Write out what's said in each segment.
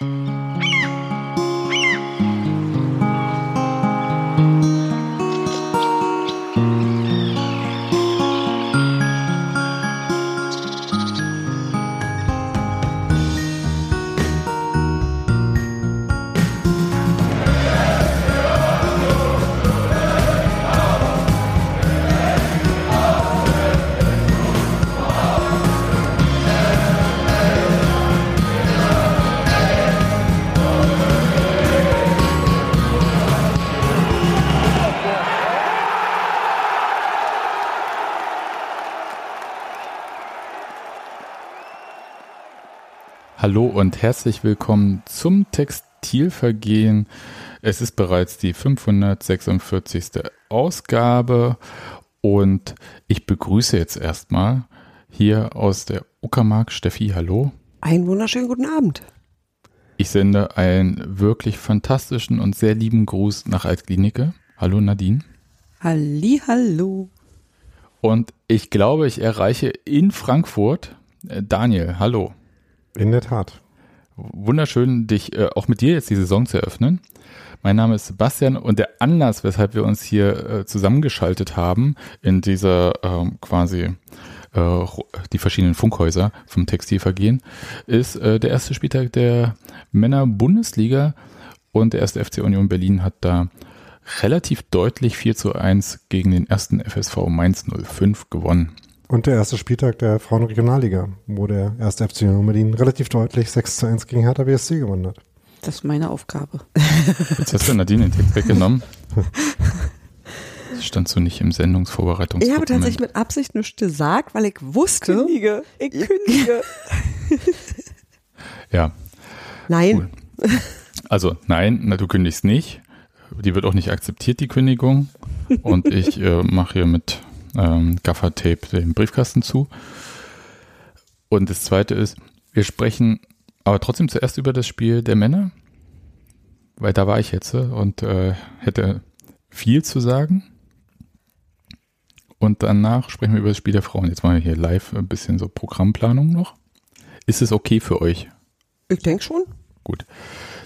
Mm-hmm. Hallo und herzlich willkommen zum Textilvergehen. Es ist bereits die 546. Ausgabe und ich begrüße jetzt erstmal hier aus der Uckermark Steffi. Hallo. Einen wunderschönen guten Abend. Ich sende einen wirklich fantastischen und sehr lieben Gruß nach Altklinike. Hallo Nadine. Halli, hallo. Und ich glaube, ich erreiche in Frankfurt äh, Daniel. Hallo. In der Tat. Wunderschön, dich äh, auch mit dir jetzt die Saison zu eröffnen. Mein Name ist Sebastian und der Anlass, weshalb wir uns hier äh, zusammengeschaltet haben in dieser ähm, quasi äh, die verschiedenen Funkhäuser vom Textilvergehen, ist äh, der erste Spieltag der Männer-Bundesliga und der erste FC Union Berlin hat da relativ deutlich 4 zu 1 gegen den ersten FSV Mainz 05 gewonnen. Und der erste Spieltag der Frauenregionalliga, wo der erste FC Berlin relativ deutlich 6 zu 1 gegen Hertha BSC gewonnen hat. Das ist meine Aufgabe. Jetzt hast du Nadine den Text weggenommen. Das stand so nicht im Sendungsvorbereitungs. Ich habe tatsächlich mit Absicht nichts gesagt, weil ich wusste. Kündige, ich kündige. ja. Nein. Cool. Also nein, na, du kündigst nicht. Die wird auch nicht akzeptiert, die Kündigung. Und ich äh, mache hier mit ähm, Gaffer-Tape den Briefkasten zu. Und das zweite ist, wir sprechen aber trotzdem zuerst über das Spiel der Männer, weil da war ich jetzt und äh, hätte viel zu sagen. Und danach sprechen wir über das Spiel der Frauen. Jetzt machen wir hier live ein bisschen so Programmplanung noch. Ist es okay für euch? Ich denke schon. Gut.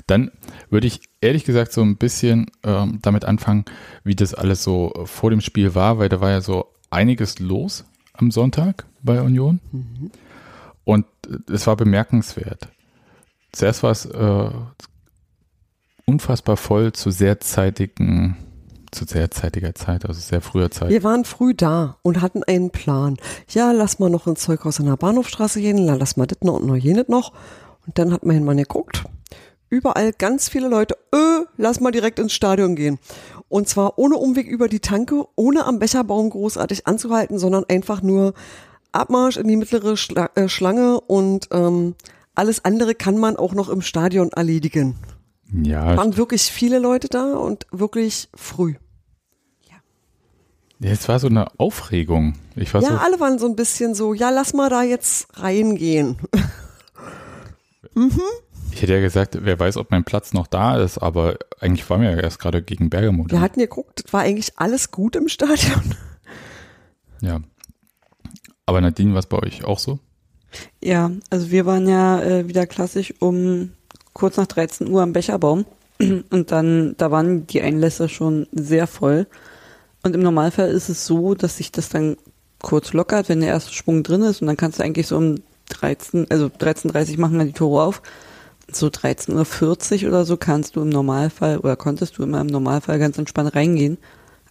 Dann würde ich ehrlich gesagt so ein bisschen ähm, damit anfangen, wie das alles so vor dem Spiel war, weil da war ja so einiges los am Sonntag bei Union. Mhm. Und es war bemerkenswert. Zuerst war es äh, unfassbar voll zu sehr zeitigen, zu sehr zeitiger Zeit, also sehr früher Zeit. Wir waren früh da und hatten einen Plan. Ja, lass mal noch ins Zeughaus in der Bahnhofstraße gehen, lass mal das noch und noch jenes noch. Und dann hat man hin mal geguckt. Überall ganz viele Leute, öh, lass mal direkt ins Stadion gehen. Und zwar ohne Umweg über die Tanke, ohne am Becherbaum großartig anzuhalten, sondern einfach nur Abmarsch in die mittlere Schla äh, Schlange und ähm, alles andere kann man auch noch im Stadion erledigen. Ja. Waren wirklich viele Leute da und wirklich früh. Ja, es war so eine Aufregung. Ich war ja, so, alle waren so ein bisschen so, ja, lass mal da jetzt reingehen. mhm. Ich hätte ja gesagt, wer weiß, ob mein Platz noch da ist, aber eigentlich waren wir ja erst gerade gegen Bergamo. Wir hatten ja geguckt, war eigentlich alles gut im Stadion. Ja. Aber Nadine, was bei euch auch so? Ja, also wir waren ja äh, wieder klassisch um kurz nach 13 Uhr am Becherbaum und dann, da waren die Einlässe schon sehr voll. Und im Normalfall ist es so, dass sich das dann kurz lockert, wenn der erste Sprung drin ist und dann kannst du eigentlich so um 13, also 13.30 machen dann die Tore auf so 13.40 Uhr oder so kannst du im Normalfall oder konntest du immer im Normalfall ganz entspannt reingehen.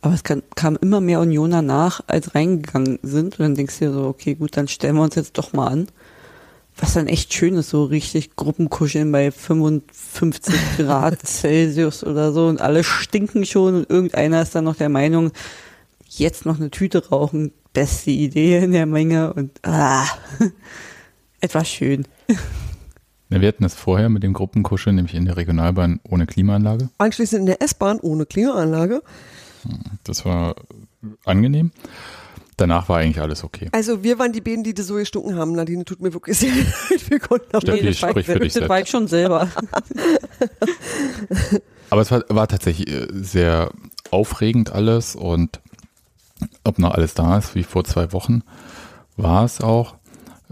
Aber es kann, kam immer mehr Unioner nach, als reingegangen sind. Und dann denkst du dir so, okay, gut, dann stellen wir uns jetzt doch mal an. Was dann echt schön ist, so richtig Gruppenkuscheln bei 55 Grad Celsius oder so und alle stinken schon und irgendeiner ist dann noch der Meinung, jetzt noch eine Tüte rauchen, beste Idee in der Menge und ah, etwas schön. Wir hatten das vorher mit dem Gruppenkuscheln, nämlich in der Regionalbahn ohne Klimaanlage. Anschließend in der S-Bahn ohne Klimaanlage. Das war angenehm. Danach war eigentlich alles okay. Also wir waren die Bäden, die das so gestunken haben. Nadine tut mir wirklich sehr leid. Wir konnten auch nee, das sprich für dich das ich schon selber. Aber es war, war tatsächlich äh, sehr aufregend alles und ob noch alles da ist, wie vor zwei Wochen, war es auch.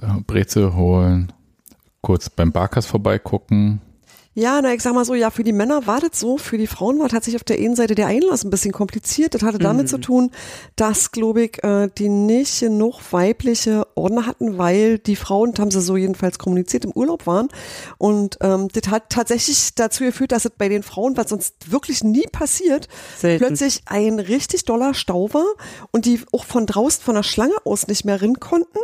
Äh, Brezel holen, kurz beim Barkas vorbeigucken, Ja, na, ich sag mal so, ja, für die Männer war das so, für die Frauen war tatsächlich auf der einen Seite der Einlass ein bisschen kompliziert. Das hatte damit Mhm. zu tun, dass, glaube ich, äh, die nicht genug weibliche Ordner hatten, weil die Frauen, das haben sie so jedenfalls kommuniziert, im Urlaub waren. Und ähm, das hat tatsächlich dazu geführt, dass es bei den Frauen, was sonst wirklich nie passiert, Selten. plötzlich ein richtig doller Stau war und die auch von draußen von der Schlange aus nicht mehr rein konnten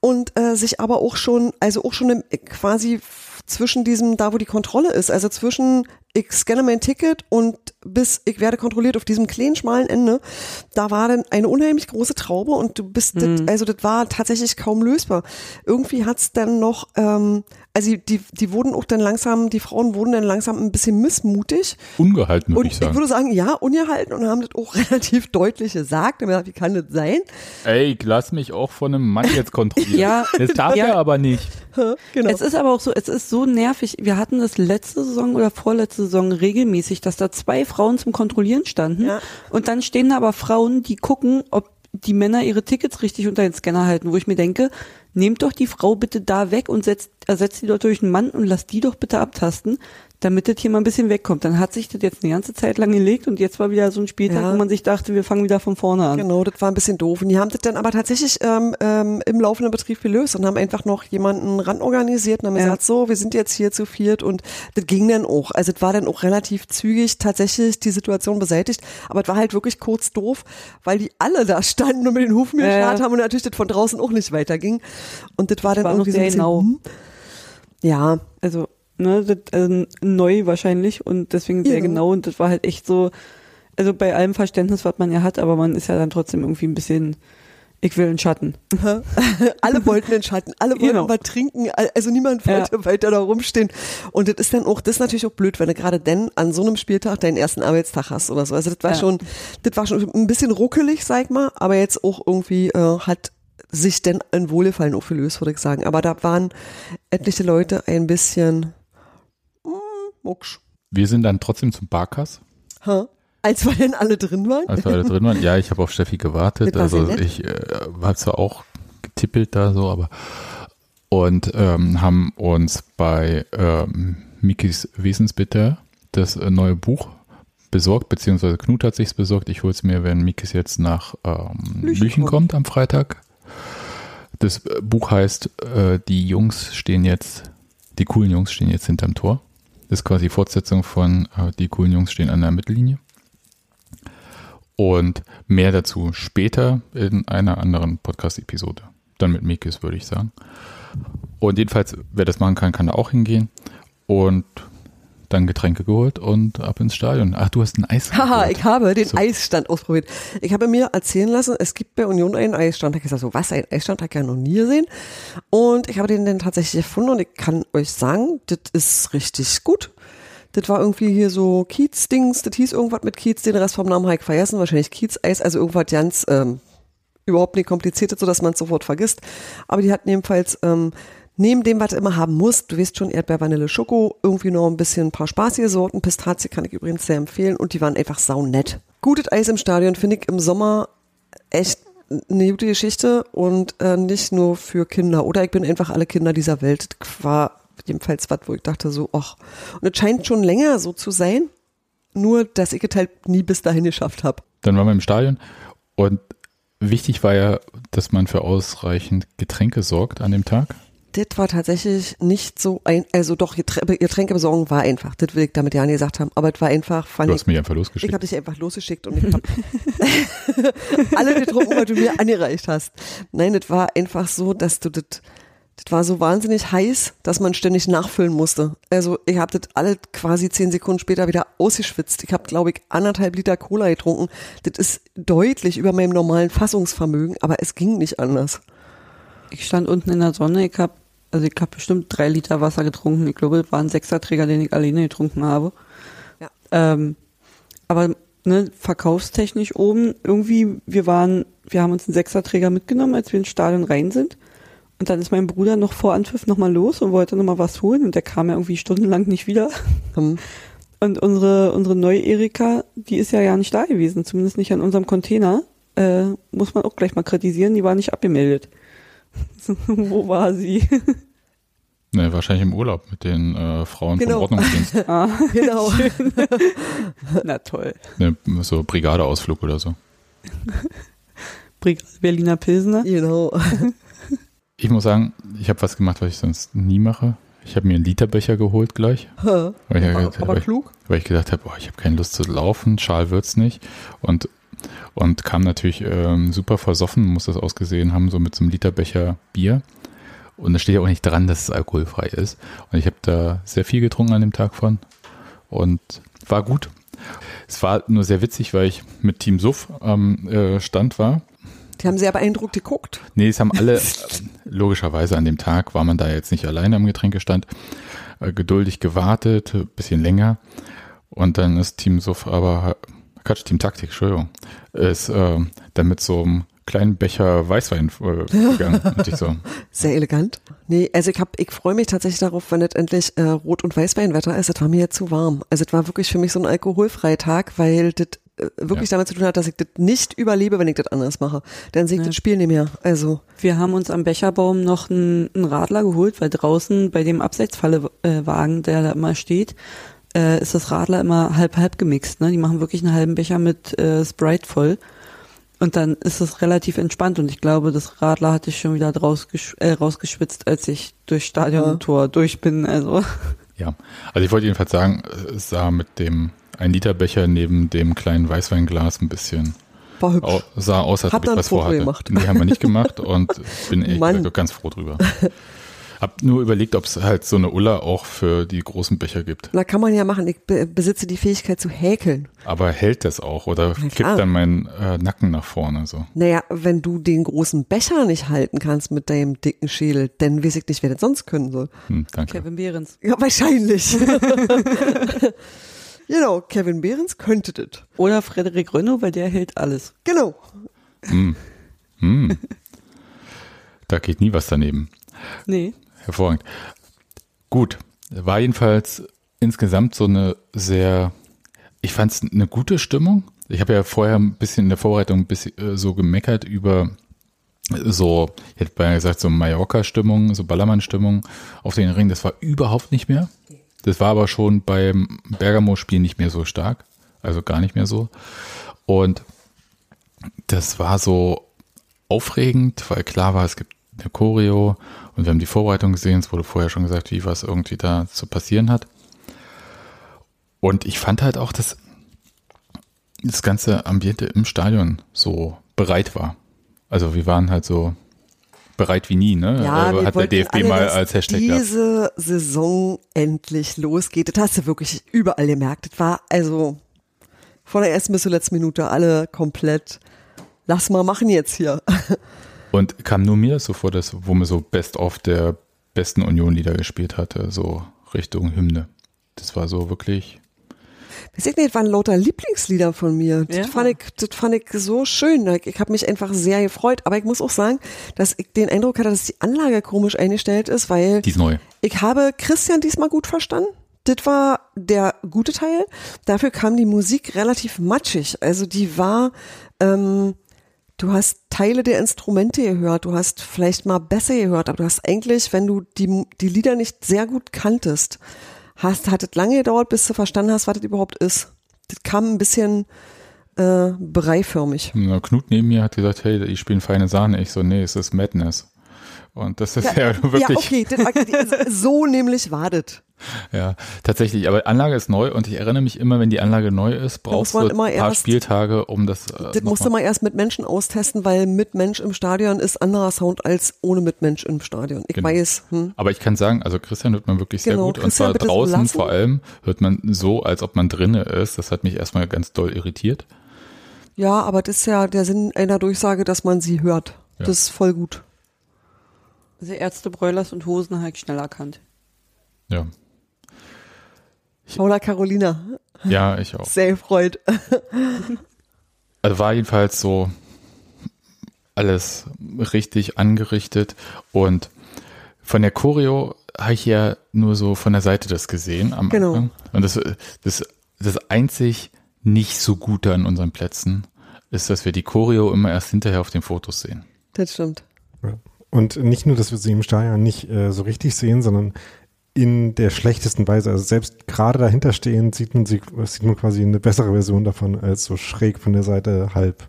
und äh, sich aber auch schon, also auch schon im, quasi zwischen diesem, da wo die Kontrolle ist, also zwischen ich scanne mein Ticket und bis ich werde kontrolliert auf diesem kleinen schmalen Ende, da war dann eine unheimlich große Traube und du bist, das, also das war tatsächlich kaum lösbar. Irgendwie hat's dann noch, ähm, also die, die wurden auch dann langsam, die Frauen wurden dann langsam ein bisschen missmutig Ungehalten, würde und ich ich, sagen. würde sagen, ja, ungehalten und haben das auch relativ deutlich gesagt. Und ich gedacht, Wie kann das sein? Ey, ich lass mich auch von einem Mann jetzt kontrollieren. Ja, Das darf ja. er aber nicht. Genau. Es ist aber auch so, es ist so nervig. Wir hatten das letzte Saison oder vorletzte Saison regelmäßig, dass da zwei Frauen zum Kontrollieren standen. Ja. Und dann stehen da aber Frauen, die gucken, ob die Männer ihre Tickets richtig unter den Scanner halten, wo ich mir denke, nehmt doch die Frau bitte da weg und setzt, ersetzt die dort durch einen Mann und lasst die doch bitte abtasten, damit das hier mal ein bisschen wegkommt. Dann hat sich das jetzt eine ganze Zeit lang gelegt und jetzt war wieder so ein Spieltag, Ja. wo man sich dachte, wir fangen wieder von vorne an. Genau, das war ein bisschen doof. Und die haben das dann aber tatsächlich ähm, ähm, im laufenden Betrieb gelöst und haben einfach noch jemanden ranorganisiert und haben Ja. gesagt, so, wir sind jetzt hier zu viert und das ging dann auch. Also es war dann auch relativ zügig tatsächlich die Situation beseitigt, aber es war halt wirklich kurz doof, weil die alle da standen und mit den Hufen Ja, ja. haben und natürlich das von draußen auch nicht weiterging. Und das war dann War noch irgendwie so ein sehr bisschen, genau. hm. Ja, Also, ne, das, äh, neu wahrscheinlich und deswegen sehr Ja. genau und das war halt echt so, also bei allem Verständnis, was man ja hat, aber man ist ja dann trotzdem irgendwie ein bisschen, ich will einen Schatten. alle wollten den Schatten, alle wollten Genau. was trinken, al- also niemand wollte weiter da rumstehen. Und das ist dann auch, das ist natürlich auch blöd, wenn du gerade denn an so einem Spieltag deinen ersten Arbeitstag hast oder so. Also das war Ja. schon, das war schon ein bisschen ruckelig, sag ich mal, aber jetzt auch irgendwie äh, hat sich denn ein Wohlgefallen aufgelöst, würde ich sagen. Aber da waren etliche Leute ein bisschen mucksch. Wir sind dann trotzdem zum Barkas, Ha? Als wir denn alle drin waren. als wir alle drin waren. Ja, ich habe auf Steffi gewartet. Also ich äh, habe zwar auch getippelt da so, aber und ähm, haben uns bei ähm, Mikis Wesensbitter das äh, neue Buch besorgt, beziehungsweise Knut hat sich's besorgt. Ich hole es mir, wenn Mikis jetzt nach ähm, Lüchen kommt am Freitag. Das äh, Buch heißt, äh, die Jungs stehen jetzt, die coolen Jungs stehen jetzt hinterm Tor. Das ist quasi Fortsetzung von äh, Die coolen Jungs stehen an der Mittellinie. Und mehr dazu später in einer anderen Podcast-Episode. Dann mit Mikis, würde ich sagen. Und jedenfalls, wer das machen kann, kann da auch hingehen. Und dann Getränke geholt und ab ins Stadion. Ach, du hast ein Eis Haha, ich habe den So. Eisstand ausprobiert. Ich habe mir erzählen lassen, es gibt bei Union einen Eisstand. Ich gesagt, so was, ein Eisstand, habe ich ja noch nie gesehen. Und ich habe den dann tatsächlich gefunden und ich kann euch sagen, das ist richtig gut. Das war irgendwie hier so Kiez-Dings, das hieß irgendwas mit Kiez, den Rest vom Namen habe ich vergessen, wahrscheinlich Kiez-Eis, also irgendwas ganz ähm, überhaupt nicht kompliziertes, so dass man es sofort vergisst. Aber die hatten jedenfalls ähm, neben dem, was du immer haben musst, du weißt schon, Erdbeer, Vanille, Schoko, irgendwie noch ein bisschen ein paar spaßige Sorten. Pistazie kann ich übrigens sehr empfehlen und die waren einfach saunett. Gutes Eis im Stadion finde ich im Sommer echt eine gute Geschichte und äh, nicht nur für Kinder. Oder ich bin einfach alle Kinder dieser Welt. Das war jedenfalls was, wo ich dachte so, ach. Und es scheint schon länger so zu sein, nur dass ich es halt nie bis dahin geschafft habe. Dann waren wir im Stadion und wichtig war ja, dass man für ausreichend Getränke sorgt an dem Tag. Das war tatsächlich nicht so ein, also doch, Geträ- Getränkebesorgung war einfach. Das will ich damit ja nicht gesagt haben. Aber es war einfach, fand Du ich, hast mich einfach ich losgeschickt. habe dich einfach losgeschickt und ich habe alle getrunken, was du mir angereicht hast. Nein, das war einfach so, dass du das, das war so wahnsinnig heiß, dass man ständig nachfüllen musste. Also ich habe das alle quasi zehn Sekunden später wieder ausgeschwitzt. Ich habe, glaube ich, anderthalb Liter Cola getrunken. Das ist deutlich über meinem normalen Fassungsvermögen, aber es ging nicht anders. Ich stand unten in der Sonne, ich habe also ich habe bestimmt drei Liter Wasser getrunken. Ich glaube, es war ein Sechserträger, den ich alleine getrunken habe. Ja. Ähm, aber ne, verkaufstechnisch oben, irgendwie, wir waren, wir haben uns einen Sechserträger mitgenommen, als wir ins Stadion rein sind. Und dann ist mein Bruder noch vor Anpfiff nochmal los und wollte nochmal was holen und der kam ja irgendwie stundenlang nicht wieder. Hm. Und unsere, unsere neue Erika, die ist ja ja nicht da gewesen, zumindest nicht an unserem Container. Äh, muss man auch gleich mal kritisieren, die war nicht abgemeldet. Wo war sie? Ne, wahrscheinlich im Urlaub mit den äh, Frauen Genau. vom Ordnungsdienst. Ah, Genau. na toll. ne, so Brigadeausflug oder so. Brigade Berliner Pilsner. genau. Ich muss sagen, ich habe was gemacht, was ich sonst nie mache. Ich habe mir einen Literbecher geholt gleich. Ha, Weil ich, aber, aber weil ich, klug. weil ich gedacht habe, oh, ich habe keine Lust zu laufen, schal wird's nicht. Und, und kam natürlich ähm, super versoffen, muss das ausgesehen haben, so mit so einem Literbecher Bier. Und da steht ja auch nicht dran, dass es alkoholfrei ist. Und ich habe da sehr viel getrunken an dem Tag von. Und war gut. Es war nur sehr witzig, weil ich mit Team Suff am äh, Stand war. Die haben sehr beeindruckt geguckt. Nee, es haben alle, äh, logischerweise an dem Tag war man da jetzt nicht alleine am Getränkestand, äh, geduldig gewartet, äh, bisschen länger. Und dann ist Team Suff aber, Quatsch, Team Taktik, Entschuldigung, ist äh, dann mit so einem kleinen Becher Weißwein äh, gegangen. Und ich so, Sehr elegant. Nee, also ich hab, ich freue mich tatsächlich darauf, wenn es endlich äh, Rot- und Weißweinwetter ist. Es war mir jetzt zu warm. Also es war wirklich für mich so ein alkoholfreier Tag, weil das äh, wirklich damit zu tun hat, dass ich das nicht überlebe, wenn ich das anders mache. Dann sehe ich Ja. das Spiel nicht mehr. Also, Wir haben uns am Becherbaum noch einen, einen Radler geholt, weil draußen bei dem Abseitsfallewagen, der da immer steht, äh, ist das Radler immer halb-halb gemixt. Ne? Die machen wirklich einen halben Becher mit äh, Sprite voll. Und dann ist es relativ entspannt. Und ich glaube, das Radler hatte ich schon wieder draus äh, rausgeschwitzt, als ich durch Stadiontor durch bin. Also ja. Also ich wollte jedenfalls sagen, es sah mit dem 1 Liter Becher neben dem kleinen Weißweinglas ein bisschen war hübsch. au, sah aus, als ob ich ein was vorhatte. gemacht? Nee, haben wir nicht gemacht und bin auch ganz froh drüber. Hab nur überlegt, ob es halt so eine Ulla auch für die großen Becher gibt. Na, kann man ja machen. Ich be besitze die Fähigkeit zu häkeln. Aber hält das auch oder Na kippt dann mein äh, Nacken nach vorne so? Naja, wenn du den großen Becher nicht halten kannst mit deinem dicken Schädel, dann weiß ich nicht, wer das sonst können soll. Hm, danke. Kevin Behrens. Ja, wahrscheinlich. genau, Kevin Behrens könnte das. Oder Frederik Rönno, weil der hält alles. Genau. Hm. Hm. Da geht nie was daneben. Nee. Hervorragend. Gut, war jedenfalls insgesamt so eine sehr, ich fand es eine gute Stimmung. Ich habe ja vorher ein bisschen in der Vorbereitung ein bisschen äh, so gemeckert über so, ich hätte beinahe gesagt, so Mallorca-Stimmung, so Ballermann-Stimmung auf den Ring. Das war überhaupt nicht mehr. Das war aber schon beim Bergamo-Spiel nicht mehr so stark. Also gar nicht mehr so. Und das war so aufregend, weil klar war, es gibt eine Choreo und wir haben die Vorbereitung gesehen. Es wurde vorher schon gesagt, wie was irgendwie da zu passieren hat. Und ich fand halt auch, dass das ganze Ambiente im Stadion so bereit war. Also wir waren halt so bereit wie nie, ne? Ja, wir hat der DFB alle, mal als Hashtag gehabt. diese Saison endlich losgeht. Das hast du wirklich überall gemerkt. Das war also von der ersten bis zur letzten Minute alle komplett. Lass mal machen jetzt hier. Und kam nur mir das so vor, dass, wo man so Best of der besten Union-Lieder gespielt hatte, so Richtung Hymne. Das war so wirklich, Weiß ich nicht, das waren lauter Lieblingslieder von mir. Ja. Das, fand ich, das fand ich so schön. Ich, ich habe mich einfach sehr gefreut. Aber ich muss auch sagen, dass ich den Eindruck hatte, dass die Anlage komisch eingestellt ist, weil die ist neu. ich habe Christian diesmal gut verstanden. Das war der gute Teil. Dafür kam die Musik relativ matschig. Also die war, ähm, du hast Teile der Instrumente gehört, du hast vielleicht mal besser gehört, aber du hast eigentlich, wenn du die, die Lieder nicht sehr gut kanntest, hast, hat es lange gedauert, bis du verstanden hast, was das überhaupt ist. Das kam ein bisschen äh, breiförmig. Na, Knut neben mir hat gesagt, hey, ich spiele feine Sahne. Ich so, nee, es ist Madness. Und das ist ja, wirklich, Ja, okay, so nämlich war das. Ja, tatsächlich. Aber Anlage ist neu und ich erinnere mich immer, wenn die Anlage neu ist, brauchst du man ein immer paar erst- Spieltage, um das. Äh, Das musste mal- man erst mit Menschen austesten, weil mit Mensch im Stadion ist anderer Sound als ohne mit Mensch im Stadion. Ich Genau. weiß, hm. Aber ich kann sagen, also Christian hört man wirklich sehr Genau, gut. Und Christian zwar bitte so draußen lassen. vor allem hört man so, als ob man drinne ist. Das hat mich erstmal ganz doll irritiert. ja, aber das ist ja der Sinn einer Durchsage, dass man sie hört. Ja. Das ist voll gut. Also Ärzte, Broilers und Hosen habe ich schnell erkannt. Ja. Paula Carolina, Ja, ich auch. sehr gefreut. Also war jedenfalls so alles richtig angerichtet und von der Choreo habe ich ja nur so von der Seite das gesehen am Genau. Anfang. Und das, das, das einzig nicht so Gute an unseren Plätzen ist, dass wir die Choreo immer erst hinterher auf den Fotos sehen. Das stimmt. Ja. Und nicht nur, dass wir sie im Stadion nicht äh, so richtig sehen, sondern in der schlechtesten Weise. Also selbst gerade dahinter stehen sieht man sie, sieht man quasi eine bessere Version davon als so schräg von der Seite halb.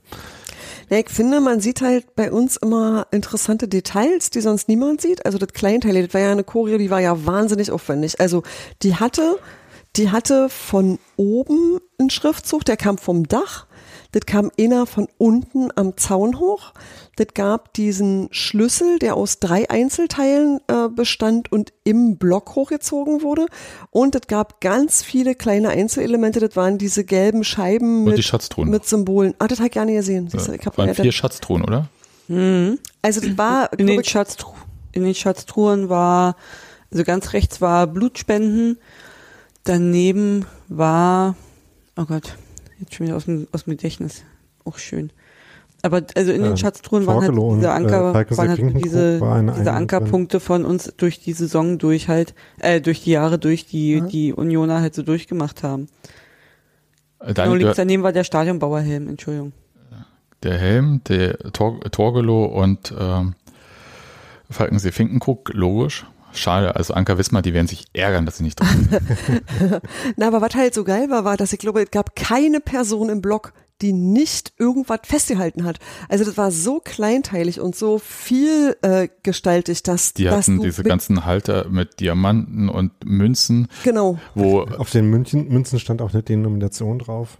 Ja, ich finde, man sieht halt bei uns immer interessante Details, die sonst niemand sieht. Also das Kleinteil, das war ja eine Choreo, die war ja wahnsinnig aufwendig. Also die hatte, die hatte von oben einen Schriftzug, der kam vom Dach. Das kam inner von unten am Zaun hoch. Das gab diesen Schlüssel, der aus drei Einzelteilen äh, bestand und im Block hochgezogen wurde. Und es gab ganz viele kleine Einzelelemente. Das waren diese gelben Scheiben Und mit, die Schatztruhen. mit Symbolen. Ah, das habe ich gar nicht gesehen. Siehst du, ich hab waren vier Schatztruhen, oder? also das war, In den, Schatztru in den Schatztruhen war, also ganz rechts war Blutspenden, daneben war, oh Gott, jetzt schon wieder aus dem, aus dem Gedächtnis, auch schön. Aber also in den Ähm, Schatztruhen waren halt und, diese äh, Anker, Falkensee waren halt diese, diese Ankerpunkte von uns durch die Saison durch halt, äh, durch die Jahre durch, die die Unioner halt so durchgemacht haben. Äh, Genau, Dann links gehört daneben war der Stadionbauerhelm, Entschuldigung. der Helm, der Tor, Torgelow und ähm, Falkensee Finkenkrug, logisch. Schade, also Anker Wismar, die werden sich ärgern, dass sie nicht drin sind. Na, aber was halt so geil war, war, dass ich glaube, es gab keine Person im Block, die nicht irgendwas festgehalten hat. Also das war so kleinteilig und so viel äh, gestaltig, dass, Die dass hatten du diese ganzen Halter mit Diamanten und Münzen, genau. wo, Auf den München, Münzen stand auch eine Denomination drauf.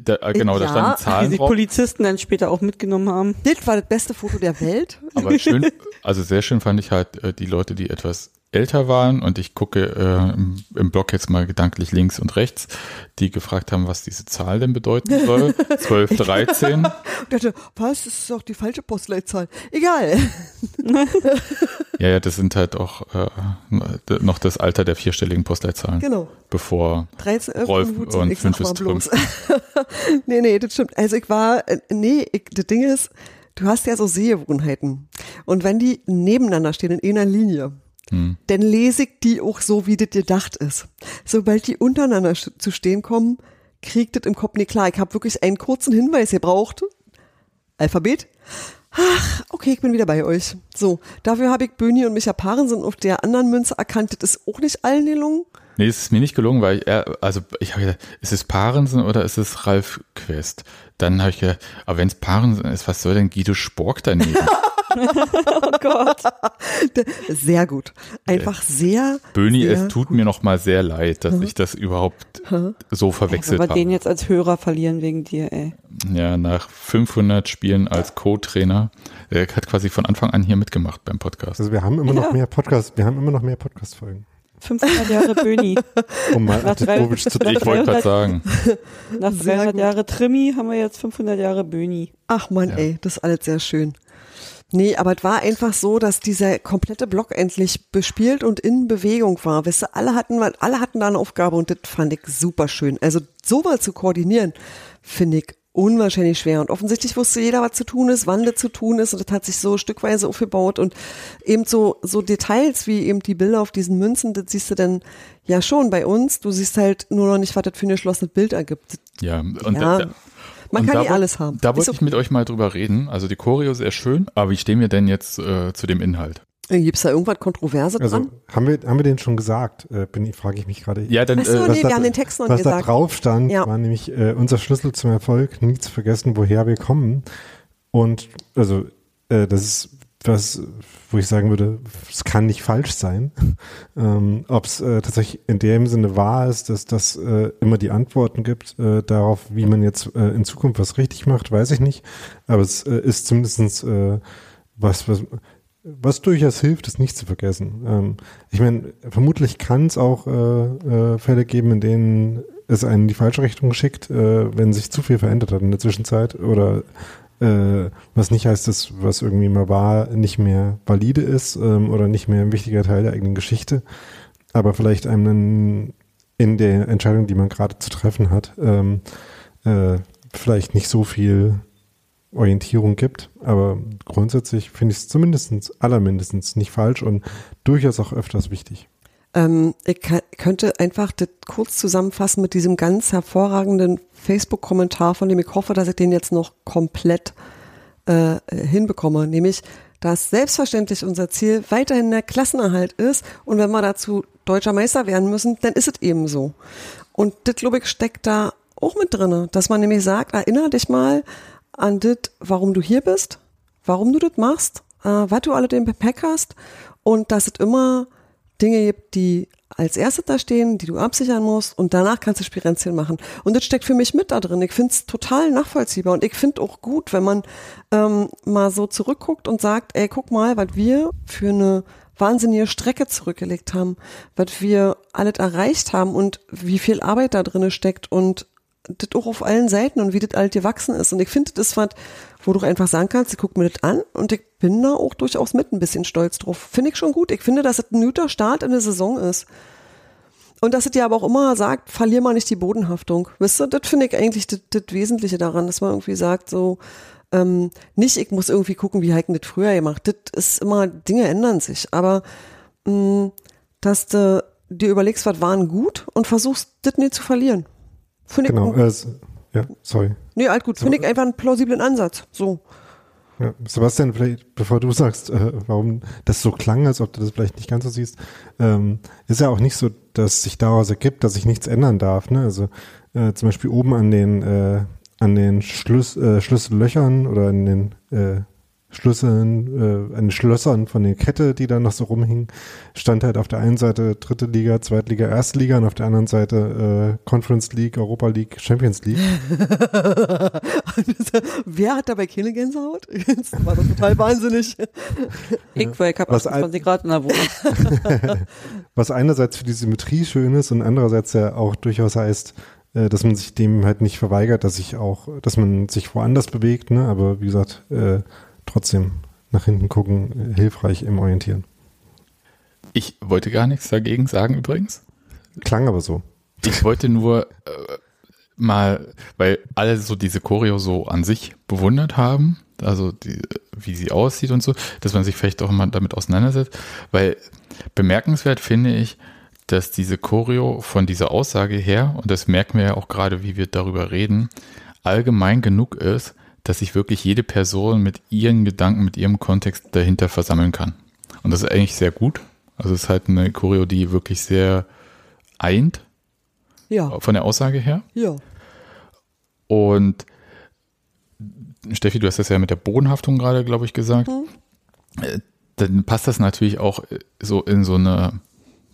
Da, äh, genau, da Ja, standen Die Zahlen sich drauf. Polizisten dann später auch mitgenommen haben. Das war das beste Foto der Welt. Aber schön, also sehr schön fand ich halt äh, die Leute, die etwas älter waren und ich gucke äh, im, im Blog jetzt mal gedanklich links und rechts, die gefragt haben, was diese Zahl denn bedeuten soll. 12, 13. Und dachte, was, das ist doch die falsche Postleitzahl. Egal. Ja, ja, das sind halt auch äh, noch das Alter der vierstelligen Postleitzahlen, Genau. bevor 13, 11 Rolf und ich fünf mal ist bloß. nee, nee, das stimmt. Also ich war, äh, nee, ich, das Ding ist, du hast ja so Sehgewohnheiten. Und wenn die nebeneinander stehen in einer Linie, Hm. dann lese ich die auch so, wie das gedacht ist. Sobald die untereinander zu stehen kommen, kriegt das im Kopf nicht klar. Ich habe wirklich einen kurzen Hinweis gebraucht. Alphabet. Ach, okay, ich bin wieder bei euch. So, dafür habe ich Böni und Micha Parensen auf der anderen Münze erkannt. Das ist auch nicht allen gelungen. Nee, es ist mir nicht gelungen, weil ich, also ich habe gedacht, ist es Parensen oder ist es Ralf Quest? Dann habe ich gedacht, aber wenn es Parensen ist, was soll denn Guido Spork daneben? Oh Gott. Sehr gut. Einfach sehr. Böni, sehr es tut mir noch mal sehr leid, dass ich das überhaupt so Wenn verwechselt wir den habe. jetzt als Hörer verlieren wegen dir, ey. Ja, nach 500 Spielen als Co-Trainer. Er hat quasi von Anfang an hier mitgemacht beim Podcast. Also wir haben immer noch Ja. mehr Podcast, wir haben immer noch mehr Podcast-Folgen. 500 Jahre Böni. Um mal Antitovic zu Ich wollte gerade sagen, Nach Sehr 300 gut. Jahre Trimi haben wir jetzt 500 Jahre Böni. Ach man, Ja. ey, das ist alles sehr schön. Nee, aber es war einfach so, dass dieser komplette Block endlich bespielt und in Bewegung war. Weißt du, alle hatten, alle hatten da eine Aufgabe und das fand ich super schön. Also sowas zu koordinieren, finde ich unwahrscheinlich schwer. Und offensichtlich wusste jeder, was zu tun ist, wann das zu tun ist. Und das hat sich so stückweise aufgebaut. Und eben so, so Details wie eben die Bilder auf diesen Münzen, das siehst du dann ja schon bei uns. Du siehst halt nur noch nicht, was das für ein geschlossenes Bild ergibt. ja. Und Ja, da, Man und kann da nicht woll- alles haben. Da Ist wollte ich mit euch mal drüber reden. Also die Choreo sehr schön, aber wie stehen wir denn jetzt äh, zu dem Inhalt? Gibt's da irgendwas Kontroverse Also dran? haben wir, haben wir den schon gesagt? Äh, bin ich, frage ich mich gerade. Ja, dann Ach so, äh, nee, da- wir haben den Text noch was nicht da gesagt. drauf stand, Ja. war nämlich äh, unser Schlüssel zum Erfolg, nie zu vergessen, woher wir kommen. Und also äh, das ist was, wo ich sagen würde, es kann nicht falsch sein. ähm, Ob es äh, tatsächlich in dem Sinne wahr ist, dass das äh, immer die Antworten gibt äh, darauf, wie man jetzt äh, in Zukunft was richtig macht, weiß ich nicht. Aber es äh, ist zumindestens äh, was, was was durchaus hilft, es nicht zu vergessen. Ähm, ich meine, vermutlich kann es auch Fälle geben, in denen es einen in die falsche Richtung schickt, wenn sich zu viel verändert hat in der Zwischenzeit oder äh, was nicht heißt, dass was irgendwie mal war, nicht mehr valide ist ähm, oder nicht mehr ein wichtiger Teil der eigenen Geschichte, aber vielleicht einem in der Entscheidung, die man gerade zu treffen hat, ähm, äh, vielleicht nicht so viel Orientierung gibt. Aber grundsätzlich finde ich es zumindest allermindestens nicht falsch und durchaus auch öfters wichtig. Ähm, ich könnte einfach das kurz zusammenfassen mit diesem ganz hervorragenden Facebook-Kommentar, von dem ich hoffe, dass ich den jetzt noch komplett äh, hinbekomme. Nämlich, dass selbstverständlich unser Ziel weiterhin der Klassenerhalt ist und wenn wir dazu deutscher Meister werden müssen, dann ist es eben so. Und das, glaube ich, steckt da auch mit drinne, dass man nämlich sagt, erinnere dich mal an das, warum du hier bist, warum du das machst, äh, was du alle den Gepäck hast und dass es immer Dinge gibt, die als erstes da stehen, die du absichern musst und danach kannst du Spirenzchen machen. Und das steckt für mich mit da drin. Ich finde es total nachvollziehbar und ich finde auch gut, wenn man ähm, mal so zurückguckt und sagt, ey, guck mal, was wir für eine wahnsinnige Strecke zurückgelegt haben, was wir alles erreicht haben und wie viel Arbeit da drin steckt und das auch auf allen Seiten und wie das alt gewachsen ist. Und ich finde, das ist was, wo du einfach sagen kannst, ich guck mir das an und ich bin da auch durchaus mit ein bisschen stolz drauf. Finde ich schon gut. Ich finde, dass es ein guter Start in der Saison ist. Und dass es dir aber auch immer sagt, verlier mal nicht die Bodenhaftung. Wisst ihr, das finde ich eigentlich das, das Wesentliche daran, dass man irgendwie sagt, so, ähm, nicht, ich muss irgendwie gucken, wie Heiken das früher gemacht. Das ist immer, Dinge ändern sich. Aber mh, dass du dir überlegst, was waren gut und versuchst, das nicht zu verlieren. Finde Genau, ich, äh, ja, sorry. nee, alt gut. Finde ich einfach einen plausiblen Ansatz. So. Ja, Sebastian, vielleicht, bevor du sagst, äh, warum das so klang, als ob du das vielleicht nicht ganz so siehst, ähm, ist ja auch nicht so, dass sich daraus ergibt, dass sich nichts ändern darf. Ne? Also äh, zum Beispiel oben an den äh, an den Schlüs äh, Schlüssellöchern oder an den äh, Schlüsseln, äh, an den Schlössern von der Kette, die da noch so rumhingen, stand halt auf der einen Seite dritte Liga, Zweitliga, Erste Liga und auf der anderen Seite äh, Conference League, Europa League, Champions League. Wer hat dabei keine Gänsehaut? Das war doch total wahnsinnig. Ich, weil ich habe Was ein- 28 Grad in der Wohnung. Was einerseits für die Symmetrie schön ist und andererseits ja auch durchaus heißt, äh, dass man sich dem halt nicht verweigert, dass sich auch, dass man sich woanders bewegt, ne? Aber wie gesagt, äh, trotzdem nach hinten gucken, hilfreich im Orientieren. Ich wollte gar nichts dagegen sagen übrigens. Klang aber so. Ich wollte nur äh, mal, weil alle so diese Choreo so an sich bewundert haben, also die, wie sie aussieht und so, dass man sich vielleicht auch mal damit auseinandersetzt, weil bemerkenswert finde ich, dass diese Choreo von dieser Aussage her, und das merken wir ja auch gerade, wie wir darüber reden, allgemein genug ist, dass sich wirklich jede Person mit ihren Gedanken, mit ihrem Kontext dahinter versammeln kann. Und das ist eigentlich sehr gut. Also es ist halt eine Choreo, die wirklich sehr eint Ja, von der Aussage her. ja. Und Steffi, du hast das ja mit der Bodenhaftung gerade, glaube ich, gesagt. Äh, Dann passt das natürlich auch äh, so in so eine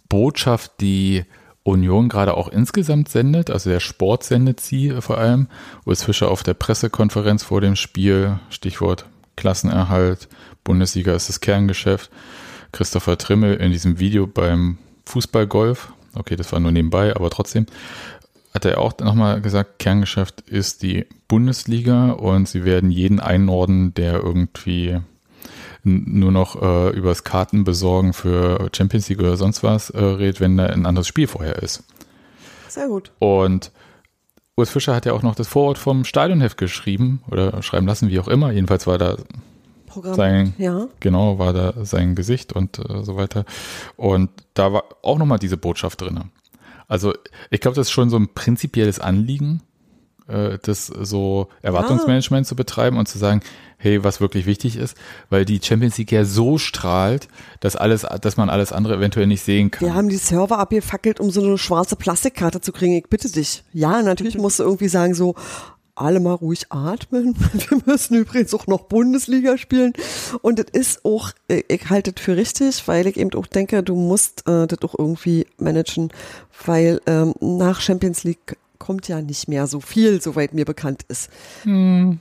Botschaft, die Union gerade auch insgesamt sendet. Also der Sport sendet sie äh, vor allem. Urs Fischer auf der Pressekonferenz vor dem Spiel, Stichwort Klassenerhalt, Bundesliga ist das Kerngeschäft. Christopher Trimmel in diesem Video beim Fußballgolf, okay, das war nur nebenbei, aber trotzdem, hat er auch nochmal gesagt, Kerngeschäft ist die Bundesliga und sie werden jeden einordnen, der irgendwie nur noch äh, übers Kartenbesorgen für Champions League oder sonst was äh, redet, wenn da ein anderes Spiel vorher ist. Sehr gut. Und Urs Fischer hat ja auch noch das Vorwort vom Stadionheft geschrieben oder schreiben lassen, wie auch immer. Jedenfalls war da Programm. sein, Ja. genau, war da sein Gesicht und äh, so weiter. Und da war auch nochmal diese Botschaft drin. Also ich glaube, das ist schon so ein prinzipielles Anliegen, das so Erwartungsmanagement zu betreiben und zu sagen, hey, was wirklich wichtig ist, weil die Champions League ja so strahlt, dass alles, dass man alles andere eventuell nicht sehen kann. Wir haben die Server abgefackelt, um so eine schwarze Plastikkarte zu kriegen. Ich bitte dich. Ja, natürlich musst du irgendwie sagen so, alle mal ruhig atmen. Wir müssen übrigens auch noch Bundesliga spielen. Und das ist auch, äh, ich halte das für richtig, weil ich eben auch denke, du musst äh, das auch irgendwie managen, weil ähm, nach Champions League kommt ja nicht mehr so viel, soweit mir bekannt ist. Genau.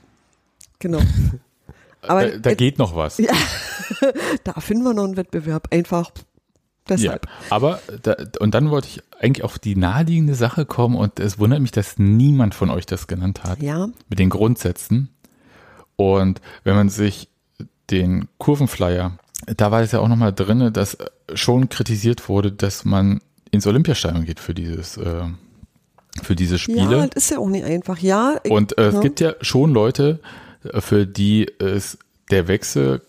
Aber da, da äh, geht noch was. Ja. da finden wir noch einen Wettbewerb. Einfach Ja, deshalb. aber da, und dann wollte ich eigentlich auf die naheliegende Sache kommen und es wundert mich, dass niemand von euch das genannt hat. Ja. Mit den Grundsätzen. Und wenn man sich den Kurvenflyer, da war es ja auch nochmal drinne, dass schon kritisiert wurde, dass man ins Olympiastadion geht für dieses, äh, für diese Spiele. Ja, das ist ja auch nicht einfach. Ja, ich- Und äh, es ja. gibt ja schon Leute, äh, für die es der Wechsel,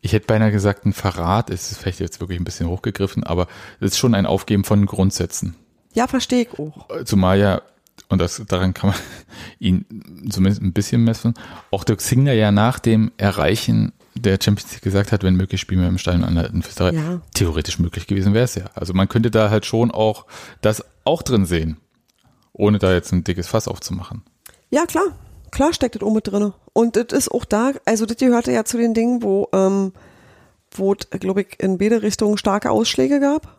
ich hätte beinahe gesagt, ein Verrat, es ist vielleicht jetzt wirklich ein bisschen hochgegriffen, aber es ist schon ein Aufgeben von Grundsätzen. ja, verstehe ich auch. Äh, Zumal ja, und das, daran kann man ihn zumindest ein bisschen messen, auch Dirk Singer ja nach dem Erreichen der Champions League gesagt hat, wenn möglich, spielen wir im Stadion an der alten Fürsterei. Ja. Theoretisch möglich gewesen wäre es ja. Also man könnte da halt schon auch das auch drin sehen, ohne da jetzt ein dickes Fass aufzumachen. Ja, klar. Klar steckt das auch drin. Und das ist auch da, also das gehörte ja zu den Dingen, wo, ähm, wo glaube ich, in beide Richtungen starke Ausschläge gab.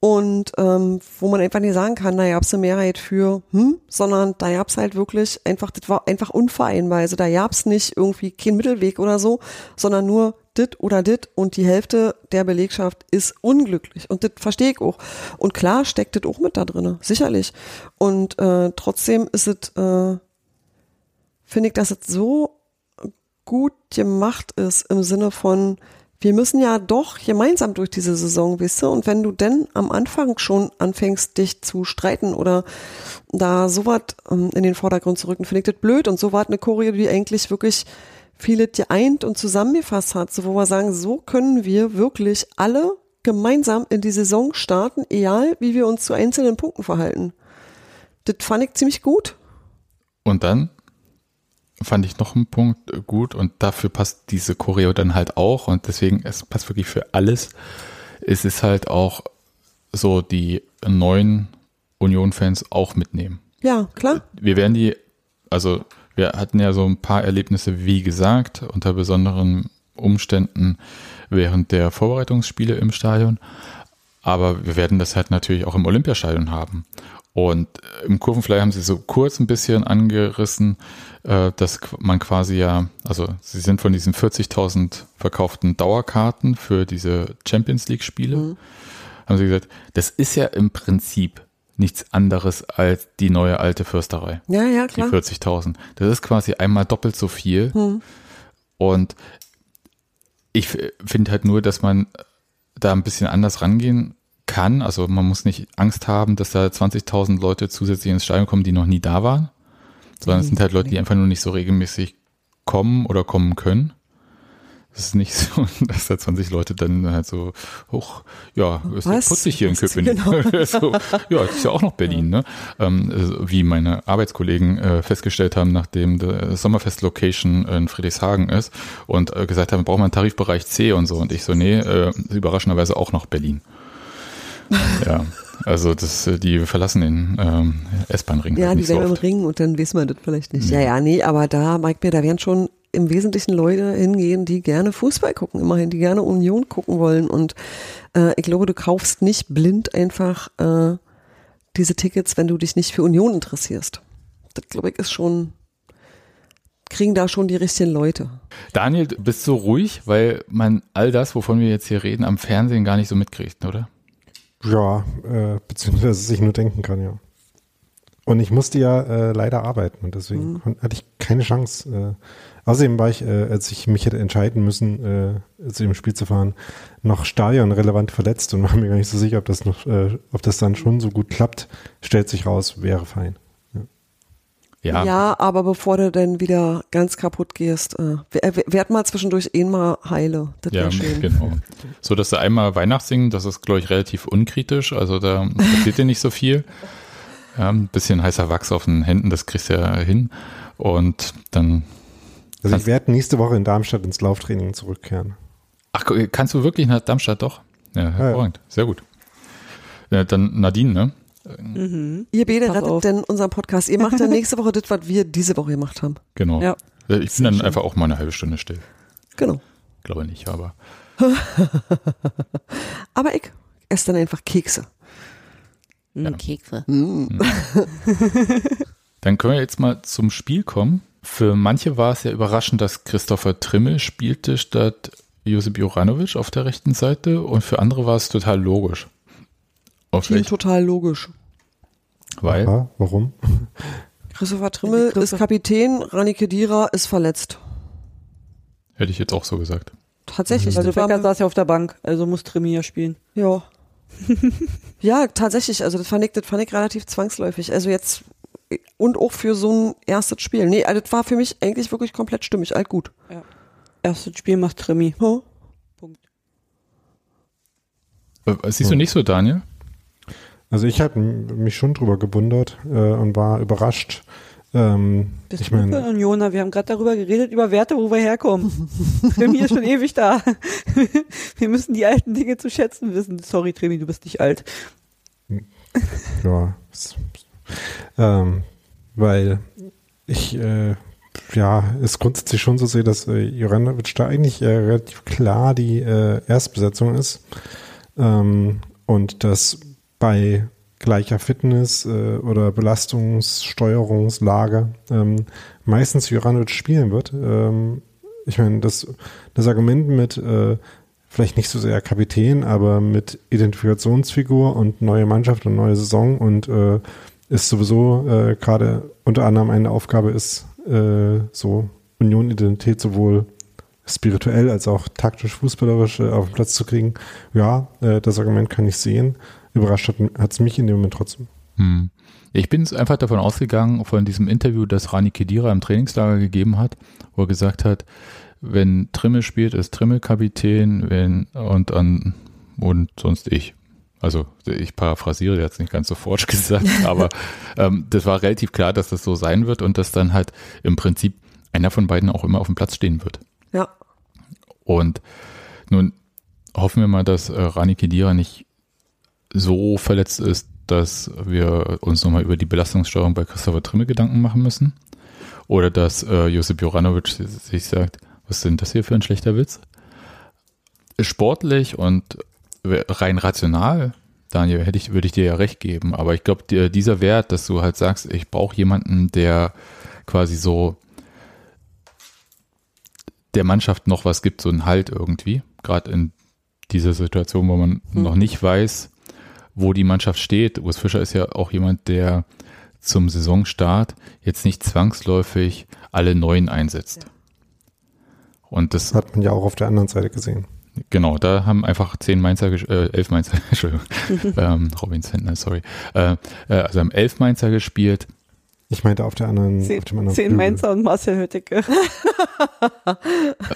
Und ähm, wo man einfach nicht sagen kann, da gab's eine Mehrheit für, hm, sondern da gab's halt wirklich einfach, das war einfach unvereinbar. Also da gab's nicht irgendwie kein Mittelweg oder so, sondern nur dit oder dit und die Hälfte der Belegschaft ist unglücklich. Und das verstehe ich auch. Und klar steckt das auch mit da drinne, sicherlich. Und äh, trotzdem ist es, äh, finde ich, dass es so gut gemacht ist im Sinne von, wir müssen ja doch gemeinsam durch diese Saison, weißt du? Und wenn du denn am Anfang schon anfängst, dich zu streiten oder da sowas ähm, in den Vordergrund zu rücken, finde ich das blöd. Und so war eine Choreo, die eigentlich wirklich viele geeint und zusammengefasst hat, so wo wir sagen, so können wir wirklich alle gemeinsam in die Saison starten, egal wie wir uns zu einzelnen Punkten verhalten. Das fand ich ziemlich gut. Und dann fand ich noch einen Punkt gut und dafür passt diese Choreo dann halt auch und deswegen, es passt wirklich für alles. Es ist halt auch so die neuen Union-Fans auch mitnehmen. Ja, klar. Wir werden die, also wir hatten ja so ein paar Erlebnisse, wie gesagt, unter besonderen Umständen während der Vorbereitungsspiele im Stadion. Aber wir werden das halt natürlich auch im Olympiastadion haben. Und im Kurvenfly haben sie so kurz ein bisschen angerissen, äh, dass man quasi ja, also sie sind von diesen 40.000 verkauften Dauerkarten für diese Champions League Spiele, mhm. haben sie gesagt, das ist ja im Prinzip nichts anderes als die neue alte Fürsterei. Ja, ja, klar. Die 40.000. Das ist quasi einmal doppelt so viel. Mhm. Und ich finde halt nur, dass man da ein bisschen anders rangehen kann. Also man muss nicht Angst haben, dass da 20.000 Leute zusätzlich ins Stadion kommen, die noch nie da waren, sondern es sind halt Leute, die einfach nur nicht so regelmäßig kommen oder kommen können. Es ist nicht so, dass da 20 Leute dann halt so hoch, ja, ist Was? putzig hier in Köpenick. Genau. so, ja, das ist ja auch noch Berlin, ne? Ähm, wie meine Arbeitskollegen äh, festgestellt haben, nachdem der Sommerfest-Location in Friedrichshagen ist und äh, gesagt haben, braucht man Tarifbereich C und so. Und ich so, nee, äh, überraschenderweise auch noch Berlin. ja. Also das, äh, die verlassen den ähm, S-Bahn-Ring. Ja, halt die werden so im Ring und dann wissen wir das vielleicht nicht. Ja, ja, nee, aber da, Mike mir, da werden schon im Wesentlichen Leute hingehen, die gerne Fußball gucken, immerhin, die gerne Union gucken wollen. Und äh, ich glaube, du kaufst nicht blind einfach äh, diese Tickets, wenn du dich nicht für Union interessierst. Das glaube ich ist schon, kriegen da schon die richtigen Leute. Daniel, du bist so ruhig, weil man all das, wovon wir jetzt hier reden, am Fernsehen gar nicht so mitkriegt, oder? Ja, äh, beziehungsweise sich nur denken kann, ja. Und ich musste ja äh, leider arbeiten und deswegen mhm. hatte ich keine Chance. Äh, außerdem war ich, äh, als ich mich hätte entscheiden müssen, äh, zu dem Spiel zu fahren, noch stadionrelevant verletzt und war mir gar nicht so sicher, ob das noch, äh, ob das dann schon so gut klappt. Stellt sich raus, wäre fein. Ja. ja, aber bevor du dann wieder ganz kaputt gehst, äh, werd mal zwischendurch eh mal heile. Das ja, schön. genau. So, dass du einmal Weihnachtssingen, das ist, glaube ich, relativ unkritisch. Also da passiert dir nicht so viel. Ja, ein bisschen heißer Wachs auf den Händen, das kriegst du ja hin. Und dann. Also ich werde nächste Woche in Darmstadt ins Lauftraining zurückkehren. Ach, kannst du wirklich nach Darmstadt doch? Ja, hervorragend. Ja, ja. Sehr gut. Ja, dann Nadine, ne? Mhm. Ihr beide rettet auf. denn unseren Podcast. Ihr macht dann nächste Woche das, was wir diese Woche gemacht haben. Genau. Ja. Äh, ich bin dann schön. einfach auch mal eine halbe Stunde still. Genau. Glaube nicht, aber. aber ich esse dann einfach Kekse. Ja. Kekse. Mm. Dann können wir jetzt mal zum Spiel kommen. Für manche war es ja überraschend, dass Christopher Trimmel spielte statt Josip Juranovic auf der rechten Seite und für andere war es total logisch. Klingt total logisch. Weil? Aha, warum? Christopher Trimmel Christoph ist Kapitän, Rani Kedira ist verletzt. Hätte ich jetzt auch so gesagt. Tatsächlich. Also Becker saß ja auf der Bank, also muss Trimmel ja spielen. Ja. ja, tatsächlich. Also das fand, ich, das fand ich relativ zwangsläufig. Also jetzt und auch für so ein erstes Spiel. Nee, also das war für mich eigentlich wirklich komplett stimmig. Alt gut. Ja. Erstes Spiel macht Trimi. Huh? Punkt. Äh, siehst du nicht so, Daniel? Also ich habe mich schon drüber gewundert äh, und war überrascht, ähm, Bist ich du für meine, Unioner? Wir haben gerade darüber geredet, über Werte, wo wir herkommen. Tremi ist schon ewig da. wir müssen die alten Dinge zu schätzen wissen. Sorry, Tremi, du bist nicht alt. ja, s- ähm, weil ich äh, ja es grundsätzlich schon so sehe, dass äh, Juranovic da eigentlich äh, relativ klar die äh, Erstbesetzung ist ähm, und dass bei gleicher Fitness äh, oder Belastungssteuerungslage ähm, meistens Juranovic spielen wird. Ähm, ich meine, das, das Argument mit äh, vielleicht nicht so sehr Kapitän, aber mit Identifikationsfigur und neue Mannschaft und neue Saison und äh, ist sowieso äh, gerade unter anderem eine Aufgabe ist, äh, so Union-Identität sowohl spirituell als auch taktisch, fußballerisch äh, auf den Platz zu kriegen. Ja, äh, das Argument kann ich sehen. Überrascht hat es mich in dem Moment trotzdem. Hm. Ich bin einfach davon ausgegangen, von diesem Interview, das Rani Kedira im Trainingslager gegeben hat, wo er gesagt hat, wenn Trimmel spielt, ist Trimmel Kapitän, wenn und an und sonst ich. Also ich paraphrasiere jetzt nicht ganz so forsch gesagt, aber ähm, das war relativ klar, dass das so sein wird und dass dann halt im Prinzip einer von beiden auch immer auf dem Platz stehen wird. Ja. Und nun hoffen wir mal, dass äh, Rani Kedira nicht so verletzt ist, dass wir uns nochmal über die Belastungssteuerung bei Christopher Trimme Gedanken machen müssen. Oder dass äh, Josip Joranovic sich sagt, was sind das hier für ein schlechter Witz? Sportlich und rein rational, Daniel, hätte ich, würde ich dir ja recht geben. Aber ich glaube, dieser Wert, dass du halt sagst, ich brauche jemanden, der quasi so der Mannschaft noch was gibt, so einen Halt irgendwie, gerade in dieser Situation, wo man Hm. noch nicht weiß, wo die Mannschaft steht. Urs Fischer ist ja auch jemand, der zum Saisonstart jetzt nicht zwangsläufig alle Neuen einsetzt. Und das Das hat man ja auch auf der anderen Seite gesehen. Genau, da haben einfach zehn Mainzer, äh, elf Mainzer, Entschuldigung, ähm, Robin Sentner, sorry, äh, äh, also haben elf Mainzer gespielt. Ich meinte auf der anderen, Zehn, auf dem anderen zehn Flügel. Mainzer und Marcel Hötteke.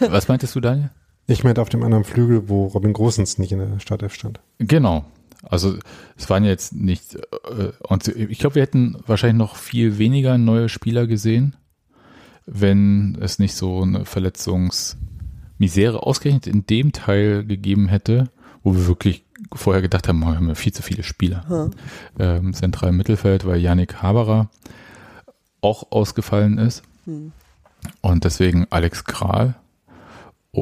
Äh, Was meintest du, Daniel? Ich meinte auf dem anderen Flügel, wo Robin Großens nicht in der Startelf stand. Genau. Also es waren jetzt nicht, äh, und ich glaube, wir hätten wahrscheinlich noch viel weniger neue Spieler gesehen, wenn es nicht so eine Verletzungsmisere ausgerechnet in dem Teil gegeben hätte, wo wir wirklich vorher gedacht haben, oh, wir haben viel zu viele Spieler. Hm. ähm, zentralen Mittelfeld, weil Yannick Haberer auch ausgefallen ist. Hm. Und deswegen Alex Kral äh,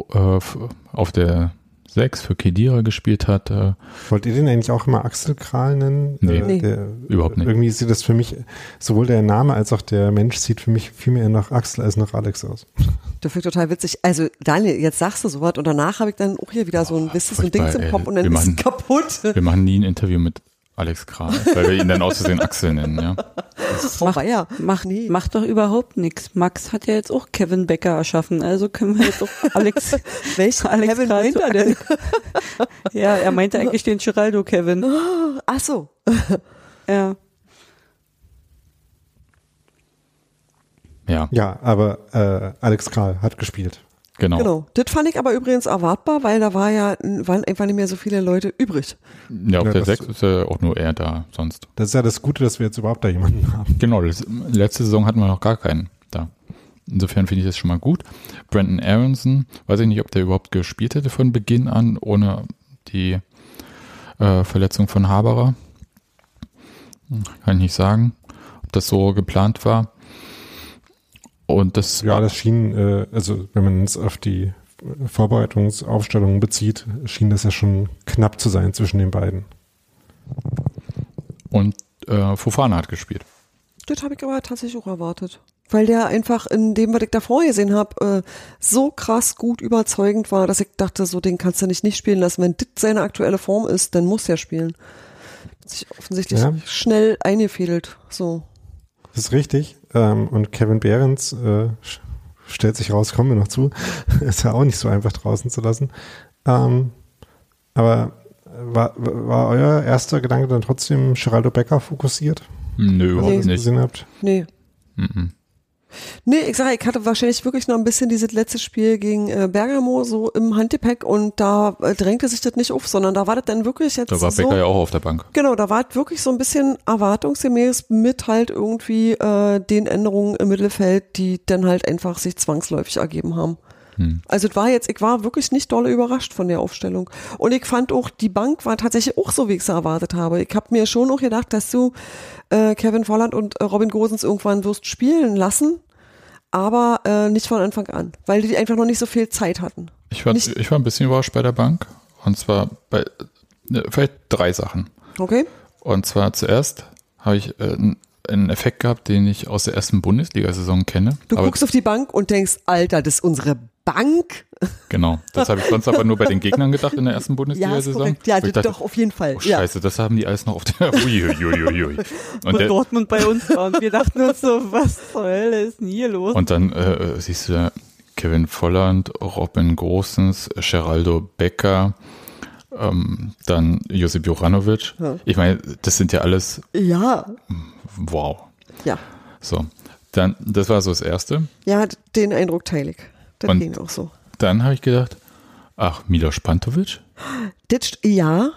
auf der 6 für Kedira gespielt hat. Äh, Wollt ihr den eigentlich auch immer Axel Kral nennen? Nee. Äh, Nee. Der, Überhaupt nicht. Irgendwie sieht das für mich, sowohl der Name als auch der Mensch sieht für mich viel mehr nach Axel als nach Alex aus. Das finde ich total witzig. Also, Daniel, jetzt sagst du sowas und danach habe ich dann auch hier wieder so ein, ihr, so ein Ding im Kopf und dann Wir ist es machen- kaputt. wir machen nie ein Interview mit Alex Kral, weil wir ihn dann aus Versehen Axel nennen. Ja. Oh, weia. Macht, Nee. macht doch überhaupt nichts. Max hat ja jetzt auch Kevin Becker erschaffen, also können wir jetzt auch Alex, Welchen Alex Kevin Kral meint er Axel- Ja, er meinte eigentlich den Geraldo Kevin. Ach so. Ja. ja, Ja, aber äh, Alex Kral hat gespielt. Genau. Genau. Das fand ich aber übrigens erwartbar, weil da war ja, waren einfach nicht mehr so viele Leute übrig. Ja, auf Ja, der das- 6 ist ja auch nur er da sonst. Das ist ja das Gute, dass wir jetzt überhaupt da jemanden haben. Genau, das, letzte Saison hatten wir noch gar keinen da. Insofern finde ich das schon mal gut. Brandon Aronson, weiß ich nicht, ob der überhaupt gespielt hätte von Beginn an, ohne die äh, Verletzung von Haberer. Hm, Kann ich nicht sagen, ob das so geplant war. Und das Ja, das schien, äh, also wenn man es auf die Vorbereitungsaufstellungen bezieht, schien das ja schon knapp zu sein zwischen den beiden. und äh, Fofana hat gespielt. Das habe ich aber tatsächlich auch erwartet. Weil der einfach in dem, was ich davor gesehen habe, äh, so krass gut überzeugend war, dass ich dachte, so den kannst du nicht nicht spielen lassen. Wenn das seine aktuelle Form ist, dann muss er spielen. Hat sich offensichtlich Ja. schnell eingefädelt. So. Das ist richtig. Ähm, und Kevin Behrens äh, stellt sich raus, kommen wir noch zu. ist ja auch nicht so einfach draußen zu lassen. Ähm, aber war, war euer erster Gedanke dann trotzdem Geraldo Becker fokussiert? Nö, überhaupt das nicht. gesehen habt? Nee. Mhm. Nee, ich sage, ich hatte wahrscheinlich wirklich noch ein bisschen dieses letzte Spiel gegen äh, Bergamo so im Handgepäck und da äh, drängte sich das nicht auf, sondern da war das dann wirklich jetzt Da war so. Becker ja auch auf der Bank. Genau, da war wirklich so ein bisschen erwartungsgemäß mit halt irgendwie äh, den Änderungen im Mittelfeld, die dann halt einfach sich zwangsläufig ergeben haben. Hm. Also es war jetzt, ich war wirklich nicht dolle überrascht von der Aufstellung. Und ich fand auch, die Bank war tatsächlich auch so, wie ich es erwartet habe. Ich habe mir schon auch gedacht, dass du äh, Kevin Volland und äh, Robin Gosens irgendwann wirst spielen lassen, aber äh, nicht von Anfang an, weil die einfach noch nicht so viel Zeit hatten. Ich war, Nicht- ich war ein bisschen überrascht bei der Bank. Und zwar bei äh, vielleicht drei Sachen. Okay? Und zwar zuerst habe ich äh, einen Effekt gehabt, den ich aus der ersten Bundesliga-Saison kenne. Du guckst auf die Bank und denkst, Alter, das ist unsere Bank. genau, das habe ich sonst aber nur bei den Gegnern gedacht in der ersten Ja, Bundesliga-Saison. Ja, das dachte, doch, auf jeden Fall. Oh, ja. scheiße, das haben die alles noch auf der. Uiuiuiui. Und, der, Dortmund bei uns war und wir dachten uns so, was zur Hölle ist denn hier los? und dann äh, siehst du da Kevin Volland, Robin Großens, Geraldo Becker, ähm, dann Josip Juranovic. Ja. Ich meine, das sind ja alles Ja, wow. ja. So, dann, das war so das Erste. Ja, den Eindruck teile ich. Das Und- ging auch so. Dann habe ich gedacht, ach, Milos Pantovic? Das, ja,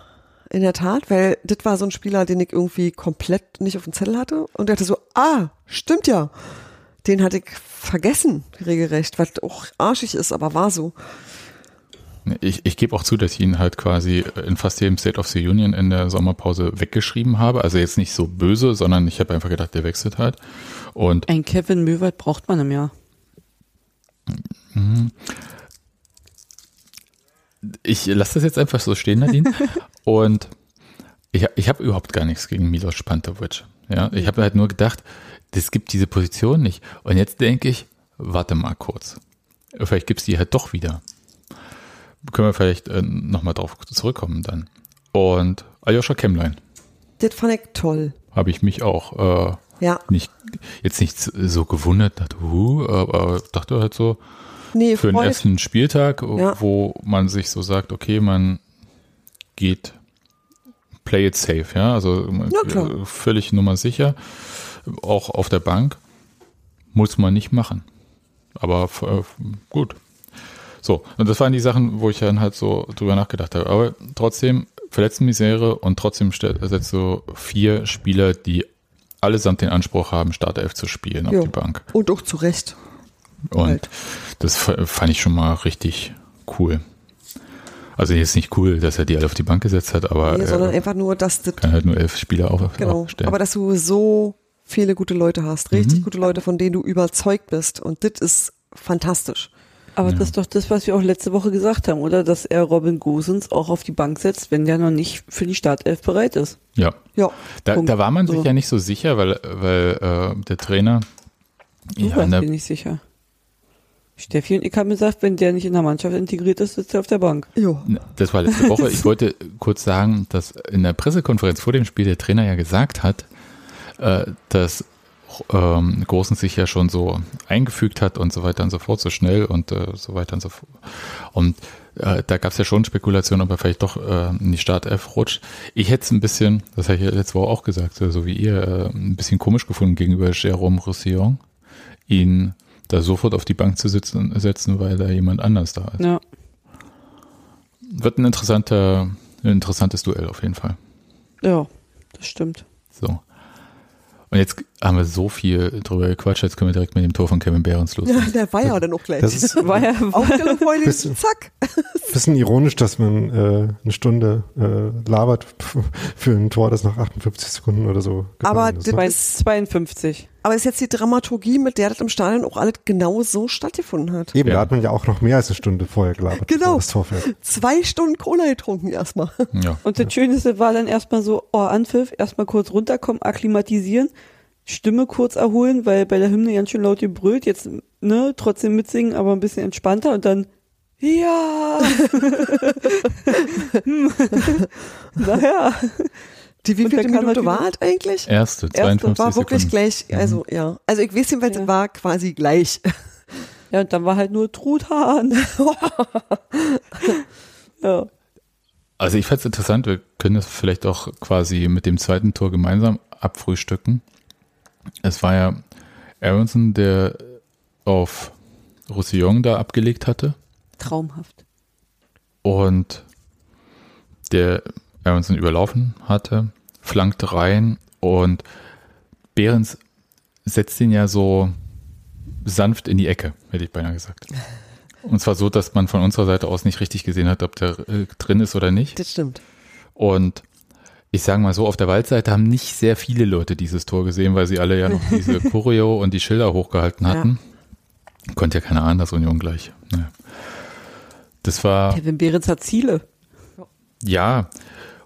in der Tat, weil das war so ein Spieler, den ich irgendwie komplett nicht auf dem Zettel hatte und dachte so, ah, stimmt ja. Den hatte ich vergessen, regelrecht, was auch arschig ist, aber war so. Ich, ich gebe auch zu, dass ich ihn halt quasi in fast jedem State of the Union in der Sommerpause weggeschrieben habe. Also jetzt nicht so böse, sondern ich habe einfach gedacht, der wechselt halt. Und Ein Kevin Möwald braucht man im Jahr. Ich lasse das jetzt einfach so stehen, Nadine. Und ich, ich habe überhaupt gar nichts gegen Milos Pantovic. Ja, ich habe halt nur gedacht, das gibt diese Position nicht. Und jetzt denke ich, warte mal kurz. Vielleicht gibt's die halt doch wieder. Können wir vielleicht äh, nochmal drauf zurückkommen dann. Und Aljoscha Kemmlein Das fand ich toll. habe ich mich auch äh, Ja, nicht jetzt nicht so gewundert, dachte, uh, aber dachte halt so, nee, für den ersten Spieltag, Ja. wo man sich so sagt, okay, man geht play it safe, ja, also äh, völlig nummer sicher, auch auf der Bank muss man nicht machen, aber äh, gut. So, und das waren die Sachen, wo ich dann halt so drüber nachgedacht habe. Aber trotzdem, Verletztenmisere und trotzdem setzt du vier Spieler, die allesamt den Anspruch haben, Startelf zu spielen auf Jo. die Bank. Und auch zu Recht. Und Halt. das fand ich schon mal richtig cool. Also jetzt nicht cool, dass er die alle auf die Bank gesetzt hat, aber Nee, sondern er einfach nur, dass das, kann halt nur elf Spieler auf, genau, aufstellen. aber dass du so viele gute Leute hast, richtig Mhm. gute Leute, von denen du überzeugt bist. Und das ist fantastisch. Aber das ist doch das, was wir auch letzte Woche gesagt haben, oder? Dass er Robin Gosens auch auf die Bank setzt, wenn der noch nicht für die Startelf bereit ist. ja, Ja, da, da war man sich So. ja nicht so sicher, weil, weil äh, der Trainer Du ja, warst ne, dir nicht sicher. Steffi und ich haben gesagt, wenn der nicht in der Mannschaft integriert ist, sitzt er auf der Bank. jo. Ne, Das war letzte Woche. Ich wollte kurz sagen, dass in der Pressekonferenz vor dem Spiel der Trainer ja gesagt hat, äh, dass ähm, Großen sich ja schon so eingefügt hat und so weiter und so fort, so schnell und äh, so weiter und so fort. Und äh, da gab es ja schon Spekulationen, ob er vielleicht doch äh, in die Startelf rutscht. Ich hätte es ein bisschen, das habe ich ja letzte Woche auch gesagt, so so wie ihr, äh, ein bisschen komisch gefunden gegenüber Jérôme Roussillon, ihn da sofort auf die Bank zu sitzen, setzen, weil da jemand anders da ist. Ja. Wird ein interessanter, ein interessantes Duell auf jeden Fall. Ja, das stimmt. So. Und jetzt haben wir so viel drüber gequatscht, jetzt können wir direkt mit dem Tor von Kevin Behrens los. Ja, der war ja dann auch gleich. Das ist War ja, heute, Bisschen- zack. bisschen ironisch, dass man äh, eine Stunde äh, labert für ein Tor, das nach 58 Sekunden oder so Aber gefallen ist. Ne? bei 52. Aber ist jetzt die Dramaturgie, mit der das im Stadion auch alles genau so stattgefunden hat. Eben, Ja. da hat man ja auch noch mehr als eine Stunde vorher gelabert. Genau. Das Tor fällt. Zwei Stunden Cola getrunken erstmal. Ja. Und das Schönste war dann erstmal so, oh, Anpfiff, erstmal kurz runterkommen, akklimatisieren, Stimme kurz erholen, weil bei der Hymne ganz schön laut gebrüllt, jetzt, ne, trotzdem mitsingen, aber ein bisschen entspannter und dann, ja. Naja. Die wie viele Minute natürlich- war es eigentlich? Erste, 52 war wirklich Sekunden. gleich, also ja. Also ich weiß jedenfalls, Ja. es war quasi gleich. Ja, und dann war halt nur Truthahn. ja. Also ich fand es interessant, wir können das vielleicht auch quasi mit dem zweiten Tor gemeinsam abfrühstücken. Es war ja Aronson, der auf Roussillon da abgelegt hatte Traumhaft. und der Aronson überlaufen hatte, flankte rein und Behrens setzt ihn ja so sanft in die Ecke, hätte ich beinahe gesagt. Und zwar so, dass man von unserer Seite aus nicht richtig gesehen hat, ob der äh, drin ist oder nicht. Das stimmt. Und ich sage mal so, auf der Waldseite haben nicht sehr viele Leute dieses Tor gesehen, weil sie alle ja noch diese Choreo und die Schilder hochgehalten hatten. Konnte ja keiner ahnen, dass Union gleich. Naja. Das war, Kevin Behrens hat Ziele. ja,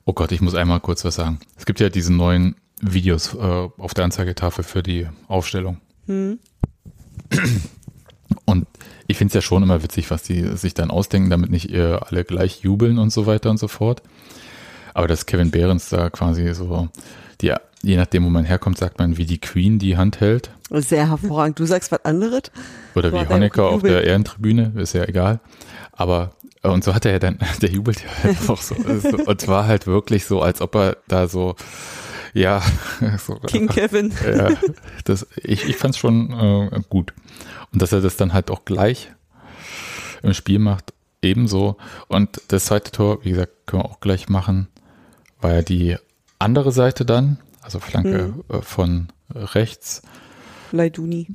oh Gott, ich muss einmal kurz was sagen. Es gibt ja diese neuen Videos äh, auf der Anzeigetafel für die Aufstellung. Hm. Und ich finde es ja schon immer witzig, was die sich dann ausdenken, damit nicht äh, alle gleich jubeln und so weiter und so fort. Aber dass Kevin Behrens da quasi so, die, je nachdem, wo man herkommt, sagt man, wie die Queen die Hand hält. Sehr hervorragend. Du sagst was anderes? Oder wie er Honecker auf der Ehrentribüne, ist ja egal. Aber, äh, und so hat er ja dann, der jubelt ja halt auch so. so. Und zwar halt wirklich so, als ob er da so, ja, so, King Kevin. ja, das, ich, ich fand es schon äh, gut. Und dass er das dann halt auch gleich im Spiel macht, ebenso. Und das zweite Tor, wie gesagt, können wir auch gleich machen, war ja die andere Seite dann, also Flanke äh, von rechts, Leiduni.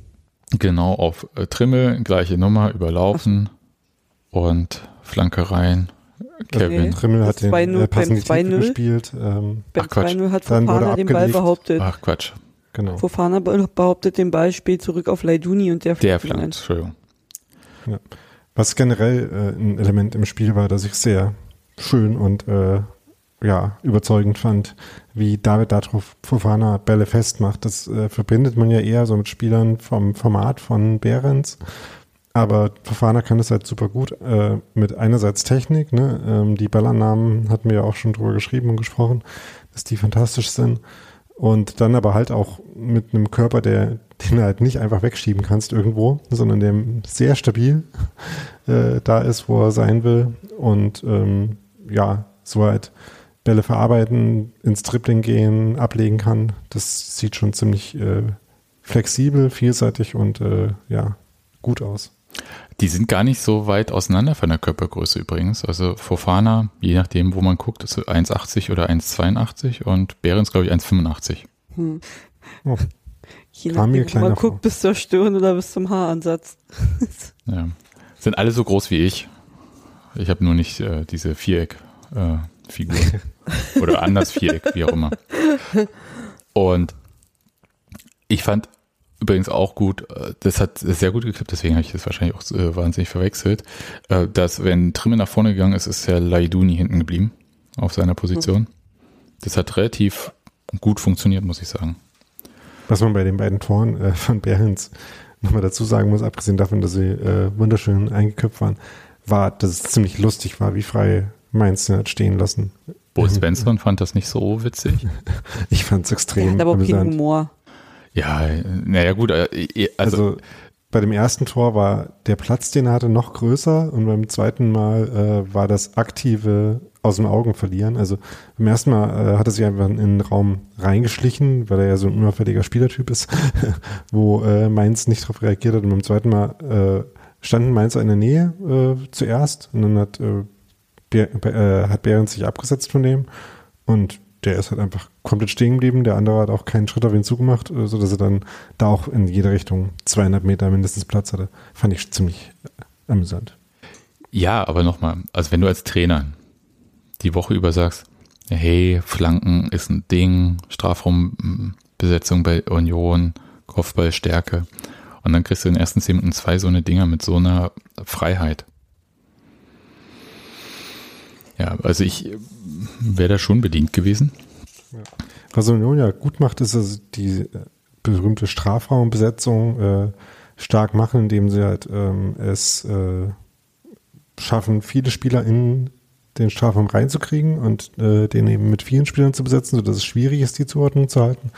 genau auf äh, Trimmel, gleiche Nummer, überlaufen und Flanke rein. Kevin. Okay. Trimmel hat den 2-0 äh, Pass in die beim Tiefe 2-0. gespielt. Ähm, Beim Ach, Quatsch. 2-0 hat Dann wurde Fofana den Ball behauptet. Ach Quatsch, genau. Fofana be- behauptet den Ball, spielt zurück auf Leiduni und der der flankt. Entschuldigung. Was generell äh, ein Element im Spiel war, das ich sehr schön und äh, ja, überzeugend fand, wie David Datrov Fofana Bälle festmacht. Das äh, verbindet man ja eher so mit Spielern vom Format von Behrens. Aber Fofana kann das halt super gut äh, mit einerseits Technik, ne? ähm, die Ballannahmen hatten wir ja auch schon drüber geschrieben und gesprochen, dass die fantastisch sind. Und dann aber halt auch mit einem Körper, der, den du halt nicht einfach wegschieben kannst irgendwo, sondern der sehr stabil äh, da ist, wo er sein will. Und ähm, ja, so halt Bälle verarbeiten, ins Dribbling gehen, ablegen kann. Das sieht schon ziemlich äh, flexibel, vielseitig und äh, ja, gut aus. Die sind gar nicht so weit auseinander von der Körpergröße übrigens. Also Fofana, je nachdem, wo man guckt, ist 1,80 oder 1,82 und Behrens, glaube ich, 1,85. Je Kam mir nachdem, wo man guckt, bis zur Stirn oder bis zum Haaransatz. Ja. Sind alle so groß wie ich. Ich habe nur nicht äh, diese Viereck-Figur. oder anders Viereck, wie auch immer. Und ich fand übrigens auch gut, äh, das hat sehr gut geklappt, deswegen habe ich das wahrscheinlich auch äh, wahnsinnig verwechselt, äh, dass wenn Trimme nach vorne gegangen ist, ist ja Laiduni hinten geblieben auf seiner Position. Das hat relativ gut funktioniert, muss ich sagen. Was man bei den beiden Toren von Behrens nochmal dazu sagen muss, abgesehen davon, dass sie wunderschön eingeköpft waren, war, dass es ziemlich lustig war, wie frei Mainz den hat stehen lassen. Bo Svensson fand das nicht so witzig. Ich fand es extrem hat aber auch keinen. Humor. Ja, naja gut, äh, äh, also, Also, bei dem ersten Tor war der Platz, den er hatte, noch größer und beim zweiten Mal äh, war das aktive aus dem Augen verlieren. Also beim ersten Mal äh, hat er sich einfach in den Raum reingeschlichen, weil er ja so ein unauffälliger Spielertyp ist, wo äh, Mainz nicht darauf reagiert hat. Und beim zweiten Mal äh, standen Mainz in der Nähe äh, zuerst und dann hat, äh, hat Behrens sich abgesetzt von dem und der ist halt einfach komplett stehen geblieben. Der andere hat auch keinen Schritt auf ihn zugemacht, äh, sodass er dann da auch in jede Richtung zweieinhalb Meter mindestens Platz hatte. Fand ich ziemlich amüsant. Ja, aber nochmal, also wenn du als Trainer die Woche über sagst, hey, Flanken ist ein Ding, Strafraumbesetzung bei Union, Kopfballstärke und dann kriegst du in den ersten zehn Minuten zwei so eine Dinger mit so einer Freiheit. Ja, also ich wäre da schon bedient gewesen. Was Union ja gut macht, ist also die äh, berühmte Strafraumbesetzung äh, stark machen, indem sie halt ähm, es äh, schaffen, viele Spieler in den Strafraum reinzukriegen und äh, den eben mit vielen Spielern zu besetzen, sodass es schwierig ist, die Zuordnung zu halten.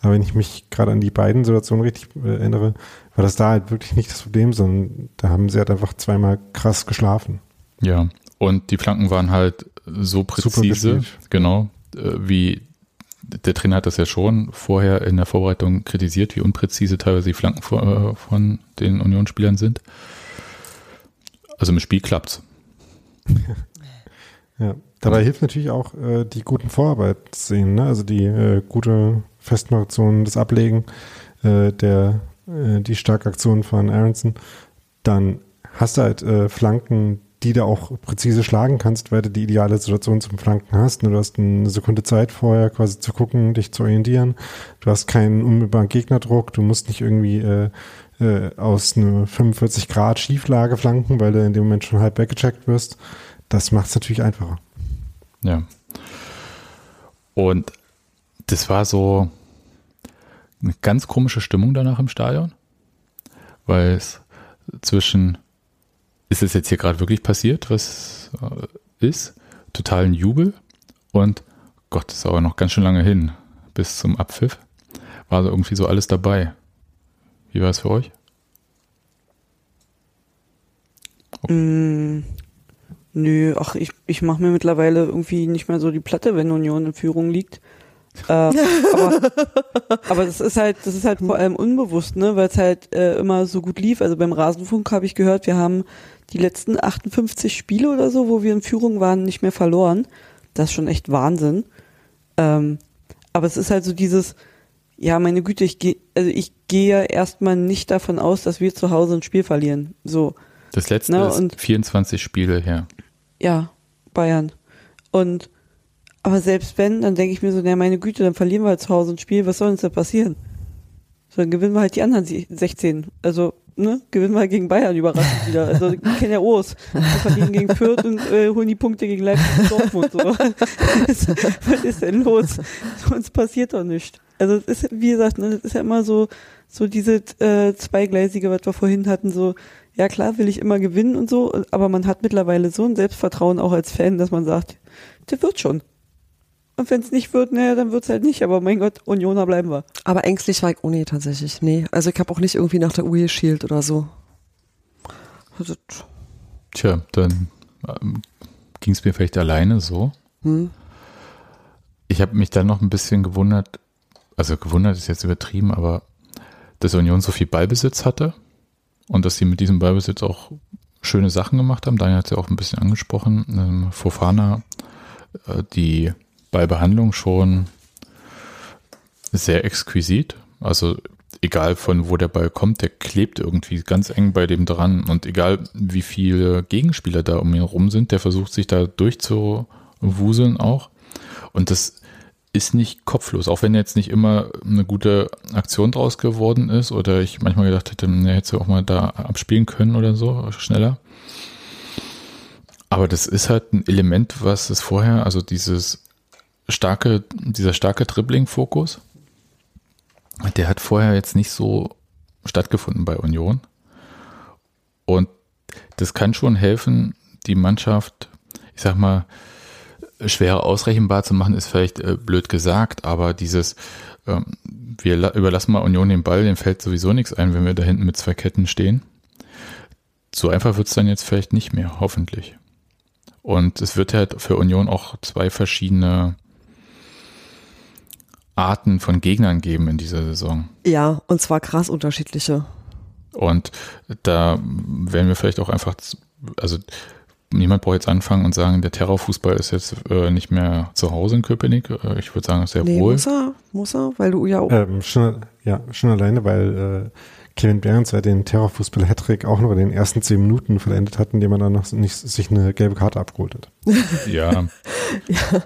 Aber wenn ich mich gerade an die beiden Situationen richtig äh, erinnere, war das da halt wirklich nicht das Problem, sondern da haben sie halt einfach zweimal krass geschlafen. Ja, und die Flanken waren halt so präzise, genau, äh, wie der Trainer hat das ja schon vorher in der Vorbereitung kritisiert, wie unpräzise teilweise die Flanken von, äh, von den Unionsspielern sind. Also im Spiel klappt's. Ja, dabei hilft natürlich auch äh, die guten Vorarbeitsszenen, ne? also die äh, gute Festmaration, das Ablegen äh, der äh, die starke Aktion von Aronson. Dann hast du halt Flanken, die du auch präzise schlagen kannst, weil du die ideale Situation zum Flanken hast. Du hast eine Sekunde Zeit vorher quasi zu gucken, dich zu orientieren. Du hast keinen unmittelbaren Gegnerdruck. Du musst nicht irgendwie äh, äh, aus einer 45 Grad Schieflage flanken, weil du in dem Moment schon halb weggecheckt wirst. Das macht es natürlich einfacher. Ja. Und das war so eine ganz komische Stimmung danach im Stadion, weil es zwischen ist es jetzt hier gerade wirklich passiert, was äh, ist? Totalen Jubel und Gott, ist aber noch ganz schön lange hin bis zum Abpfiff. War also irgendwie so alles dabei. Wie war es für euch? Mm, nö, ach, ich, ich mache mir mittlerweile irgendwie nicht mehr so die Platte, wenn Union in Führung liegt. Äh, aber, aber das ist halt, das ist halt vor allem unbewusst, ne, weil es halt äh, immer so gut lief. Also beim Rasenfunk habe ich gehört, wir haben die letzten 58 Spiele oder so, wo wir in Führung waren, nicht mehr verloren. Das ist schon echt Wahnsinn. Ähm, aber es ist halt so dieses, ja, meine Güte, ich gehe, also ich gehe ja erstmal nicht davon aus, dass wir zu Hause ein Spiel verlieren. So. Das letzte Na, ist und- 24 Spiele her. Ja, Bayern. Und aber selbst wenn, dann denke ich mir so, na meine Güte, dann verlieren wir halt zu Hause ein Spiel, was soll uns da passieren? So, dann gewinnen wir halt die anderen sie- 16. Also, ne, gewinnen wir gegen Bayern überraschend wieder. Also, ich kenne ja O's. Wir verlieren gegen Fürth und äh, holen die Punkte gegen Leipzig und Dortmund. So. was ist denn los? Uns passiert doch nichts. Also, es ist, wie gesagt, ne, das ist ja immer so, so diese äh, zweigleisige, was wir vorhin hatten, so, ja klar will ich immer gewinnen und so, aber man hat mittlerweile so ein Selbstvertrauen auch als Fan, dass man sagt, der wird schon. Und wenn es nicht wird, naja, dann wird's halt nicht, aber mein Gott, Unioner bleiben wir. Aber ängstlich war ich auch nie tatsächlich. Nee. Also ich habe auch nicht irgendwie nach der Uhr geschielt oder so. Also, Tja, dann ähm, ging es mir vielleicht alleine so. hm. Ich habe mich dann noch ein bisschen gewundert, also gewundert ist jetzt übertrieben, aber dass Union so viel Ballbesitz hatte und dass sie mit diesem Ballbesitz auch schöne Sachen gemacht haben. Daniel hat es ja auch ein bisschen angesprochen. Ähm, Fofana, äh, die Ballbehandlung schon sehr exquisit. Also egal von wo der Ball kommt, der klebt irgendwie ganz eng bei dem dran und egal wie viele Gegenspieler da um ihn rum sind, der versucht sich da durchzuwuseln auch. Und das ist nicht kopflos, auch wenn jetzt nicht immer eine gute Aktion draus geworden ist oder ich manchmal gedacht hätte, ne, hätte auch mal da abspielen können oder so, schneller. Aber das ist halt ein Element, was es vorher, also dieses starke, dieser starke Dribbling-Fokus, der hat vorher jetzt nicht so stattgefunden bei Union. Und das kann schon helfen, die Mannschaft, ich sag mal, schwerer ausrechenbar zu machen, ist vielleicht äh, blöd gesagt, aber dieses, ähm, wir la- überlassen mal Union den Ball, dem fällt sowieso nichts ein, wenn wir da hinten mit zwei Ketten stehen. So einfach wird es dann jetzt vielleicht nicht mehr, hoffentlich. Und es wird halt für Union auch zwei verschiedene Arten von Gegnern geben in dieser Saison. Ja, und zwar krass unterschiedliche. Und da werden wir vielleicht auch einfach, also niemand braucht jetzt anfangen und sagen, der Terrorfußball ist jetzt äh, nicht mehr zu Hause in Köpenick. Äh, ich würde sagen, sehr Nee, wohl. muss er, muss er, weil du ja auch. Ähm, schon, ja, schon alleine, weil äh, Kevin Behrens ja den Terrorfußball-Hattrick auch noch in den ersten zehn Minuten vollendet hat, indem er dann noch nicht sich eine gelbe Karte abgeholt hat. Ja.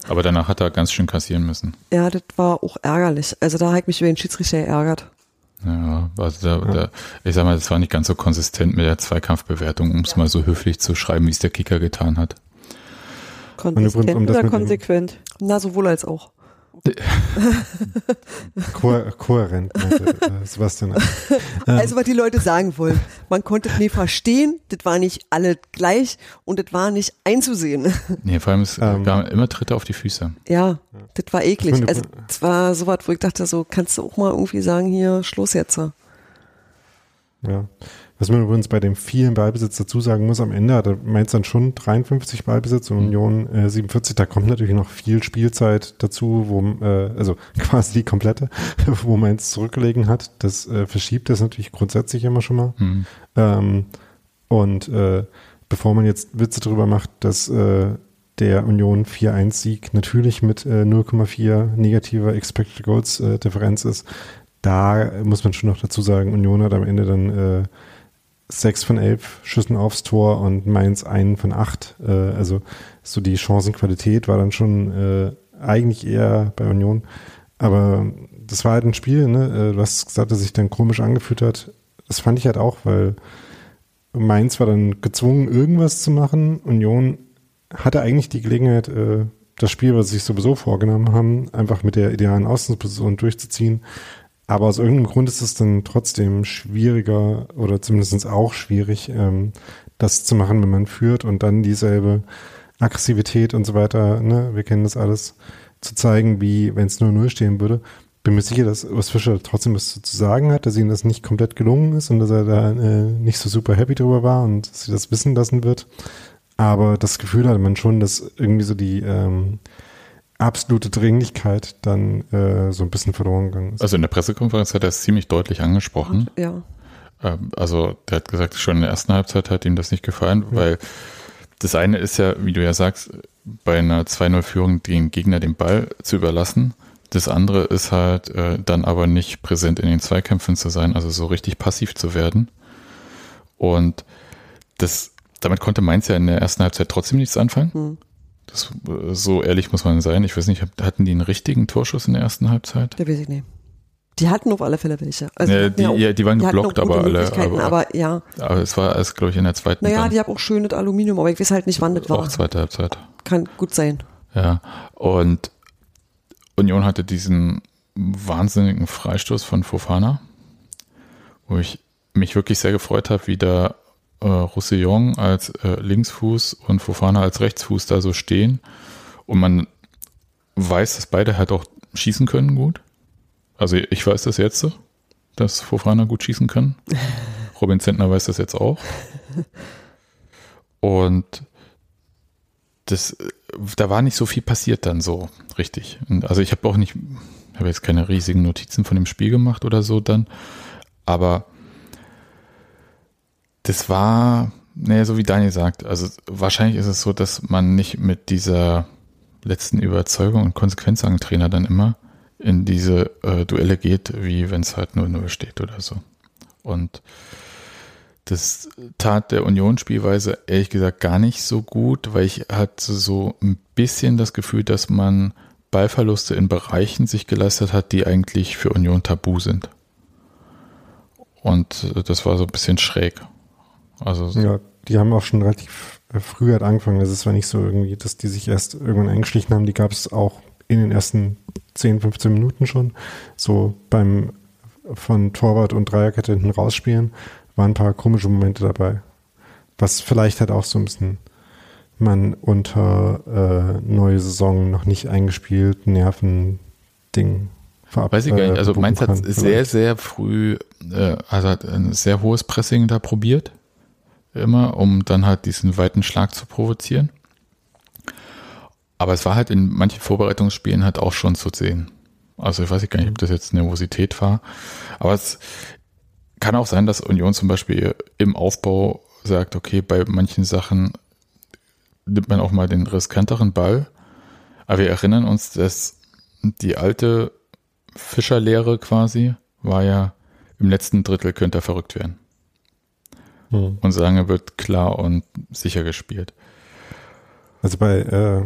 Aber danach hat er ganz schön kassieren müssen. Ja, das war auch ärgerlich. Also da habe ich mich über den Schiedsrichter geärgert. Ja, also da, da, ich sag mal, das war nicht ganz so konsistent mit der Zweikampfbewertung, um es mal so höflich zu schreiben, wie es der Kicker getan hat. Konsistent um das oder dem- konsequent? Na, sowohl als auch. Ko kohärent, meinte äh, Sebastian. Ähm, Also, was die Leute sagen wollen. Man konnte es nie verstehen, das war nicht alle gleich und das war nicht einzusehen. Nee, vor allem es Ähm. gab immer Tritte auf die Füße. Ja, das war eklig. Finde- Also, das war so was, wo ich dachte, so, kannst du auch mal irgendwie sagen, hier, Schluss jetzt. Ja. Was man übrigens bei dem vielen Ballbesitz dazu sagen muss, am Ende hat er Mainz dann schon 53 Ballbesitz und Union äh, 47. Da kommt natürlich noch viel Spielzeit dazu, wo, äh, also quasi die komplette, wo Mainz zurückgelegen hat. Das äh, verschiebt das natürlich grundsätzlich immer schon mal. Mhm. Ähm, und äh, bevor man jetzt Witze drüber macht, dass äh, der Union 4-1-Sieg natürlich mit äh, 0,4 negativer Expected Goals äh, Differenz ist, da muss man schon noch dazu sagen, Union hat am Ende dann äh, sechs von elf Schüssen aufs Tor und Mainz einen von acht. Äh, also so die Chancenqualität war dann schon äh, eigentlich eher bei Union. Aber das war halt ein Spiel, ne? Äh, du hast gesagt, dass sich dann komisch angefühlt hat. Das fand ich halt auch, weil Mainz war dann gezwungen, irgendwas zu machen. Union hatte eigentlich die Gelegenheit, äh, das Spiel, was sie sich sowieso vorgenommen haben, einfach mit der idealen Außenposition durchzuziehen. Aber aus irgendeinem Grund ist es dann trotzdem schwieriger oder zumindest auch schwierig, ähm, das zu machen, wenn man führt und dann dieselbe Aggressivität und so weiter, ne, wir kennen das alles, zu zeigen, wie wenn es nur null stehen würde. Bin mir sicher, dass Urs Fischer trotzdem was zu sagen hat, dass ihm das nicht komplett gelungen ist und dass er da äh, nicht so super happy drüber war und dass sie das wissen lassen wird. Aber das Gefühl hatte man schon, dass irgendwie so die ähm, absolute Dringlichkeit dann äh, so ein bisschen verloren gegangen ist. Also in der Pressekonferenz hat er es ziemlich deutlich angesprochen. Ja. Ähm, also der hat gesagt, schon in der ersten Halbzeit hat ihm das nicht gefallen, Ja. weil das eine ist ja, wie du ja sagst, bei einer 2-0-Führung den Gegner den Ball zu überlassen. Das andere ist halt äh, dann aber nicht präsent in den Zweikämpfen zu sein, also so richtig passiv zu werden. Und das, damit konnte Mainz ja in der ersten Halbzeit trotzdem nichts anfangen. Hm. Das, äh, so ehrlich muss man sein. Ich weiß nicht, hatten die einen richtigen Torschuss in der ersten Halbzeit? Der weiß ich nicht. Die hatten auf alle Fälle welche. Also Ja, die, auch- ja, die waren die geblockt, aber alle. Aber, aber ja. aber es war alles, glaube ich, in der zweiten. Naja, dann. die haben auch schön das Aluminium, aber ich weiß halt nicht, wann das war. auch zweite Halbzeit. Kann gut sein. Ja, und Union hatte diesen wahnsinnigen Freistoß von Fofana, wo ich mich wirklich sehr gefreut habe, wie da äh, Roussillon als äh, Linksfuß und Fofana als Rechtsfuß da so stehen und man weiß, dass beide halt auch schießen können gut. Also ich weiß das jetzt, so, dass Fofana gut schießen kann. Robin Zentner weiß das jetzt auch. Und das, da war nicht so viel passiert dann so, richtig. Und also ich habe auch nicht, habe jetzt keine riesigen Notizen von dem Spiel gemacht oder so dann, aber das war, naja, so wie Daniel sagt, also wahrscheinlich ist es so, dass man nicht mit dieser letzten Überzeugung und Konsequenz sagen Trainer dann immer in diese äh, Duelle geht, wie wenn es halt 0-0 steht oder so. Und das tat der Union-Spielweise ehrlich gesagt gar nicht so gut, weil ich hatte so ein bisschen das Gefühl, dass man Ballverluste in Bereichen sich geleistet hat, die eigentlich für Union tabu sind. Und das war so ein bisschen schräg. Also Ja, die haben auch schon relativ früh halt angefangen. Das ist zwar nicht so irgendwie, dass die sich erst irgendwann eingeschlichen haben. Die gab es auch in den ersten 10, 15 Minuten schon. So beim von Torwart und Dreierkette hinten rausspielen waren ein paar komische Momente dabei. Was vielleicht halt auch so ein bisschen man unter äh, neue Saison noch nicht eingespielt Nerven-Ding verab- Weiß ich gar nicht. äh, Also Mainz hat sehr, sehr früh, äh, also hat ein sehr hohes Pressing da probiert. Immer, um dann halt diesen weiten Schlag zu provozieren. Aber es war halt in manchen Vorbereitungsspielen halt auch schon zu sehen. Also ich weiß gar nicht, ob das jetzt Nervosität war. Aber es kann auch sein, dass Union zum Beispiel im Aufbau sagt, okay, bei manchen Sachen nimmt man auch mal den riskanteren Ball. Aber wir erinnern uns, dass die alte Fischerlehre quasi war ja, im letzten Drittel könnte er verrückt werden. Hm. Und solange wird klar und sicher gespielt. Also bei, äh,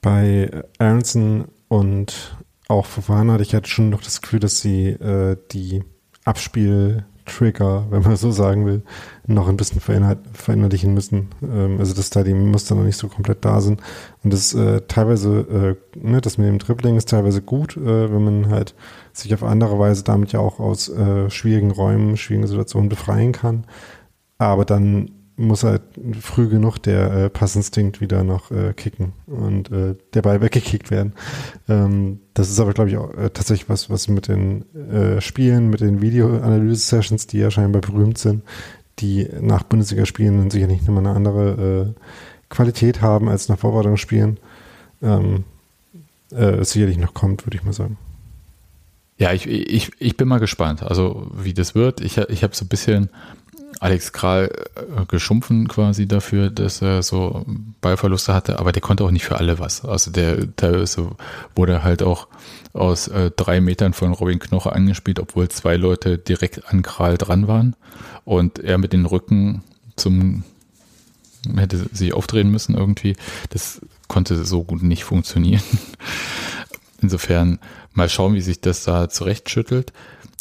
bei Aronson und auch Fofana hatte ich halt schon noch das Gefühl, dass sie äh, die Abspiel-Trigger, wenn man so sagen will, noch ein bisschen verinner verinnerlichen müssen. Ähm, also dass da die Muster noch nicht so komplett da sind. Und das äh, teilweise, äh, ne, das mit dem Dribbling ist teilweise gut, äh, wenn man halt sich auf andere Weise damit ja auch aus äh, schwierigen Räumen, schwierigen Situationen befreien kann. Aber dann muss halt früh genug der äh, Passinstinkt wieder noch äh, kicken und äh, der Ball weggekickt werden. Ähm, das ist aber, glaube ich, auch äh, tatsächlich was, was mit den äh, Spielen, mit den Videoanalyse-Sessions, die ja scheinbar berühmt sind, die nach Bundesliga-Spielen dann sicherlich nochmal eine andere äh, Qualität haben als nach Vorbereitungsspielen, ähm, äh, sicherlich noch kommt, würde ich mal sagen. Ja, ich, ich, ich bin mal gespannt, also wie das wird. Ich, ich habe so ein bisschen Alex Kral äh, geschumpfen quasi dafür, dass er so Ballverluste hatte, aber der konnte auch nicht für alle was. Also der teilweise wurde halt auch aus äh, drei Metern von Robin Knoche angespielt, obwohl zwei Leute direkt an Kral dran waren und er mit den Rücken zum hätte sich aufdrehen müssen irgendwie. Das konnte so gut nicht funktionieren. Insofern mal schauen, wie sich das da zurechtschüttelt.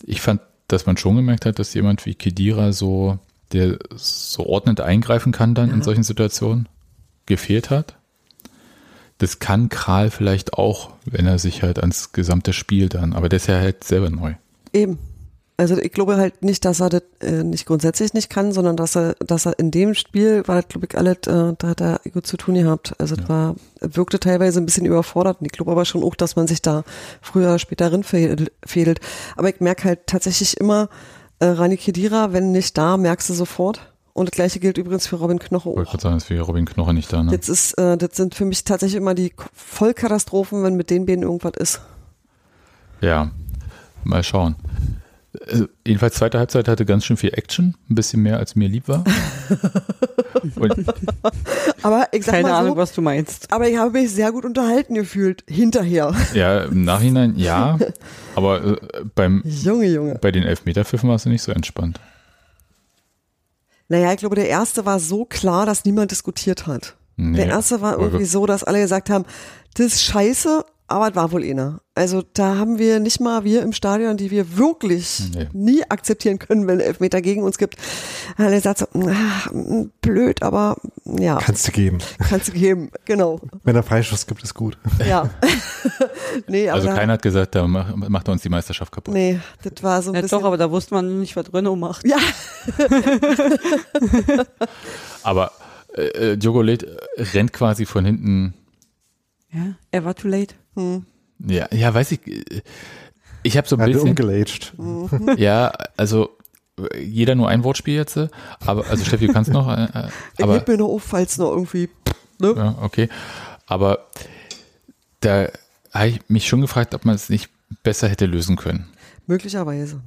Ich fand, dass man schon gemerkt hat, dass jemand wie Kedira so, der so ordnend eingreifen kann dann ja. in solchen Situationen, gefehlt hat. Das kann Kral vielleicht auch, wenn er sich halt ans gesamte Spiel dann, aber der ist ja halt selber neu. Eben, also ich glaube halt nicht, dass er das äh, nicht grundsätzlich nicht kann, sondern dass er, dass er in dem Spiel war, glaube ich, alles, äh, da hat er gut zu tun gehabt. Also ja. war, wirkte teilweise ein bisschen überfordert. Und ich glaube aber schon auch, dass man sich da früher oder später fehlt. Aber ich merke halt tatsächlich immer, äh, Rani Kedira, wenn nicht da, merkst du sofort. Und das gleiche gilt übrigens für Robin Knoche auch. Ich wollte sagen, ist für Robin Knoche nicht da, ne? Das, ist, äh, das sind für mich tatsächlich immer die Vollkatastrophen, wenn mit den beiden irgendwas ist. Ja, mal schauen. Also, jedenfalls zweite Halbzeit hatte ganz schön viel Action, ein bisschen mehr als mir lieb war. aber ich sag Keine mal so, Ahnung, was du meinst. Aber ich habe mich sehr gut unterhalten gefühlt hinterher. Ja, im Nachhinein ja, aber äh, beim Junge, Junge. bei den Elfmeterpfiffen warst du nicht so entspannt. Naja, ich glaube, der erste war so klar, dass niemand diskutiert hat. Nee, der erste war irgendwie so, dass alle gesagt haben, das ist scheiße, aber es war wohl einer. Also da haben wir nicht mal wir im Stadion, die wir wirklich nee. nie akzeptieren können, wenn Elfmeter gegen uns gibt. Er sagt so, ach, blöd, aber ja. Kannst du geben. Kannst du geben, genau. Wenn er Freischuss gibt, ist gut. Ja. nee, aber also keiner hat gesagt, da macht er uns die Meisterschaft kaputt. Nee, das war so ein ja, bisschen. Doch, aber da wusste man nicht, was Renault macht. Ja. aber äh, Diogo Led rennt quasi von hinten. Ja, er war too late. Hm. Ja, ja, weiß ich. Ich habe so ein Hat bisschen. umgelatscht. Mhm. Ja, also jeder nur ein Wortspiel jetzt, aber also Steffi, du kannst noch. Äh, äh aber, ich mir noch auf, falls noch irgendwie. Ne? Ja, okay. Aber da habe ich mich schon gefragt, ob man es nicht besser hätte lösen können. Möglicherweise.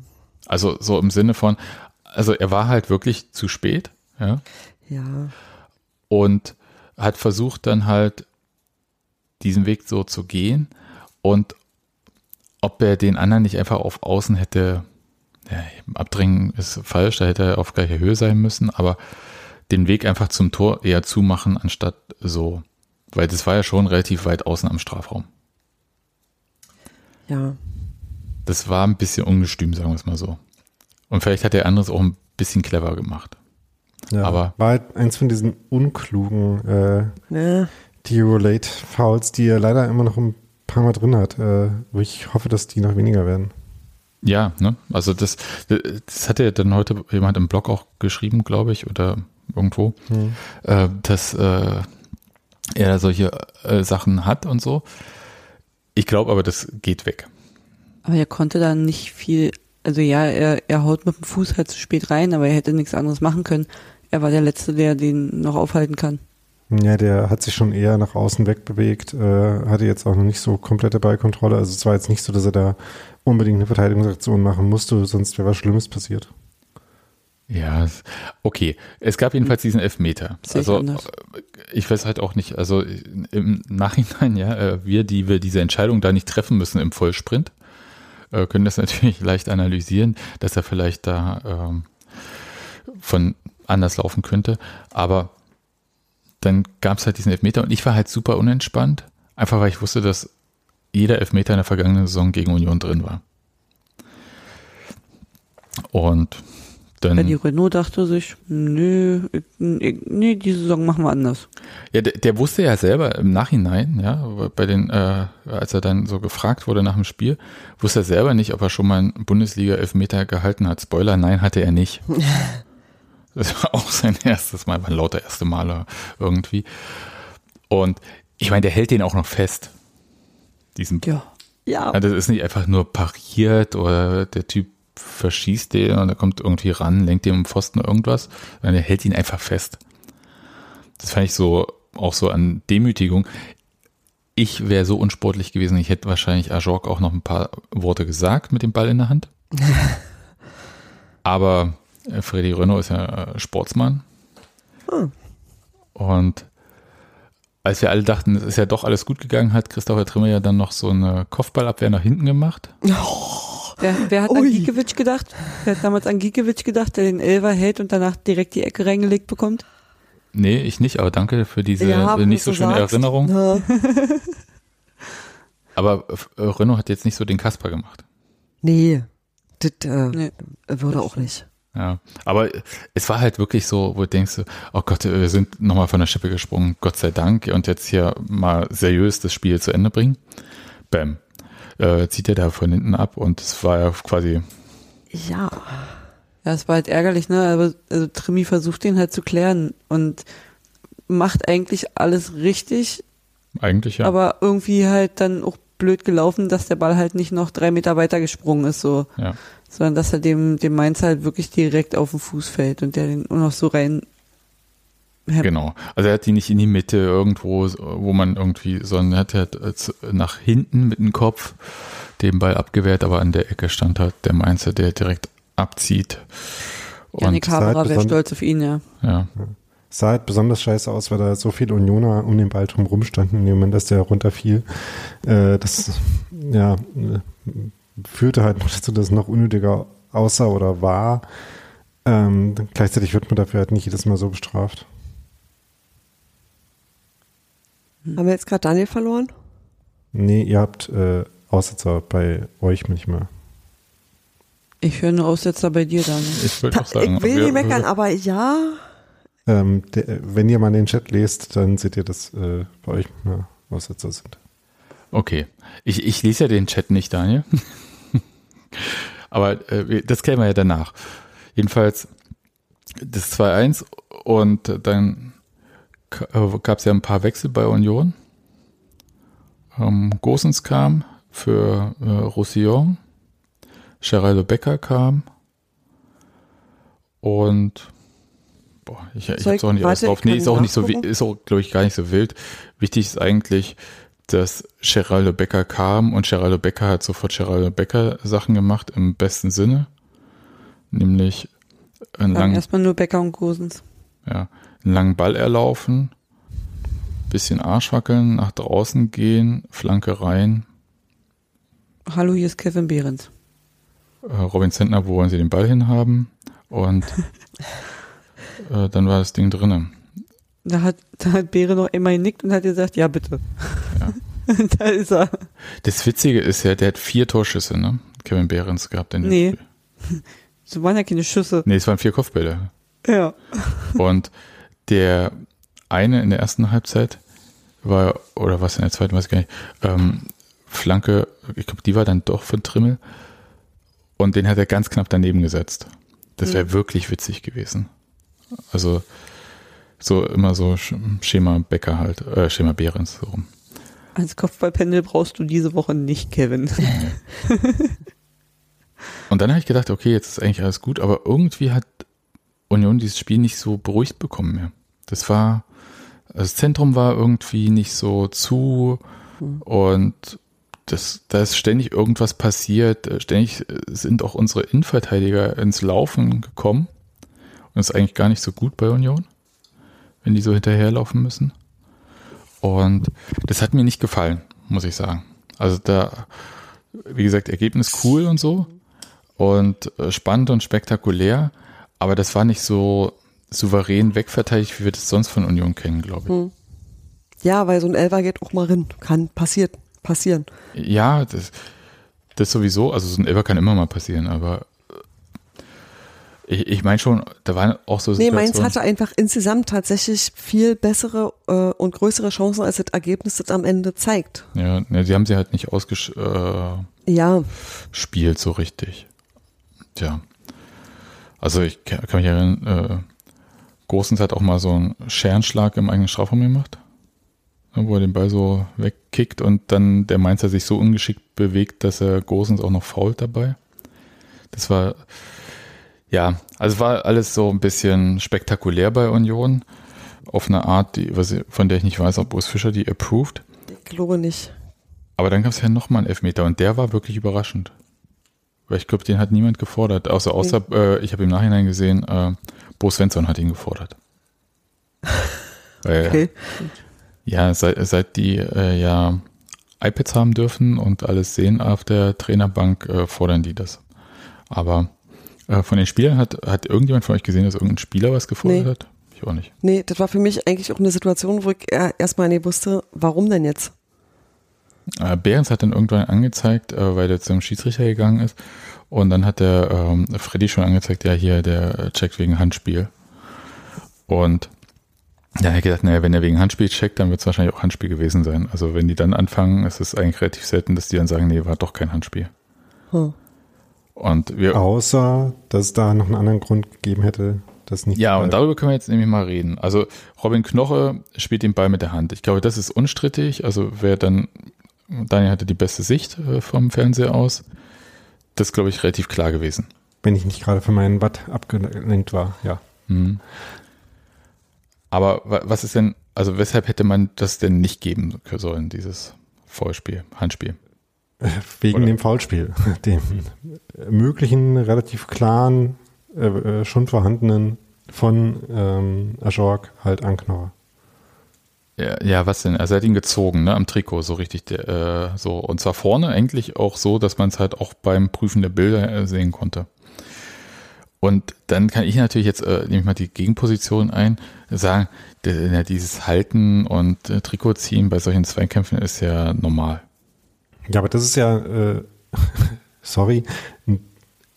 Also so im Sinne von, also er war halt wirklich zu spät, ja. Ja. Und hat versucht dann halt diesen Weg so zu gehen und ob er den anderen nicht einfach auf Außen hätte, ja, abdrängen ist falsch, da hätte er auf gleicher Höhe sein müssen, aber den Weg einfach zum Tor eher zumachen, anstatt so, weil das war ja schon relativ weit außen am Strafraum. Ja. Das war ein bisschen ungestüm, sagen wir es mal so. Und vielleicht hat der andere es auch ein bisschen clever gemacht. Ja, aber war halt eins von diesen unklugen äh, ja die Relate Fouls, die er leider immer noch ein paar Mal drin hat, äh, wo ich hoffe, dass die noch weniger werden. Ja, ne? Also das, das hat ja dann heute jemand im Blog auch geschrieben, glaube ich, oder irgendwo, hm. äh, dass äh, er solche Sachen hat und so. Ich glaube aber, das geht weg. Aber er konnte da nicht viel, also ja, er, er haut mit dem Fuß halt zu spät rein, aber er hätte nichts anderes machen können. Er war der Letzte, der den noch aufhalten kann. Ja, der hat sich schon eher nach außen wegbewegt, äh, hatte jetzt auch noch nicht so komplette Ballkontrolle. Also es war jetzt nicht so, dass er da unbedingt eine Verteidigungsaktion machen musste, sonst wäre was Schlimmes passiert. Ja, okay. Es gab jedenfalls diesen Elfmeter. Sehe also ich, ich weiß halt auch nicht, also im Nachhinein, ja, äh, wir, die wir diese Entscheidung da nicht treffen müssen im Vollsprint, äh, können das natürlich leicht analysieren, dass er vielleicht da ähm, von anders laufen könnte. Aber dann gab es halt diesen Elfmeter und ich war halt super unentspannt, einfach weil ich wusste, dass jeder Elfmeter in der vergangenen Saison gegen Union drin war. Und dann. Ja, die Renault dachte sich, nö, nee, die Saison machen wir anders. Ja, der, der, wusste ja selber im Nachhinein, ja, bei den, äh, als er dann so gefragt wurde nach dem Spiel, wusste er selber nicht, ob er schon mal einen Bundesliga-Elfmeter gehalten hat. Spoiler, nein, hatte er nicht. Das war auch sein erstes Mal, war ein lauter erste Maler irgendwie. Und ich meine, der hält den auch noch fest. Diesen Ja. Ja, ja, das ist nicht einfach nur pariert oder der Typ verschießt den und er kommt irgendwie ran, lenkt dem im Pfosten irgendwas, sondern er hält ihn einfach fest. Das fand ich so auch so an Demütigung. Ich wäre so unsportlich gewesen, ich hätte wahrscheinlich Ajork auch noch ein paar Worte gesagt mit dem Ball in der Hand. Aber Freddy Renault ist ja äh, Sportsmann. Ah. Und als wir alle dachten, es ist ja doch alles gut gegangen, hat Christopher Trimmer ja dann noch so eine Kopfballabwehr nach hinten gemacht. Wer, wer hat Ui. an Giekewitsch gedacht? Wer hat damals an Giekewitsch gedacht, der den Elfer hält und danach direkt die Ecke reingelegt bekommt? Nee, ich nicht, aber danke für diese Ja, äh, nicht so schöne sagst. Erinnerung. Ja. Aber äh, Renault hat jetzt nicht so den Kasper gemacht. Nee, das äh, Nee. würde auch nicht. Ja, aber es war halt wirklich so, wo du denkst, oh Gott, wir sind nochmal von der Schippe gesprungen, Gott sei Dank, und jetzt hier mal seriös das Spiel zu Ende bringen. Bam. Äh, zieht er da von hinten ab und es war ja quasi, Ja, Ja, es war halt ärgerlich, ne? Aber also Trimi versucht den halt zu klären und macht eigentlich alles richtig, eigentlich ja. aber irgendwie halt dann auch blöd gelaufen, dass der Ball halt nicht noch drei Meter weiter gesprungen ist, so, ja. sondern dass er dem, dem Mainz halt wirklich direkt auf den Fuß fällt und der den auch noch so rein. Genau. Also er hat die nicht in die Mitte irgendwo, wo man irgendwie, sondern er hat halt äh, nach hinten mit dem Kopf den Ball abgewehrt, aber an der Ecke stand halt der Mainzer, der direkt abzieht. Janik Und Haberer wäre stolz auf ihn, ja. ja, Sah halt besonders scheiße aus, weil da so viele Unioner um den Ball drum rumstanden, in dem Moment, dass der runterfiel. Äh, das, ja, führte halt noch dazu, dass es noch unnötiger aussah oder war. Ähm, gleichzeitig wird man dafür halt nicht jedes Mal so bestraft. haben wir jetzt gerade Daniel verloren? Nee, ihr habt äh, Aussetzer bei euch manchmal. Ich höre nur Aussetzer bei dir dann. ich auch sagen. ich will nicht meckern, aber ja, Ähm, der, wenn ihr mal den Chat lest, dann seht ihr, dass äh, bei euch mal Aussetzer sind. Okay. Ich, ich lese ja den Chat nicht, Daniel. Aber äh, das kennen wir ja danach. Jedenfalls das 2-1 und dann gab es ja ein paar Wechsel bei Union. Ähm, Gosens kam für äh, Roussillon. Geraldo Becker kam. Und boah, ich, ich hab's ich- auch nicht alles drauf. Nee, ist auch nicht so, ist auch, glaube ich, gar nicht so wild. Wichtig ist eigentlich, dass Geraldo Becker kam und Geraldo Becker hat sofort Geraldo Becker Sachen gemacht im besten Sinne. Nämlich einen langen, erstmal nur Becker und Gosens. ja, einen langen Ball erlaufen, bisschen Arsch wackeln, nach draußen gehen, Flanke rein. Hallo, hier ist Kevin Behrens. Äh, Robin Zentner, wo wollen sie den Ball hinhaben? Und äh, dann war das Ding drinnen. Da hat, da hat Beere noch einmal genickt und hat gesagt, ja bitte. Ja. da ist er. Das Witzige ist ja, der hat vier Torschüsse, ne? Kevin Behrens gehabt in dem Nee. Spiel. So waren ja keine Schüsse. Nee, es waren vier Kopfbälle. Ja. Und der eine in der ersten Halbzeit war, oder was in der zweiten, weiß ich gar nicht, ähm, Flanke, ich glaube, die war dann doch von Trimmel. Und den hat er ganz knapp daneben gesetzt. Das wäre wirklich witzig gewesen. Also so immer so Sch- Schema Becker halt, äh, Schema Behrens so rum. Als Kopfballpendel brauchst du diese Woche nicht, Kevin. Und dann habe ich gedacht, okay, jetzt ist eigentlich alles gut, aber irgendwie hat Union dieses Spiel nicht so beruhigt bekommen mehr. Das war, das Zentrum war irgendwie nicht so zu und das, da ist ständig irgendwas passiert. Äh, Ständig äh, sind auch unsere Innenverteidiger ins Laufen gekommen. Das ist eigentlich gar nicht so gut bei Union, wenn die so hinterherlaufen müssen. Und das hat mir nicht gefallen, muss ich sagen. Also da, wie gesagt, Ergebnis cool und so und äh, spannend und spektakulär, aber das war nicht so souverän wegverteidigt, wie wir das sonst von Union kennen, glaube ich. Hm. ja, weil so ein Elfer geht auch mal rein. Kann passiert, passieren. Ja, das, das sowieso, also so ein Elfer kann immer mal passieren, aber ich, ich meine schon, da waren auch so Nee, Mainz Situationen- hatte einfach insgesamt tatsächlich viel bessere äh, und größere Chancen, als das Ergebnis das am Ende zeigt. Ja, ne, sie haben sie halt nicht ausgespielt Ja, so richtig. Tja. Also ich kann, kann mich erinnern, äh, Großens hat auch mal so einen Scherenschlag im eigenen Strafraum gemacht, ne, wo er den Ball so wegkickt und dann der Mainzer sich so ungeschickt bewegt, dass er Großens auch noch fault dabei. Das war, ja, also war alles so ein bisschen spektakulär bei Union. Auf eine Art, die, was, von der ich nicht weiß, ob Urs Fischer die approved. Ich glaube nicht. Aber dann gab es ja nochmal einen Elfmeter und der war wirklich überraschend. Weil ich glaube, den hat niemand gefordert. Außer, außer äh, ich habe im Nachhinein gesehen, äh, Bo Svensson hat ihn gefordert. Weil, Okay. Ja, seit, seit die äh, ja iPads haben dürfen und alles sehen auf der Trainerbank, äh, fordern die das. Aber äh, von den Spielern hat, hat irgendjemand von euch gesehen, dass irgendein Spieler was gefordert Nee. hat? Ich auch nicht. Nee, das war für mich eigentlich auch eine Situation, wo ich erstmal nicht wusste, warum denn jetzt? Äh, Behrens hat dann irgendwann angezeigt, äh, weil er zum Schiedsrichter gegangen ist. Und dann hat der ähm, Freddy schon angezeigt, ja, hier, der checkt wegen Handspiel. Und ja, er hat gedacht, naja, wenn er wegen Handspiel checkt, dann wird es wahrscheinlich auch Handspiel gewesen sein. Also wenn die dann anfangen, ist es eigentlich relativ selten, dass die dann sagen, nee, war doch kein Handspiel. Hm. Und wir, Außer, dass es da noch einen anderen Grund gegeben hätte, das nicht. Ja, und darüber können wir jetzt nämlich mal reden. Also Robin Knoche spielt den Ball mit der Hand. Ich glaube, das ist unstrittig. Also wer dann, Daniel hatte die beste Sicht äh, vom Fernseher aus. Das ist, glaube ich, relativ klar gewesen. Wenn ich nicht gerade von meinem Watt abgelenkt war, ja. Mhm. Aber wa- was ist denn, also weshalb hätte man das denn nicht geben sollen, dieses Vollspiel, Handspiel? Wegen Oder- dem Foulspiel, dem möglichen, relativ klaren, äh, äh, schon vorhandenen von ähm, Ajorg halt Anknauer. Ja, ja, was denn? Also er hat ihn gezogen, ne, am Trikot, so richtig, der, äh, so. Und zwar vorne eigentlich auch so, dass man es halt auch beim Prüfen der Bilder äh, sehen konnte. Und dann kann ich natürlich jetzt, äh, nehme ich mal die Gegenposition ein, sagen, der, ja, dieses Halten und äh, Trikot ziehen bei solchen Zweikämpfen ist ja normal. Ja, aber das ist ja, äh, sorry,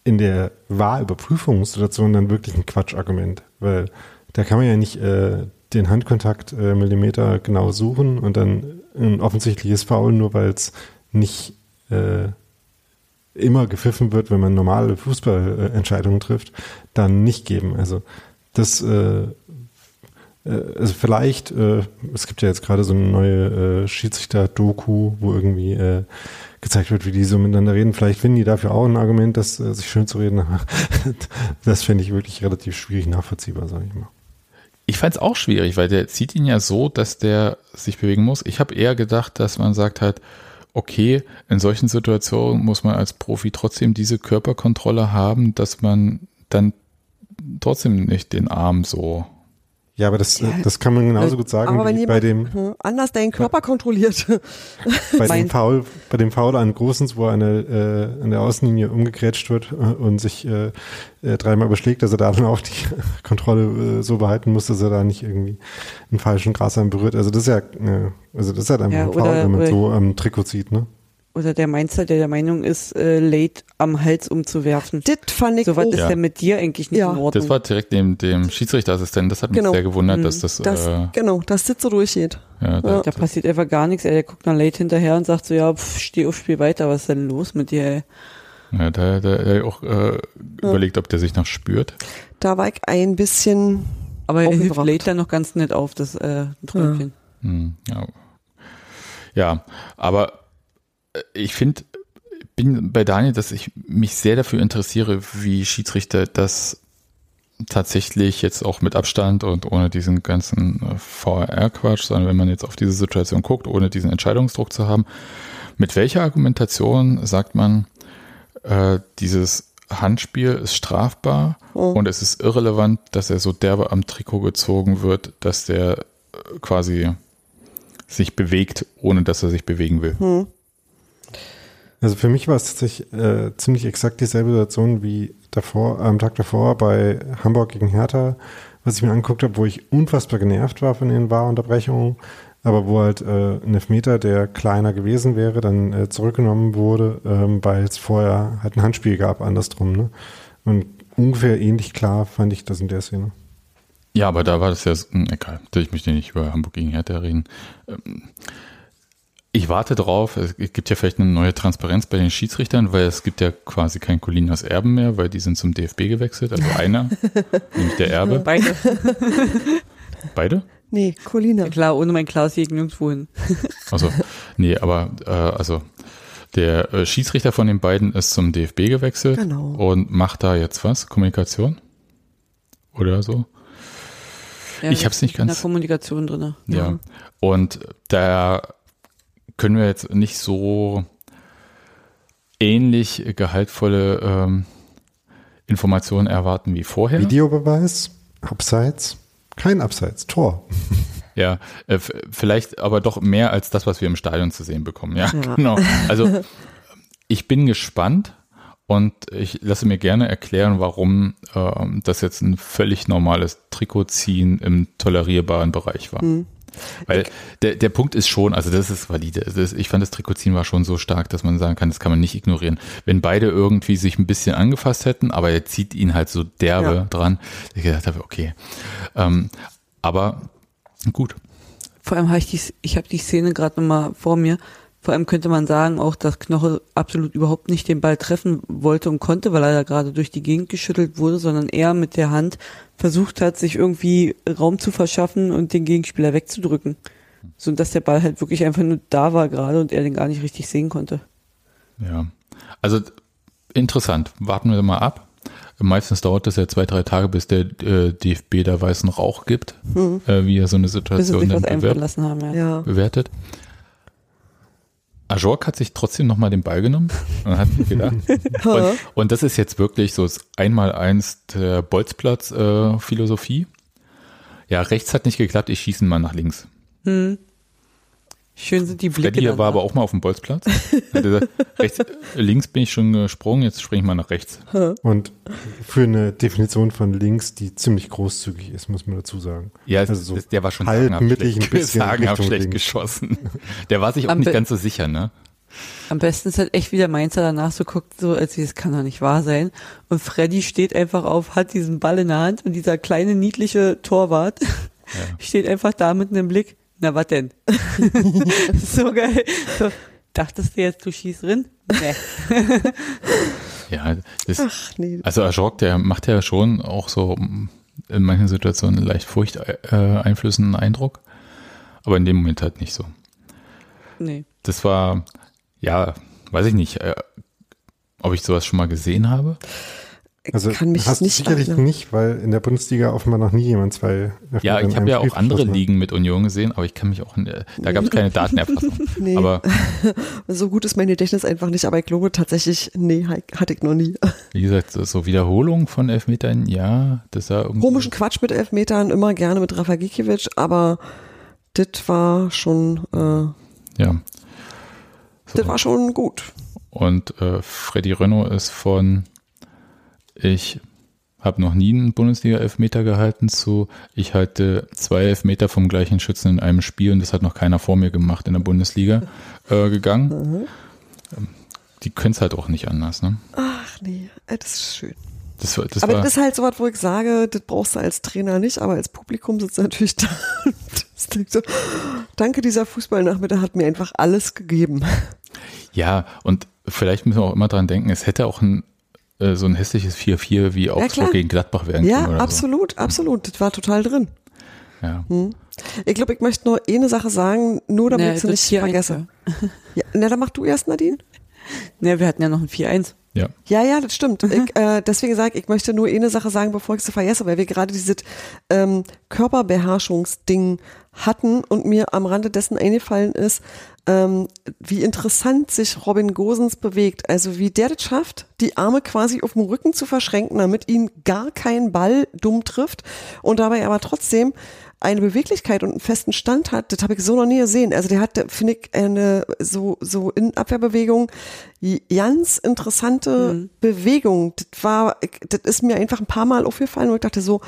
in der Wahlüberprüfungssituation dann wirklich ein Quatschargument, weil da kann man ja nicht äh, den Handkontakt äh, Millimeter genau suchen und dann ein offensichtliches Foul, nur weil es nicht äh, immer gepfiffen wird, wenn man normale Fußballentscheidungen trifft, dann nicht geben. Also das äh, also vielleicht, äh, es gibt ja jetzt gerade so eine neue äh, Schiedsrichter-Doku, wo irgendwie äh, gezeigt wird, wie die so miteinander reden. Vielleicht finden die dafür auch ein Argument, das äh, sich schön zu reden, das fände ich wirklich relativ schwierig nachvollziehbar, sage ich mal. Ich fand es auch schwierig, weil der zieht ihn ja so, dass der sich bewegen muss. Ich habe eher gedacht, dass man sagt halt, okay, in solchen Situationen muss man als Profi trotzdem diese Körperkontrolle haben, dass man dann trotzdem nicht den Arm so. Ja, aber das, Ja, das kann man genauso gut sagen Aber wenn wie jemand bei dem, hm, anders deinen Körper kontrolliert. bei dem Foul, bei dem Foul an Großens, wo er an der, äh, an der Außenlinie umgegrätscht wird äh, und sich äh, äh, dreimal überschlägt, dass er da dann auch die Kontrolle äh, so behalten muss, dass er da nicht irgendwie einen falschen Grashalm berührt. Also das ist ja, äh, also das ist halt einfach Ja, ein Foul, wenn man so am Trikot zieht, ne? Oder der Mainzer, der der Meinung ist, äh, Late am Hals umzuwerfen. das fand ich So was ist Ja. denn mit dir eigentlich nicht Ja. in Ordnung? Das war direkt neben dem Schiedsrichterassistenten. Das hat mich Genau. sehr gewundert, Mhm. dass das, Das, äh, genau, dass das so durchgeht. ja, da, da passiert einfach gar nichts. Der guckt nach Late hinterher und sagt so, ja, pff, steh auf, spiel weiter. Was ist denn los mit dir, ey? ja, da, da, da auch äh, überlegt, ob der sich noch spürt. Da war ich ein bisschen, Aber er hilft Aufgebracht. Late dann noch ganz nett auf, das äh, Träumchen. Hm, ja. ja, aber ich finde, bin bei Daniel, dass ich mich sehr dafür interessiere, wie Schiedsrichter das tatsächlich jetzt auch mit Abstand und ohne diesen ganzen äh, VR-Quatsch, sondern wenn man jetzt auf diese Situation guckt, ohne diesen Entscheidungsdruck zu haben, mit welcher Argumentation sagt man, äh, dieses Handspiel ist strafbar Oh. und es ist irrelevant, dass er so derbe am Trikot gezogen wird, dass der äh, quasi sich bewegt, ohne dass er sich bewegen will. hm, Also für mich war es tatsächlich äh, ziemlich exakt dieselbe Situation wie davor, am Tag davor bei Hamburg gegen Hertha, was ich mir angeguckt habe, wo ich unfassbar genervt war von den Wahrunterbrechungen, aber wo halt äh, ein Elfmeter, der kleiner gewesen wäre, dann äh, zurückgenommen wurde, ähm, weil es vorher halt ein Handspiel gab, andersrum. Ne? Und ungefähr ähnlich klar fand ich das in der Szene. Ja, aber da war das ja, hm, egal, ich möchte nicht über Hamburg gegen Hertha reden. Ähm, ich warte drauf. Es gibt ja vielleicht eine neue Transparenz bei den Schiedsrichtern, weil es gibt ja quasi kein Colinas Erben mehr, weil die sind zum DFB gewechselt. Also einer, nämlich der Erbe. Beide. Beide? Nee, Colina. Ja, klar, ohne mein Klaus ich nirgendwo hin. Also, nee, aber äh, also der äh, Schiedsrichter von den beiden ist zum DFB gewechselt Genau. und macht da jetzt was? Kommunikation? Oder so? Ja, Ich hab's nicht in der ganz- Kommunikation drin. Ja. Und da können wir jetzt nicht so ähnlich gehaltvolle ähm, Informationen erwarten wie vorher. Videobeweis, Abseits, kein Abseits, Tor. Ja, äh, vielleicht aber doch mehr als das, was wir im Stadion zu sehen bekommen. Ja, Ja. genau. Also ich bin gespannt und ich lasse mir gerne erklären, warum ähm, das jetzt ein völlig normales Trikotziehen im tolerierbaren Bereich war. Weil der, der Punkt ist schon, also das ist valide. Das, ich fand das Trikotziehen war schon so stark, dass man sagen kann, das kann man nicht ignorieren. Wenn beide irgendwie sich ein bisschen angefasst hätten, aber er zieht ihn halt so derbe Ja. dran, ich gedacht habe, okay. Ähm, aber gut. Vor allem habe ich die, ich habe die Szene gerade nochmal vor mir. Vor allem könnte man sagen, auch dass Knoche absolut überhaupt nicht den Ball treffen wollte und konnte, weil er da gerade durch die Gegend geschüttelt wurde, sondern eher mit der Hand versucht hat, sich irgendwie Raum zu verschaffen und den Gegenspieler wegzudrücken. So dass der Ball halt wirklich einfach nur da war gerade und er den gar nicht richtig sehen konnte. Ja, also interessant. Warten wir mal ab. Meistens dauert es ja zwei, drei Tage, bis der äh, DFB da weißen Rauch gibt, äh, wie er so eine Bis sie Situation sich dann was einfallen bewert, lassen haben, ja. Ja. bewertet. Ajork hat sich trotzdem nochmal den Ball genommen und hat gedacht. und, und das ist jetzt wirklich so das Einmaleins der Bolzplatz-Philosophie. ja, rechts hat nicht geklappt, ich schieße mal nach links. Schön sind die Blicke. Freddy war danach. aber auch mal auf dem Bolzplatz. Gesagt, rechts, links bin ich schon gesprungen, jetzt springe ich mal nach rechts. Und für eine Definition von links, die ziemlich großzügig ist, muss man dazu sagen. Ja, Also so der war schon halb sagenhaft mittig ein bisschen sagenhaft schlecht links. geschossen. Der war sich auch Am nicht ganz so sicher, ne? Am besten ist halt echt, wie der Mainzer danach so guckt, so als das kann doch nicht wahr sein. Und Freddy steht einfach auf, hat diesen Ball in der Hand und dieser kleine niedliche Torwart steht einfach da mit einem Blick. Na, was denn? so geil. So, dachtest du jetzt, du schießt drin? Nee. Ja, das, Ach nee. also Ajork, der macht ja schon auch so mm, in manchen Situationen leicht furchteinflößenden Eindruck. Aber in dem Moment halt nicht so. Nee. Das war, ja, weiß ich nicht, äh, ob ich sowas schon mal gesehen habe. Also kann mich hast nicht sicherlich erinnern. nicht, weil in der Bundesliga offenbar noch nie jemand zwei Elfmeter Ja, in ich habe ja Spiel auch andere hat. Ligen mit Union gesehen, aber ich kann mich auch, äh, da gab es keine Datenerfassung. Nee. Aber So gut ist mein Gedächtnis einfach nicht, aber ich glaube tatsächlich, nee, hatte ich noch nie. wie gesagt, so, so Wiederholungen von Elfmetern, ja, das war irgendwie. Komischen Quatsch mit Elfmetern, immer gerne mit Rafa Gikiewicz, aber das war schon, äh, Ja. das war schon gut. Und äh, Freddy Renault ist von ich habe noch nie einen Bundesliga-Elfmeter gehalten zu ich halte zwei Elfmeter vom gleichen Schützen in einem Spiel und das hat noch keiner vor mir gemacht in der Bundesliga äh, gegangen. Ähm, Die können es halt auch nicht anders, ne? Ach nee, äh, das ist schön. Das, das aber war, das ist halt so was, wo ich sage, das brauchst du als Trainer nicht, aber als Publikum sitzt du natürlich da. und denkt so, danke, dieser Fußballnachmittag hat mir einfach alles gegeben. ja, und vielleicht müssen wir auch immer dran denken, es hätte auch ein äh, so ein hässliches 4-4 wie Augsburg klar. gegen Gladbach werden Ja, können oder absolut, absolut. Das war total drin. so. Ja. Ich glaube, ich möchte nur eine Sache sagen, nur damit Nee, ich sie das nicht 4-1, vergesse. Ja, na, dann mach du erst, Nadine. Nee, wir hatten ja noch ein 4-1. ja. Ja, ja, das stimmt. Ich, äh, deswegen sage ich, ich möchte nur eine Sache sagen, bevor ich sie vergesse, weil wir gerade dieses ähm, Körperbeherrschungsding hatten und mir am Rande dessen eingefallen ist, ähm, wie interessant sich Robin Gosens bewegt. Also wie der das schafft, die Arme quasi auf dem Rücken zu verschränken, damit ihn gar kein Ball dumm trifft und dabei aber trotzdem eine Beweglichkeit und einen festen Stand hat, das habe ich so noch nie gesehen. Also der hat, finde ich, eine so, so in Abwehrbewegung ganz interessante Bewegung. Das war, das ist mir einfach ein paar Mal aufgefallen und ich dachte so,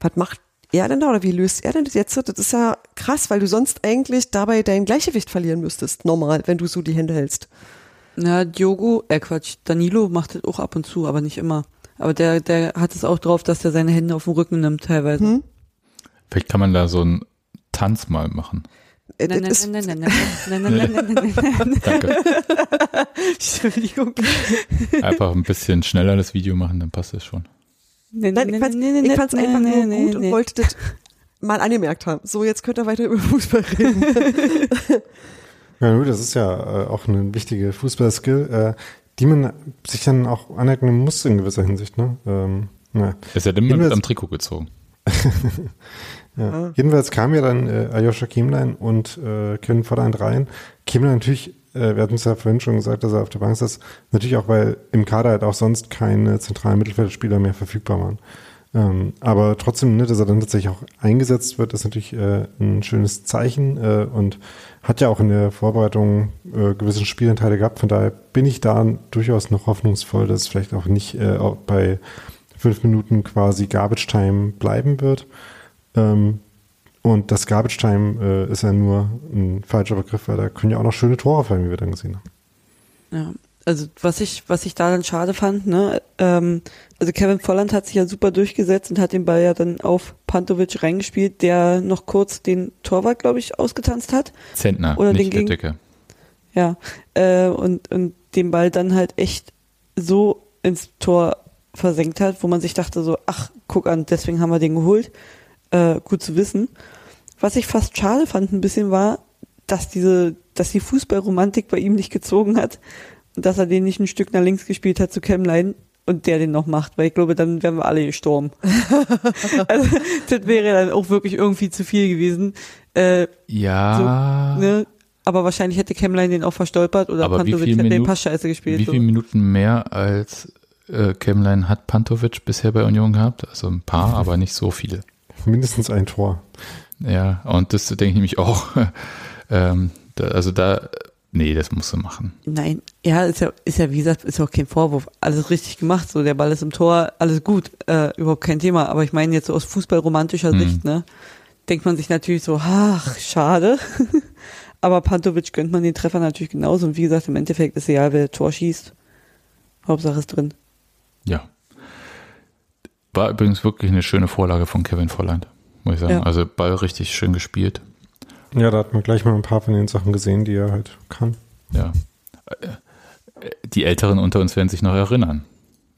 was macht er denn da oder wie löst er denn das jetzt? Das ist ja krass, weil du sonst eigentlich dabei dein Gleichgewicht verlieren müsstest, normal, wenn du so die Hände hältst. Na, Diogo, äh Quatsch, Danilo macht das auch ab und zu, aber nicht immer. Aber der, der hat es auch drauf, dass der seine Hände auf den Rücken nimmt teilweise. Hm? Vielleicht kann man da so einen Tanz mal machen. Nein, nein, nein, nein, nein, nein, nein, Danke. Entschuldigung. Einfach ein bisschen schneller das Video machen, dann passt es schon. Nein, nein, ich fand es einfach nur gut und wollte das mal angemerkt haben. So, jetzt könnt ihr weiter über Fußball reden. Ja gut, das ist ja äh, auch eine wichtige Fußballskill, äh, die man sich dann auch aneignen muss in gewisser Hinsicht. Ne? Ähm, na. Ist ja immer mit am Trikot gezogen. Ja. Jedenfalls kam ja dann äh, Aljoscha Kiemlein und äh, Kevin Volland rein. Kiemlein natürlich, äh, wir hatten es ja vorhin schon gesagt, dass er auf der Bank saß, natürlich auch, weil im Kader halt auch sonst keine zentralen Mittelfeldspieler mehr verfügbar waren. Ähm, aber trotzdem, ne, dass er dann tatsächlich auch eingesetzt wird, ist natürlich äh, ein schönes Zeichen äh, und hat ja auch in der Vorbereitung äh, gewisse Spielanteile gehabt. Von daher bin ich da durchaus noch hoffnungsvoll, dass es vielleicht auch nicht äh, auch bei fünf Minuten quasi Garbage Time bleiben wird. Ähm, und das Garbage Time äh, ist ja nur ein falscher Begriff, weil da können ja auch noch schöne Tore fallen, wie wir dann gesehen haben. Ja, also was ich, was ich da dann schade fand, ne, ähm, also Kevin Volland hat sich ja super durchgesetzt und hat den Ball ja dann auf Pantovic reingespielt, der noch kurz den Torwart, glaube ich, ausgetanzt hat. Zentner, Oder nicht den Dicke. Ja, äh, und, und den Ball dann halt echt so ins Tor versenkt hat, wo man sich dachte so, ach, guck an, deswegen haben wir den geholt. Äh, gut zu wissen. Was ich fast schade fand ein bisschen war, dass diese, dass die Fußballromantik bei ihm nicht gezogen hat und dass er den nicht ein Stück nach links gespielt hat zu Kemlein und der den noch macht, weil ich glaube, dann wären wir alle gestorben. also, das wäre dann auch wirklich irgendwie zu viel gewesen. Äh, Ja. ne? Aber wahrscheinlich hätte Kemlein den auch verstolpert oder Aber Pantovic hätte den Pass scheiße gespielt. Wie so. viele Minuten mehr als äh, Kemlein hat Pantovic bisher bei Union gehabt? Also ein paar, aber nicht so viele. Mindestens ein Tor. Ja, und das denke ich nämlich auch. ähm, da, also da, nee, das musst du machen. Nein, ja, ist ja, ist ja, wie gesagt, ist ja auch kein Vorwurf. Alles richtig gemacht, so der Ball ist im Tor, alles gut, äh, überhaupt kein Thema. Aber ich meine jetzt so aus fußballromantischer Hm. Sicht, ne, denkt man sich natürlich so, ach, schade. Aber Pantovic gönnt man den Treffer natürlich genauso. Und wie gesagt, im Endeffekt ist egal, wer Tor schießt. Hauptsache ist drin. Ja. War übrigens wirklich eine schöne Vorlage von Kevin Volland, muss ich sagen. Ja. Also Ball richtig schön gespielt. Ja, da hat man gleich mal ein paar von den Sachen gesehen, die er halt kann. Ja. Die Älteren unter uns werden sich noch erinnern.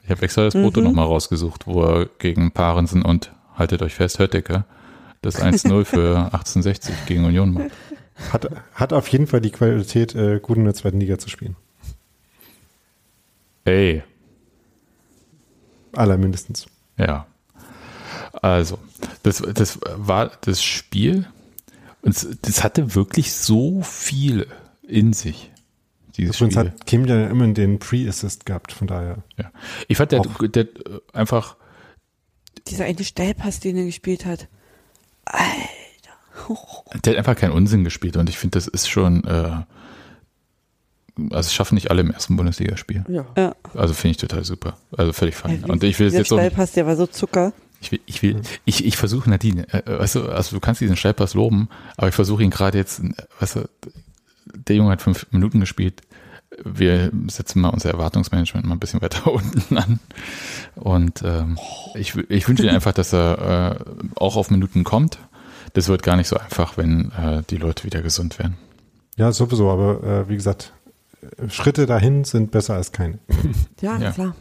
Ich habe extra das Foto Mhm. nochmal rausgesucht, wo er gegen Parensen und, haltet euch fest, Hötteke, das 1-0 für 1860 gegen Union macht. Hat, hat auf jeden Fall die Qualität, äh, gut in der zweiten Liga zu spielen. Ey, Aller mindestens. Ja. Also, das, das war das Spiel. Und es- das hatte wirklich so viel in sich. Dieses Übrigens Spiel. hat Kim ja immer den Pre-Assist gehabt, von daher. Ja. Ich fand, der, der äh, einfach, Dieser eine Stellpass, den er gespielt hat. der hat einfach keinen Unsinn gespielt. Und ich finde, das ist schon, äh, also es schaffen nicht alle im ersten Bundesligaspiel. Ja. Ja, Also finde ich total super. Also völlig fein. Ja, Und ich will jetzt auch nicht, Stellpass, der war so Zucker. ich will, ich will, ich, ich versuche Nadine, äh, äh, weißt du, also du kannst diesen Steilpass loben, aber ich versuche ihn gerade jetzt, äh, weißt du, der Junge hat fünf Minuten gespielt. Wir setzen mal unser Erwartungsmanagement mal ein bisschen weiter unten an. Und ähm, ich, ich wünsche ihm einfach, dass er äh, auch auf Minuten kommt. Das wird gar nicht so einfach, wenn äh, die Leute wieder gesund werden. Ja, sowieso, aber äh, wie gesagt, Schritte dahin sind besser als keine. Ja, Ja. klar.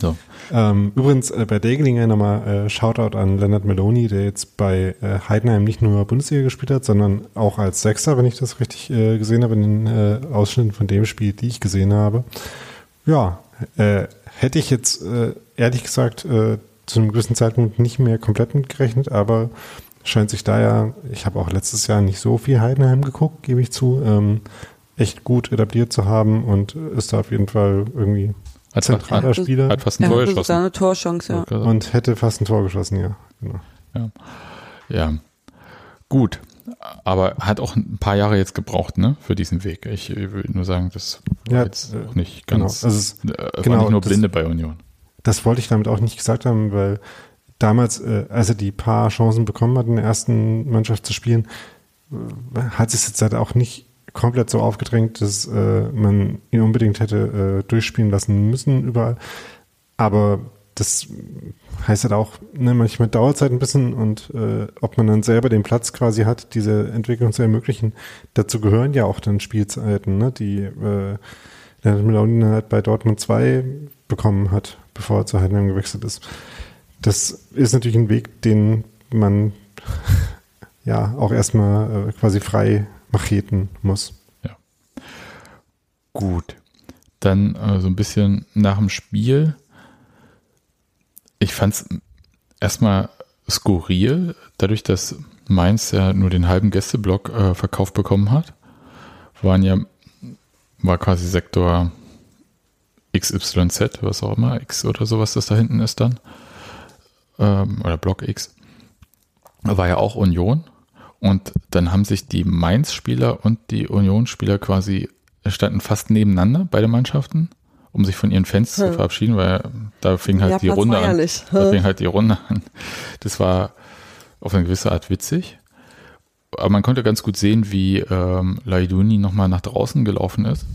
So. Ähm, übrigens äh, bei der Gelegenheit nochmal äh, Shoutout an Leonard Meloni, der jetzt bei äh, Heidenheim nicht nur Bundesliga gespielt hat, sondern auch als Sechster, wenn ich das richtig äh, gesehen habe, in den äh, Ausschnitten von dem Spiel, die ich gesehen habe. Ja, äh, hätte ich jetzt äh, ehrlich gesagt äh, zu einem gewissen Zeitpunkt nicht mehr komplett mitgerechnet, aber scheint sich da ja, ich habe auch letztes Jahr nicht so viel Heidenheim geguckt, gebe ich zu, ähm, echt gut etabliert zu haben und ist da auf jeden Fall irgendwie Hat, zentraler hat, Spieler. hat fast ein Er Tor geschossen. eine Torchance, ja. Also, Und hätte fast ein Tor geschossen, ja. Genau. Ja, gut. Aber hat auch ein paar Jahre jetzt gebraucht, ne, für diesen Weg. Ich äh, will nur sagen, das war Ja, jetzt äh, auch nicht genau. ganz, Also es- äh, war genau, nicht nur das- Blinde bei Union. Das wollte ich damit auch nicht gesagt haben, weil damals, äh, als er die paar Chancen bekommen hat, in der ersten Mannschaft zu spielen, äh, hat sich jetzt halt auch nicht komplett so aufgedrängt, dass äh, man ihn unbedingt hätte äh, durchspielen lassen müssen überall. Aber das heißt halt auch, ne, manchmal dauert es halt ein bisschen und äh, ob man dann selber den Platz quasi hat, diese Entwicklung zu ermöglichen, dazu gehören ja auch dann Spielzeiten, ne, die äh, Leonard Meloni halt bei Dortmund 2 bekommen hat, bevor er zu Heidenheim gewechselt ist. Das ist natürlich ein Weg, den man ja auch erstmal äh, quasi frei macheten muss. Ja. Gut. Dann äh, so ein bisschen nach dem Spiel. Ich fand es erstmal skurril, dadurch, dass Mainz ja nur den halben Gästeblock äh, verkauft bekommen hat. Waren ja, war quasi Sektor XYZ, was auch immer, X oder sowas, das da hinten ist dann. Ähm, oder Block X. War ja auch Union. Und dann haben sich die Mainz-Spieler und die Union-Spieler quasi standen fast nebeneinander, beide Mannschaften, um sich von ihren Fans hm. zu verabschieden, weil da fing halt ja, die Runde an. Da fing halt die Runde an. Das war auf eine gewisse Art witzig. Aber man konnte ganz gut sehen, wie ähm, Laiduni nochmal nach draußen gelaufen ist,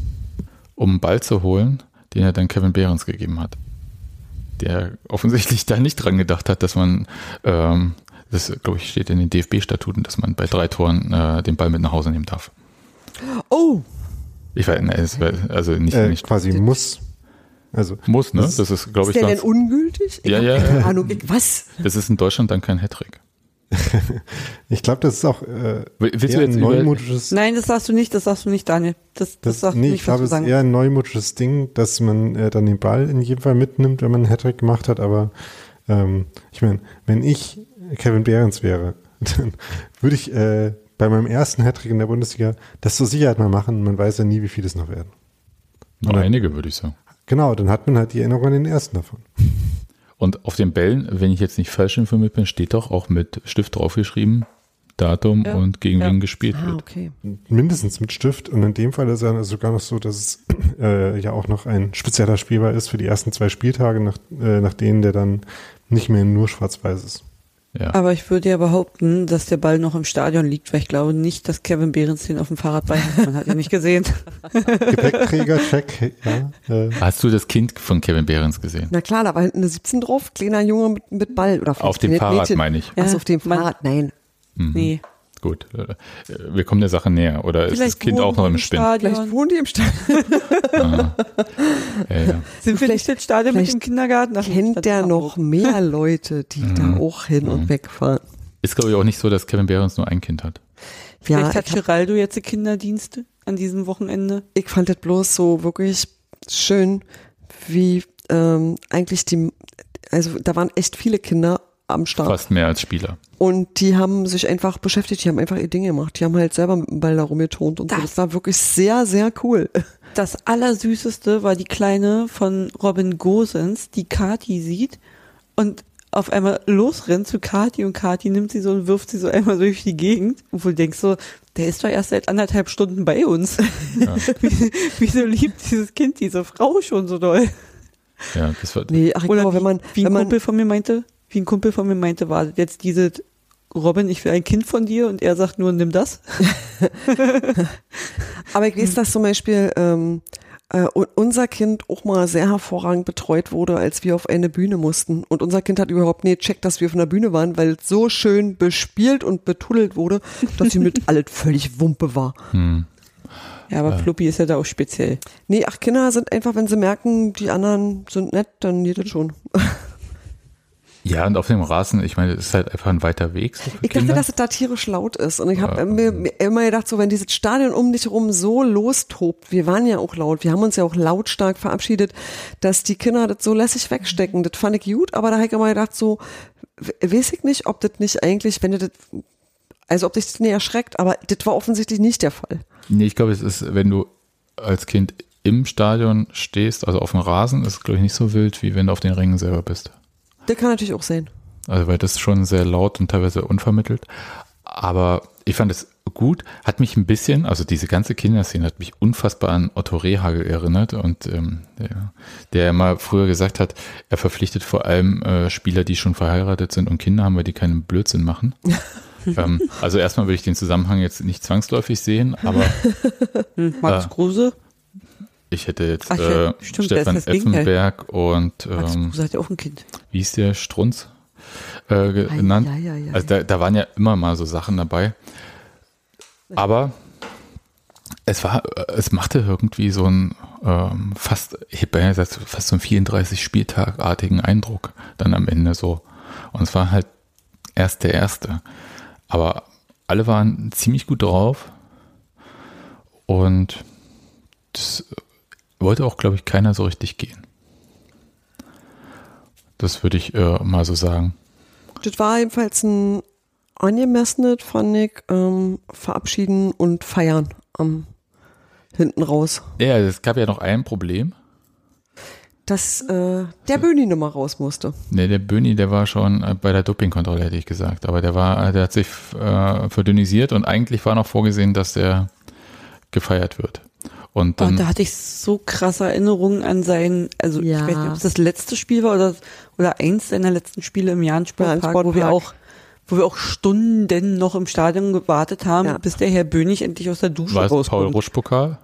um einen Ball zu holen, den er dann Kevin Behrens gegeben hat. Der offensichtlich da nicht dran gedacht hat, dass man ähm, das, glaube ich, steht in den DFB-Statuten, dass man bei drei Toren äh, den Ball mit nach Hause nehmen darf. Oh! Ich weiß, ne, also nicht, äh, nicht quasi muss. Also muss, ne? Das ist, glaube ich, ist der denn ungültig? Ich ja, ja. Keine Ahnung. Was? Das ist in Deutschland dann kein Hattrick. ich glaube, das ist auch äh, Willst eher ein neumodisches. Nein, das sagst du nicht, das sagst du nicht, Daniel. Das, das, das nee, nicht, ich glaube, es ist eher ein neumodisches Ding, dass man äh, dann den Ball in jedem Fall mitnimmt, wenn man einen Hattrick gemacht hat. Aber ähm, ich meine, wenn ich Kevin Behrens wäre, dann würde ich äh, bei meinem ersten Hattrick in der Bundesliga das zur Sicherheit mal machen. Man weiß ja nie, wie viele es noch werden. Noch einige, würde ich sagen. Genau, dann hat man halt die Erinnerung an den ersten davon. Und auf den Bällen, wenn ich jetzt nicht falsch informiert bin, steht doch auch mit Stift draufgeschrieben, Datum ja. und gegen ja. wen gespielt ah, wird. Okay. Mindestens mit Stift. Und in dem Fall ist es sogar noch so, dass es äh, ja auch noch ein spezieller Spielbar ist für die ersten zwei Spieltage, nach, äh, nach denen der dann nicht mehr nur schwarz-weiß ist. Ja. Aber ich würde ja behaupten, dass der Ball noch im Stadion liegt, weil ich glaube nicht, dass Kevin Behrens den auf dem Fahrrad bei hat. Man hat ihn nicht gesehen. Gepäckträger, check. Ja, äh. Hast du das Kind von Kevin Behrens gesehen? Na klar, da war hinten eine 17 drauf, kleiner Junge mit, mit Ball. Oder auf dem Fahrrad meine ich. Ja, Ach, auf dem Fahrrad, nein. Mhm. Nee. Gut, äh, wir kommen der Sache näher. Oder Vielleicht ist das Kind auch noch im Spinn? Stadion. Vielleicht wohnen die im Stadion. ah. ja, ja. Sind wir nicht im Stadion mit dem Kindergarten? Ach, kennt der noch mehr Leute, die mhm. da auch hin mhm. und weg fahren? Ist, glaube ich, auch nicht so, dass Kevin Behrens nur ein Kind hat. Vielleicht ja, hat Geraldo jetzt die Kinderdienste an diesem Wochenende. Ich fand das bloß so wirklich schön, wie ähm, eigentlich die, also da waren echt viele Kinder am Start. Fast mehr als Spieler. Und die haben sich einfach beschäftigt, die haben einfach ihr Ding gemacht. Die haben halt selber mit dem Ball da rumgetont und das, so. Das war wirklich sehr, sehr cool. Das Allersüßeste war die Kleine von Robin Gosens, die Kati sieht und auf einmal losrennt zu Kati und Kati nimmt sie so und wirft sie so einmal durch die Gegend. Und du denkst so, der ist doch erst seit anderthalb Stunden bei uns. Ja. Wieso liebt dieses Kind diese Frau schon so doll? Ja, das war. Nee, ach, Oder glaube, wenn man, wie ein wenn man, Kumpel von mir meinte, wie ein Kumpel von mir meinte, war jetzt diese Robin, ich will ein Kind von dir und er sagt nur, nimm das. Aber ich weiß, dass zum Beispiel ähm, äh, unser Kind auch mal sehr hervorragend betreut wurde, als wir auf eine Bühne mussten. Und unser Kind hat überhaupt nie gecheckt, dass wir auf einer Bühne waren, weil es so schön bespielt und betuddelt wurde, dass sie mit alles völlig Wumpe war. Hm. Ja, aber ja. Fluppi ist ja da auch speziell. Nee, ach, Kinder sind einfach, wenn sie merken, die anderen sind nett, dann geht das schon. Ja, und auf dem Rasen, ich meine, es ist halt einfach ein weiter Weg. So ich dachte, dass es da tierisch laut ist. Und ich habe mir, mir, immer gedacht, so wenn dieses Stadion um dich herum so lostobt, wir waren ja auch laut, wir haben uns ja auch lautstark verabschiedet, dass die Kinder das so lässig wegstecken. Das fand ich gut, aber da habe ich immer gedacht, so, weiß ich nicht, ob das nicht eigentlich, wenn das, also ob dich das nicht erschreckt, aber das war offensichtlich nicht der Fall. Nee, ich glaube, es ist, wenn du als Kind im Stadion stehst, also auf dem Rasen, ist es, glaube ich, nicht so wild, wie wenn du auf den Rängen selber bist. Der kann natürlich auch sein. Also, weil das schon sehr laut und teilweise unvermittelt. Aber ich fand es gut, hat mich ein bisschen, also diese ganze Kinderszene hat mich unfassbar an Otto Rehagel erinnert und ähm, der, der mal früher gesagt hat, er verpflichtet vor allem äh, Spieler, die schon verheiratet sind und Kinder haben, weil die keinen Blödsinn machen. ähm, also erstmal würde ich den Zusammenhang jetzt nicht zwangsläufig sehen, aber hm, Max äh, Kruse? Ich hätte jetzt Ach ja, äh, stimmt, ist Stefan. Effenberg und Max ähm, hat ja auch ein Kind. wie hieß der Strunz äh, genannt. ei, ei, ei. Also da, da waren ja immer mal so Sachen dabei. Aber es war, es machte irgendwie so ein ähm, fast, ich hätte beinahe gesagt, fast so einen 34 Spieltagartigen Eindruck dann am Ende so. Und es war halt erst der erste. Aber alle waren ziemlich gut drauf. Und das wollte auch, glaube ich, keiner so richtig gehen. Das würde ich äh, mal so sagen. Das war jedenfalls ein angemessenes, fand ich, ähm, verabschieden und feiern am hinten raus. Ja, es gab ja noch ein Problem. Dass äh, der Böni nicht mehr raus musste. Ne, der Böni, der war schon äh, bei der Dopingkontrolle, hätte ich gesagt. Aber der war, der hat sich äh, verdünnisiert und eigentlich war noch vorgesehen, dass der gefeiert wird. Und Oh, dann, da hatte ich so krasse Erinnerungen an sein, also Ja. ich weiß nicht, ob es das letzte Spiel war oder, oder eins seiner letzten Spiele im Jahn-Sportpark, Ja, wo wir auch wo wir auch Stunden noch im Stadion gewartet haben, Ja. bis der Herr Bönig endlich aus der Dusche war es Paul rauskommt. Rusch-Pokal?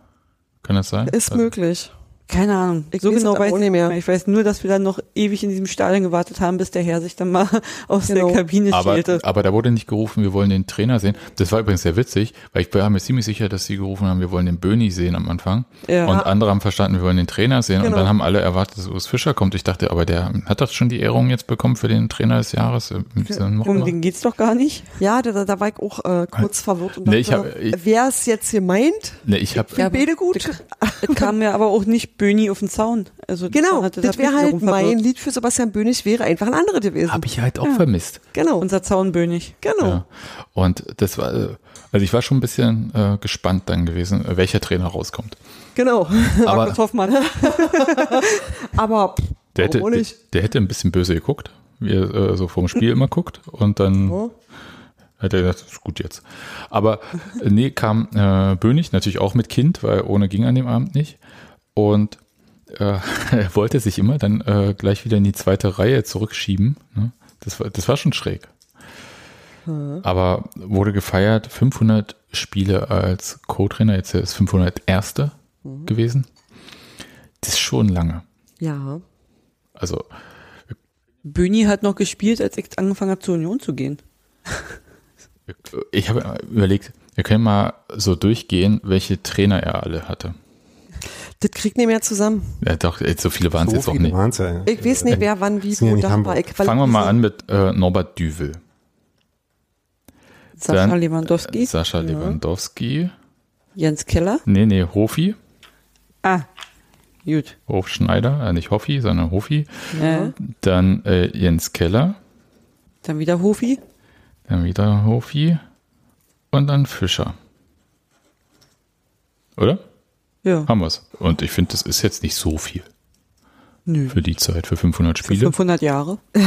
Kann das sein? Ist Also, möglich. Keine Ahnung. Ich so weiß genau es weiß auch ich nicht mehr. Ich weiß nur, dass wir dann noch ewig in diesem Stadion gewartet haben, bis der Herr sich dann mal aus Genau. der Kabine Aber, schälte. aber da wurde nicht gerufen, wir wollen den Trainer sehen. Das war übrigens sehr witzig, weil ich war mir ziemlich sicher, dass sie gerufen haben, wir wollen den Böni sehen am Anfang. Ja. Und andere haben verstanden, wir wollen den Trainer sehen. Und Genau. dann haben alle erwartet, dass Urs Fischer kommt. Ich dachte, aber der hat doch schon die Ehrung jetzt bekommen für den Trainer des Jahres. Äh, Um den geht's doch gar nicht. Ja, da, da- war ich auch äh, kurz verwirrt und Nee, ich hab- ich- wer es jetzt hier meint, Nee, ich habe ja, beide gut. Es kam ja aber auch nicht Böni auf den Zaun. Also Genau, hat- das hat wäre halt mein. Lied für Sebastian Bönig, wäre einfach ein anderer gewesen. hab ich halt auch vermisst. genau, Unser Zaunbönig. genau. Ja. Und das war, äh, also ich war schon ein bisschen äh, gespannt dann gewesen, äh, welcher Trainer rauskommt. Genau. Aber Markus Hoffmann. Aber pff, der hätte, der, der hätte ein bisschen böse geguckt, wie er äh, so vorm Spiel immer guckt. Und dann Ja. hat er gesagt, ist gut jetzt. Aber äh, nee, kam äh, Bönig, natürlich auch mit Kind, weil ohne ging an dem Abend nicht. Und äh, er wollte sich immer dann äh, gleich wieder in die zweite Reihe zurückschieben. Ne? Das, war, das war schon schräg. Aber wurde gefeiert, 500 Spiele als Co-Trainer, jetzt ist 501. gewesen. Das ist schon lange. Ja. Also Böni hat noch gespielt, als ich angefangen habe, zur Union zu gehen. ich habe überlegt, wir können mal so durchgehen, welche Trainer er alle hatte. Das kriegt nicht mehr zusammen. Ja, doch, jetzt so viele waren es So jetzt auch nicht. ja. Ich weiß nicht, wer wann wie ja wo nicht da war. Fangen wir mal an mit äh, Norbert Düvel. Sascha Dann- Lewandowski, Sascha Lewandowski. Jens Keller. Nee, nee, Hofi. Ah, gut. Hofschneider, äh, nicht Hoffi, sondern Hofi. Äh, Dann äh, Jens Keller. dann wieder Hofi. Dann wieder Hofi. Und dann Fischer. Oder? Ja. Haben wir's. Und ich finde, das ist jetzt nicht so viel Nö. für die Zeit, für 500 Für Spiele. 500 Jahre.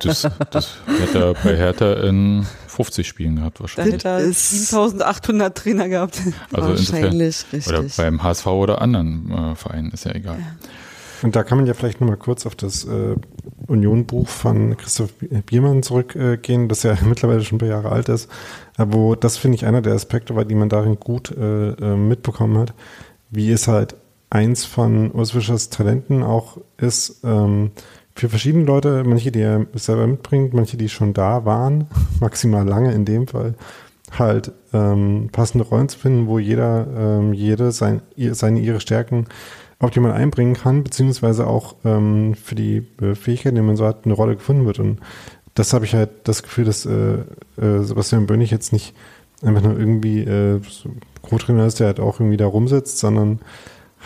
Das, das hat er bei Hertha in 50 Spielen gehabt Da wahrscheinlich. hätte er ist- 7800 Trainer gehabt. Also insofern. Wahrscheinlich, Oder richtig. beim HSV oder anderen äh, Vereinen, ist ja egal. Und da kann man ja vielleicht nochmal kurz auf das äh, Union-Buch von Christoph Biermann zurückgehen, das ja mittlerweile schon ein paar Jahre alt ist. Aber wo, das finde ich einer der Aspekte war, die man darin gut äh, äh, mitbekommen hat, wie es halt eins von Urs Fischers Talenten auch ist, ähm, für verschiedene Leute, manche, die er selber mitbringt, manche, die schon da waren, maximal lange in dem Fall, halt ähm, passende Rollen zu finden, wo jeder, ähm, jede sein, seine, ihre Stärken optimal einbringen kann, beziehungsweise auch ähm, für die äh, Fähigkeiten, die man so hat, eine Rolle gefunden wird. Und das habe ich halt das Gefühl, dass äh, äh, Sebastian Bönig jetzt nicht einfach nur irgendwie äh, so Co-Trainer ist, der halt auch irgendwie da rumsitzt, sondern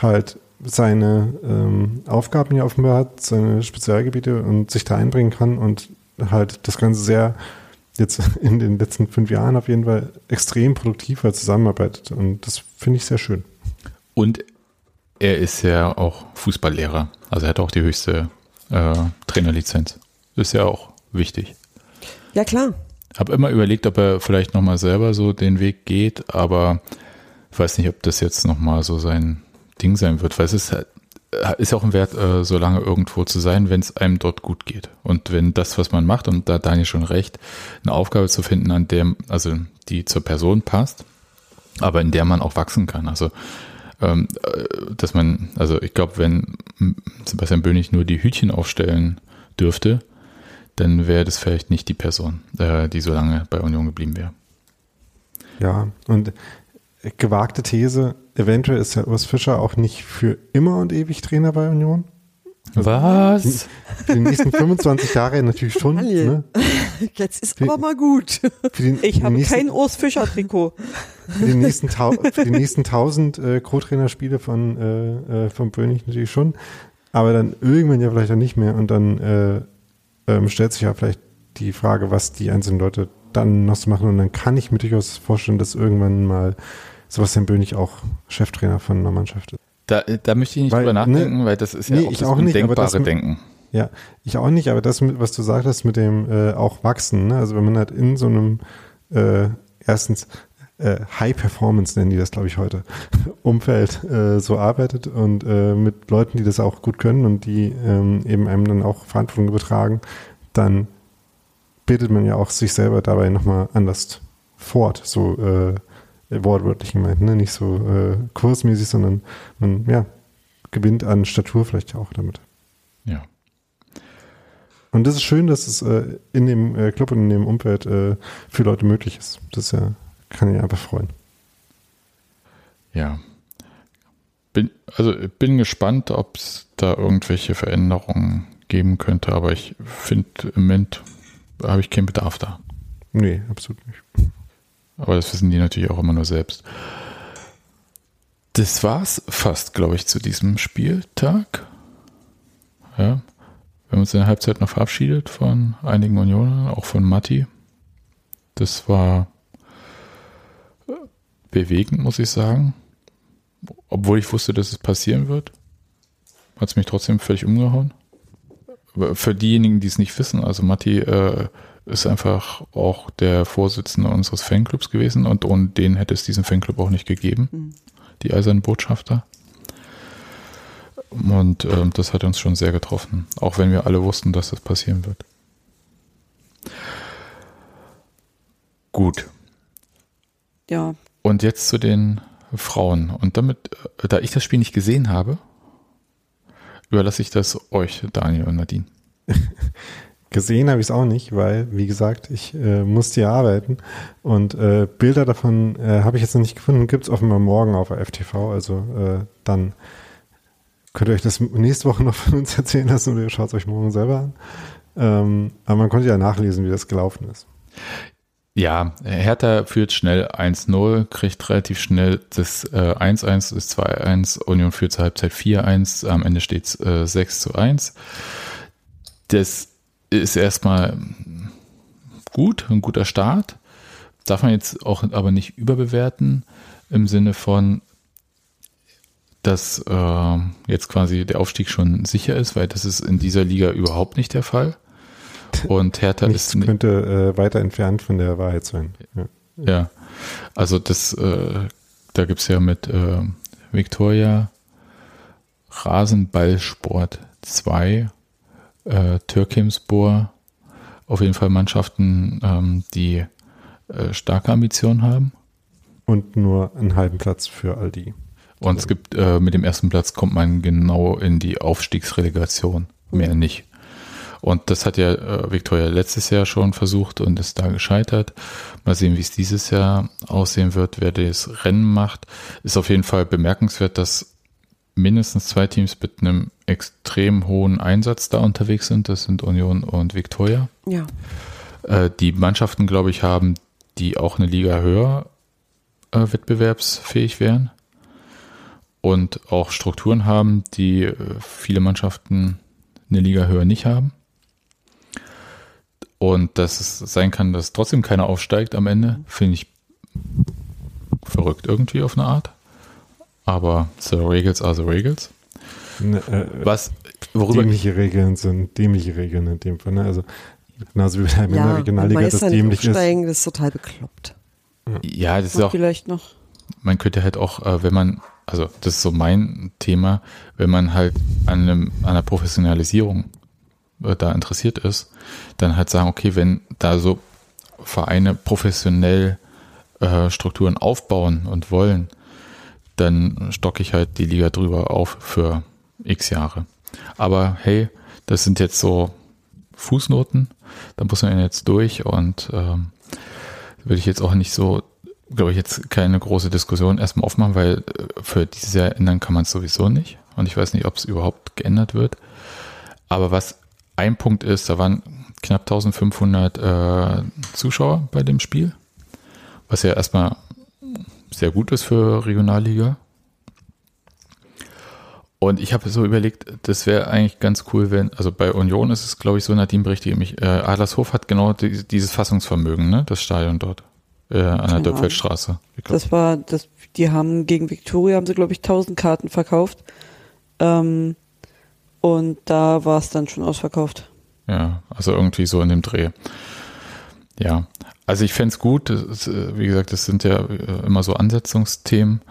halt seine ähm, Aufgaben hier offenbar hat, seine Spezialgebiete und sich da einbringen kann und halt das Ganze sehr jetzt in den letzten fünf Jahren auf jeden Fall extrem produktiv zusammenarbeitet. Und das finde ich sehr schön. Und er ist ja auch Fußballlehrer. Also er hat auch die höchste äh, Trainerlizenz. Ist ja auch wichtig. Ja, klar. Habe immer überlegt, ob er vielleicht nochmal selber so den Weg geht, aber ich weiß nicht, ob das jetzt nochmal so sein Ding sein wird, weil es ist halt, ist ja auch ein Wert, äh, so lange irgendwo zu sein, wenn es einem dort gut geht. Und wenn das, was man macht, und da hat Daniel schon recht, eine Aufgabe zu finden, an der, also die zur Person passt, aber in der man auch wachsen kann. Also ähm, äh, dass man, also ich glaube, wenn Sebastian Bönig nur die Hütchen aufstellen dürfte, dann wäre das vielleicht nicht die Person, äh, die so lange bei Union geblieben wäre. Ja, und gewagte These, eventuell ist ja Urs Fischer auch nicht für immer und ewig Trainer bei Union. Also Was? Für die nächsten 25 Jahre natürlich schon. Ne? Jetzt ist aber mal gut. Den, Ich habe kein Urs Fischer Trikot. Für die nächsten, tau für die nächsten 1000 äh, Co-Trainer-Spiele von, äh, äh, von Bönig natürlich schon. Aber dann irgendwann ja vielleicht auch nicht mehr. Und dann äh, ähm, stellt sich ja vielleicht die Frage, was die einzelnen Leute dann noch so machen. Und dann kann ich mir durchaus vorstellen, dass irgendwann mal Sebastian Bönig auch Cheftrainer von einer Mannschaft ist. Da, da möchte ich nicht Weil, drüber ne, nachdenken, weil das ist ja nee, auch ich das auch nicht, das undenkbare mit- Denken. Ja, ich auch nicht, aber das, was du sagtest mit dem äh, auch wachsen, ne? also wenn man halt in so einem äh, erstens äh, High Performance nennen die das, glaube ich, heute, Umfeld äh, so arbeitet und äh, mit Leuten, die das auch gut können und die ähm, eben einem dann auch Verantwortung übertragen, dann bildet man ja auch sich selber dabei nochmal anders fort, so äh, wortwörtlich gemeint, ne? nicht so äh, kursmäßig, sondern man ja, gewinnt an Statur vielleicht auch damit. Ja. Und das ist schön, dass es äh, in dem äh, Club und in dem Umfeld äh, für Leute möglich ist. Das ja, kann ich einfach freuen. Ja. Bin, also bin gespannt, ob es da irgendwelche Veränderungen geben könnte, aber ich finde im Moment habe ich keinen Bedarf da. Nee, absolut nicht. Aber das wissen die natürlich auch immer nur selbst. Das war's fast, glaube ich, zu diesem Spieltag. Ja. Wir haben uns in der Halbzeit noch verabschiedet von einigen Unionern, auch von Matti. Das war bewegend, muss ich sagen. Obwohl ich wusste, dass es passieren wird, hat es mich trotzdem völlig umgehauen. Für diejenigen, die es nicht wissen, also Matti äh, ist einfach auch der Vorsitzende unseres Fanclubs gewesen und ohne den hätte es diesen Fanclub auch nicht gegeben, die Eisernen Botschafter. Und ähm, das hat uns schon sehr getroffen, auch wenn wir alle wussten, dass das passieren wird. Gut, Ja, und jetzt zu den Frauen. Und damit, äh, da ich das Spiel nicht gesehen habe, überlasse ich das euch, Daniel und Nadine. Gesehen habe ich es auch nicht, weil, wie gesagt, ich äh, musste ja arbeiten und äh, Bilder davon äh, habe ich jetzt noch nicht gefunden. Gibt es offenbar morgen auf FTV. Also äh, dann könnt ihr euch das nächste Woche noch von uns erzählen lassen oder ihr schaut es euch morgen selber an. Ähm, aber man konnte ja nachlesen, wie das gelaufen ist. Ja, Hertha führt schnell 1-0, kriegt relativ schnell das äh, 1-1, das 2-1, Union führt zur Halbzeit 4-1, am Ende steht es äh, 6 1. Das ist erstmal gut, ein guter Start. Darf man jetzt auch aber nicht überbewerten im Sinne von, dass äh, jetzt quasi der Aufstieg schon sicher ist, weil das ist in dieser Liga überhaupt nicht der Fall. Und Hertha Nichts ist könnte äh, weiter entfernt von der Wahrheit sein. Ja. ja, also das, äh, da gibt's ja mit äh, Victoria Rasenballsport 2, äh, Türkimspor, auf jeden Fall Mannschaften, ähm, die äh, starke Ambitionen haben. Und nur einen halben Platz für all die. Und es gibt, äh, mit dem ersten Platz kommt man genau in die Aufstiegsrelegation, mehr nicht. Und das hat ja äh, Victoria letztes Jahr schon versucht und ist da gescheitert. Mal sehen, wie es dieses Jahr aussehen wird, wer das Rennen macht. Ist auf jeden Fall bemerkenswert, dass mindestens zwei Teams mit einem extrem hohen Einsatz da unterwegs sind. Das sind Union und Victoria. Ja. Äh, die Mannschaften, glaube ich, haben, die auch eine Liga höher äh, wettbewerbsfähig wären und auch Strukturen haben, die äh, viele Mannschaften eine Liga höher nicht haben. Und dass es sein kann, dass trotzdem keiner aufsteigt am Ende, finde ich verrückt irgendwie auf eine Art. Aber the Regels are the Regels. Ne, äh, Was, worüber dämliche Regeln sind dämliche Regeln in dem Fall. Ne? Also genauso wie bei der Ja, Männerregionalliga das dämlich ist. das ist total bekloppt. ja, das ist auch, vielleicht noch. man könnte halt auch, äh, wenn man, also das ist so mein Thema, wenn man halt an, einem, an einer Professionalisierung äh, da interessiert ist, dann halt sagen, okay, wenn da so Vereine professionell äh, Strukturen aufbauen und wollen, dann stocke ich halt die Liga drüber auf für x Jahre. Aber hey, das sind jetzt so Fußnoten, da muss man jetzt durch und ähm, würde ich jetzt auch nicht so, glaube ich, jetzt keine große Diskussion erstmal aufmachen, weil äh, für dieses Jahr ändern kann man es sowieso nicht. Und ich weiß nicht, ob es überhaupt geändert wird. Aber was ein Punkt ist, da waren knapp 1500 äh, Zuschauer bei dem Spiel, was ja erstmal sehr gut ist für Regionalliga. Und ich habe so überlegt, das wäre eigentlich ganz cool, wenn, also bei Union ist es, glaube ich, so, Nadine berichtige mich, äh, Adlershof hat genau die, dieses Fassungsvermögen, ne, das Stadion dort, äh, an der Keine Dörpfeldstraße. Das war, das, die haben gegen Victoria, haben sie, glaube ich, 1000 Karten verkauft. Ähm, und da war es dann schon ausverkauft. Ja, also irgendwie so in dem Dreh. Ja, also ich fänd's gut, das ist, äh, wie gesagt, das sind ja äh, immer so Ansetzungsthemen,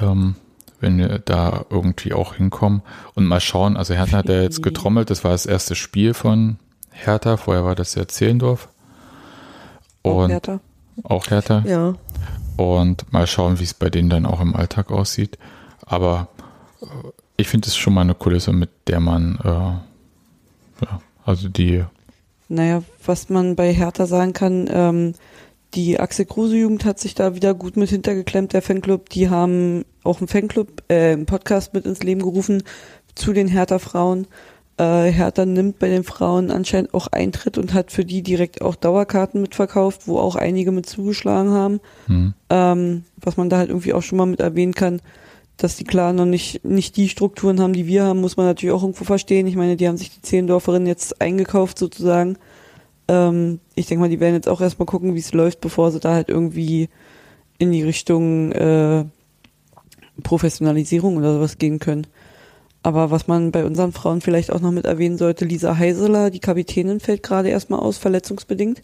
ähm, wenn wir da irgendwie auch hinkommen. Und mal schauen, also Hertha hat ja jetzt getrommelt, das war das erste Spiel von Hertha, vorher war das ja Zehlendorf. Auch und Hertha. auch Hertha. Ja. und mal schauen, wie es bei denen dann auch im Alltag aussieht, aber äh, ich finde es schon mal eine Kulisse, mit der man, äh, ja, also die Naja, was man bei Hertha sagen kann, ähm, die Axel Kruse Jugend hat sich da wieder gut mit hintergeklemmt, der Fanclub. Die haben auch einen Fanclub, äh, einen Podcast mit ins Leben gerufen zu den Hertha Frauen. Äh, Hertha nimmt bei den Frauen anscheinend auch Eintritt und hat für die direkt auch Dauerkarten mitverkauft, wo auch einige mit zugeschlagen haben. hm, Ähm, was man da halt irgendwie auch schon mal mit erwähnen kann, dass die klar noch nicht, nicht die Strukturen haben, die wir haben, muss man natürlich auch irgendwo verstehen. Ich meine, die haben sich die Zehlendorferinnen jetzt eingekauft sozusagen. Ähm, ich denke mal, die werden jetzt auch erstmal gucken, wie es läuft, bevor sie da halt irgendwie in die Richtung äh, Professionalisierung oder sowas gehen können. Aber was man bei unseren Frauen vielleicht auch noch mit erwähnen sollte, Lisa Heiseler, die Kapitänin, fällt gerade erstmal aus, verletzungsbedingt.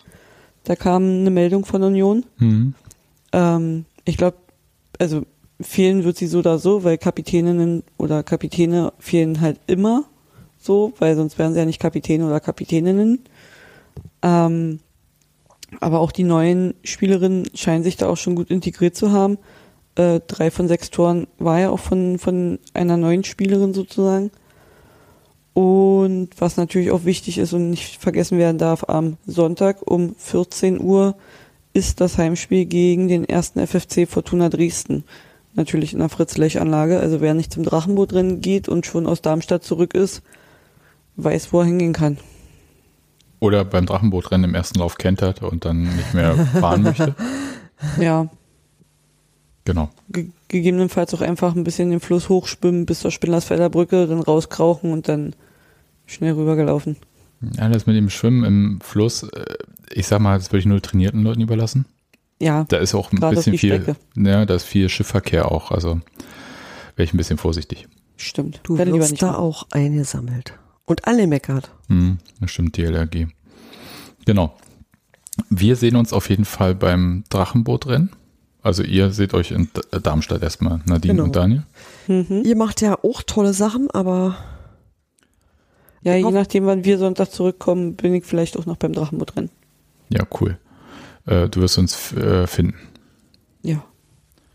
Da kam eine Meldung von Union. hm, Ähm, ich glaube, also fehlen wird sie so oder so, weil Kapitäninnen oder Kapitäne fehlen halt immer so, weil sonst wären sie ja nicht Kapitäne oder Kapitäninnen. Ähm, aber auch die neuen Spielerinnen scheinen sich da auch schon gut integriert zu haben. Äh, drei von sechs Toren war ja auch von, von einer neuen Spielerin sozusagen. Und was natürlich auch wichtig ist und nicht vergessen werden darf, am Sonntag um 14 Uhr ist das Heimspiel gegen den ersten FFC Fortuna Dresden. Natürlich in der Fritz-Lech-Anlage. Also wer nicht zum Drachenbootrennen geht und schon aus Darmstadt zurück ist, weiß, wo er hingehen kann. Oder beim Drachenbootrennen im ersten Lauf kentert und dann nicht mehr fahren möchte. Ja, Genau. ge gegebenenfalls auch einfach ein bisschen den Fluss hochschwimmen bis zur Spindlersfelder Brücke, dann rauskrauchen und dann schnell rübergelaufen. Ja, das mit dem Schwimmen im Fluss, äh, ich sag mal, das würde ich nur trainierten Leuten überlassen. Ja, Da ist auch ein bisschen viel, Strecke. ja, da ist viel Schiffverkehr auch, also wäre ich ein bisschen vorsichtig. stimmt. Du wirst da auch eingesammelt. Und alle meckert. Hm, das stimmt, die Allergie. Genau. Wir sehen uns auf jeden Fall beim Drachenbootrennen. Also ihr seht euch in D- Darmstadt erstmal, Nadine Genau. und Daniel. Mhm. Ihr macht ja auch tolle Sachen, aber Ja, je nachdem, wann wir Sonntag zurückkommen, bin ich vielleicht auch noch beim Drachenbootrennen. Ja, cool. Äh, du wirst uns äh, finden.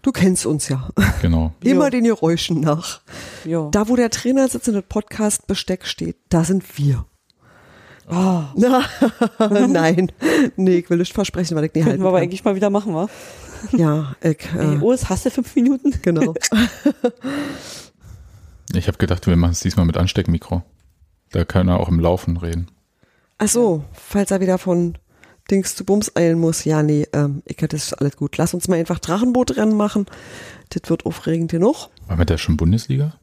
Du kennst uns ja. Genau. Immer Jo. den Geräuschen nach. Ja. Da, wo der Trainer sitzt und das Podcast-Besteck steht, da sind wir. Ah, Na, nein. Nee, ich will nicht versprechen, weil ich nicht könnten halten wir aber eigentlich mal wieder machen, wa? Ja, ich, Ey, äh, oh, es hast du fünf Minuten? genau. Ich habe gedacht, wir machen es diesmal mit Ansteckmikro. Da kann er auch im Laufen reden. Ach so, falls er wieder von Dings zu Bums eilen muss. Ja, nee, ähm, ich hätte das ist alles gut. Lass uns mal einfach Drachenbootrennen machen. Das wird aufregend genug. War mit der schon Bundesliga?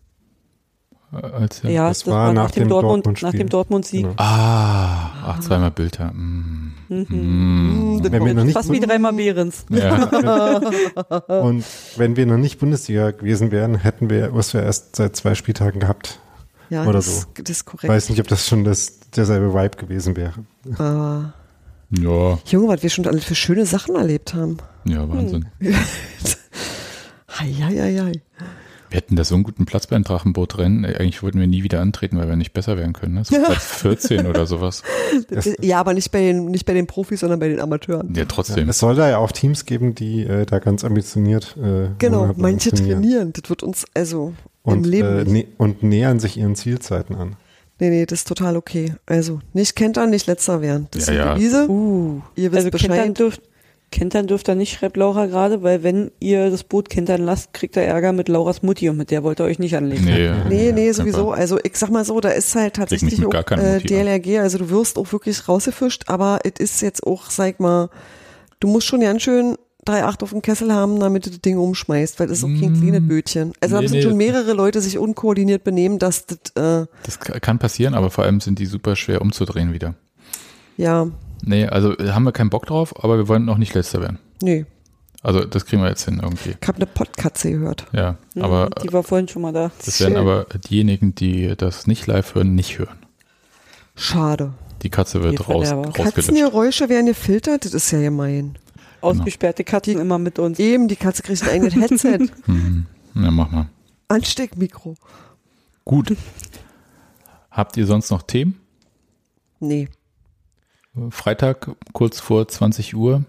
Äh, Als Ja, das war nach dem Dortmund, Dortmund-Spiel. nach dem Dortmund-Sieg. Genau. Ah, ach, zweimal Bilder. Mm. Mm. Das Wenn wir noch nicht Fast wie dreimal Behrens. Ja, Und wenn wir noch nicht Bundesliga gewesen wären, hätten wir, was wir erst seit zwei Spieltagen gehabt. Ja, Oder das, so. das ist Ich korrekt. weiß nicht, ob das schon das, derselbe Vibe gewesen wäre. Aber, ja, Junge, was wir schon alles für schöne Sachen erlebt haben. ja, Wahnsinn. Hei. Wir hätten da so einen guten Platz beim Drachenbootrennen. Ey, Eigentlich wollten wir nie wieder antreten, weil wir nicht besser werden können. Ne? So Platz 14 oder sowas. Ja, aber nicht bei den, nicht bei den Profis, sondern bei den Amateuren. Ja, trotzdem. Es soll da ja auch Teams geben, die äh, da ganz ambitioniert äh, Genau, monatelang manche trainieren. Das wird uns also und, im Leben äh, nä und nähern sich ihren Zielzeiten an. Nee, nee, das ist total okay. Also nicht Kentern, nicht letzter werden. Das Ja, ist ja. die Devise. Uh, Ihr wisst also kentern Bescheid. dürft, kentern dürft ihr nicht, schreibt Laura gerade, weil wenn ihr das Boot kentern lasst, kriegt ihr Ärger mit Lauras Mutti und mit der wollt ihr euch nicht anlegen. Nee, Nee, nee, ja, sowieso. Also ich sag mal so, da ist halt tatsächlich auch äh. DLRG, also du wirst auch wirklich rausgefischt, aber es ist jetzt auch, sag mal, du musst schon ganz schön 3,8 auf dem Kessel haben, damit du das Ding umschmeißt, weil das ist auch kein Mm. kleines Bötchen. Also da Nee, müssen nee. schon mehrere Leute sich unkoordiniert benehmen, dass das, äh, Das ka- kann passieren, aber vor allem sind die super schwer umzudrehen wieder. ja, Nee, also äh, haben wir keinen Bock drauf, aber wir wollen auch nicht letzter werden. nee, Also das kriegen wir jetzt hin irgendwie. ich habe eine Pottkatze gehört. Ja, Mhm, aber die war vorhin schon mal da. das werden aber diejenigen, die das nicht live hören, nicht hören. Schade. Die Katze wird Die raus, rausgelöscht. Katzengeräusche werden gefiltert, das ist ja gemein. Ausgesperrte Katzen immer mit uns. Eben, die Katze kriegt ein eigenes Headset. Mhm. Ja, mach mal. Ansteckmikro. Gut. Habt ihr sonst noch Themen? Nee. Freitag kurz vor 20 Uhr,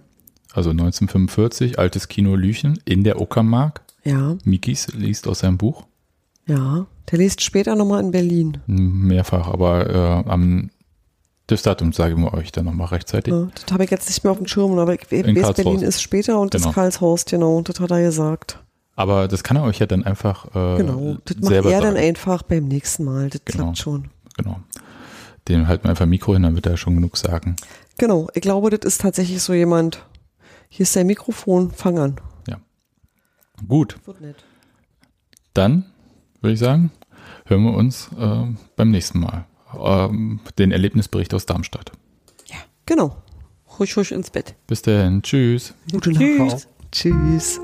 also 1945, altes Kino Lüchen in der Uckermark. Ja, Mikis liest aus seinem Buch. ja. Der liest später nochmal in Berlin. Mehrfach, aber äh, am das Datum sagen wir euch dann nochmal rechtzeitig. Ja, das habe ich jetzt nicht mehr auf dem Schirm, aber ich In weiß, Karlshorst. Berlin ist später und Genau. das Karlshorst, genau, das hat er gesagt. Aber das kann er euch ja dann einfach äh, Genau, das macht er dann sagen. einfach beim nächsten Mal, das Genau. klappt schon. Genau. Dem halten wir einfach ein Mikro hin, dann wird er schon genug sagen. Genau, ich glaube, das ist tatsächlich so jemand, hier ist dein Mikrofon, fang an. Gut, Wird nett. dann würde ich sagen, hören wir uns äh, beim nächsten Mal. Ähm, den Erlebnisbericht aus Darmstadt. Genau. Husch, husch ins Bett. Bis dahin, tschüss. Gute Tschüss. Nacht. Tschüss.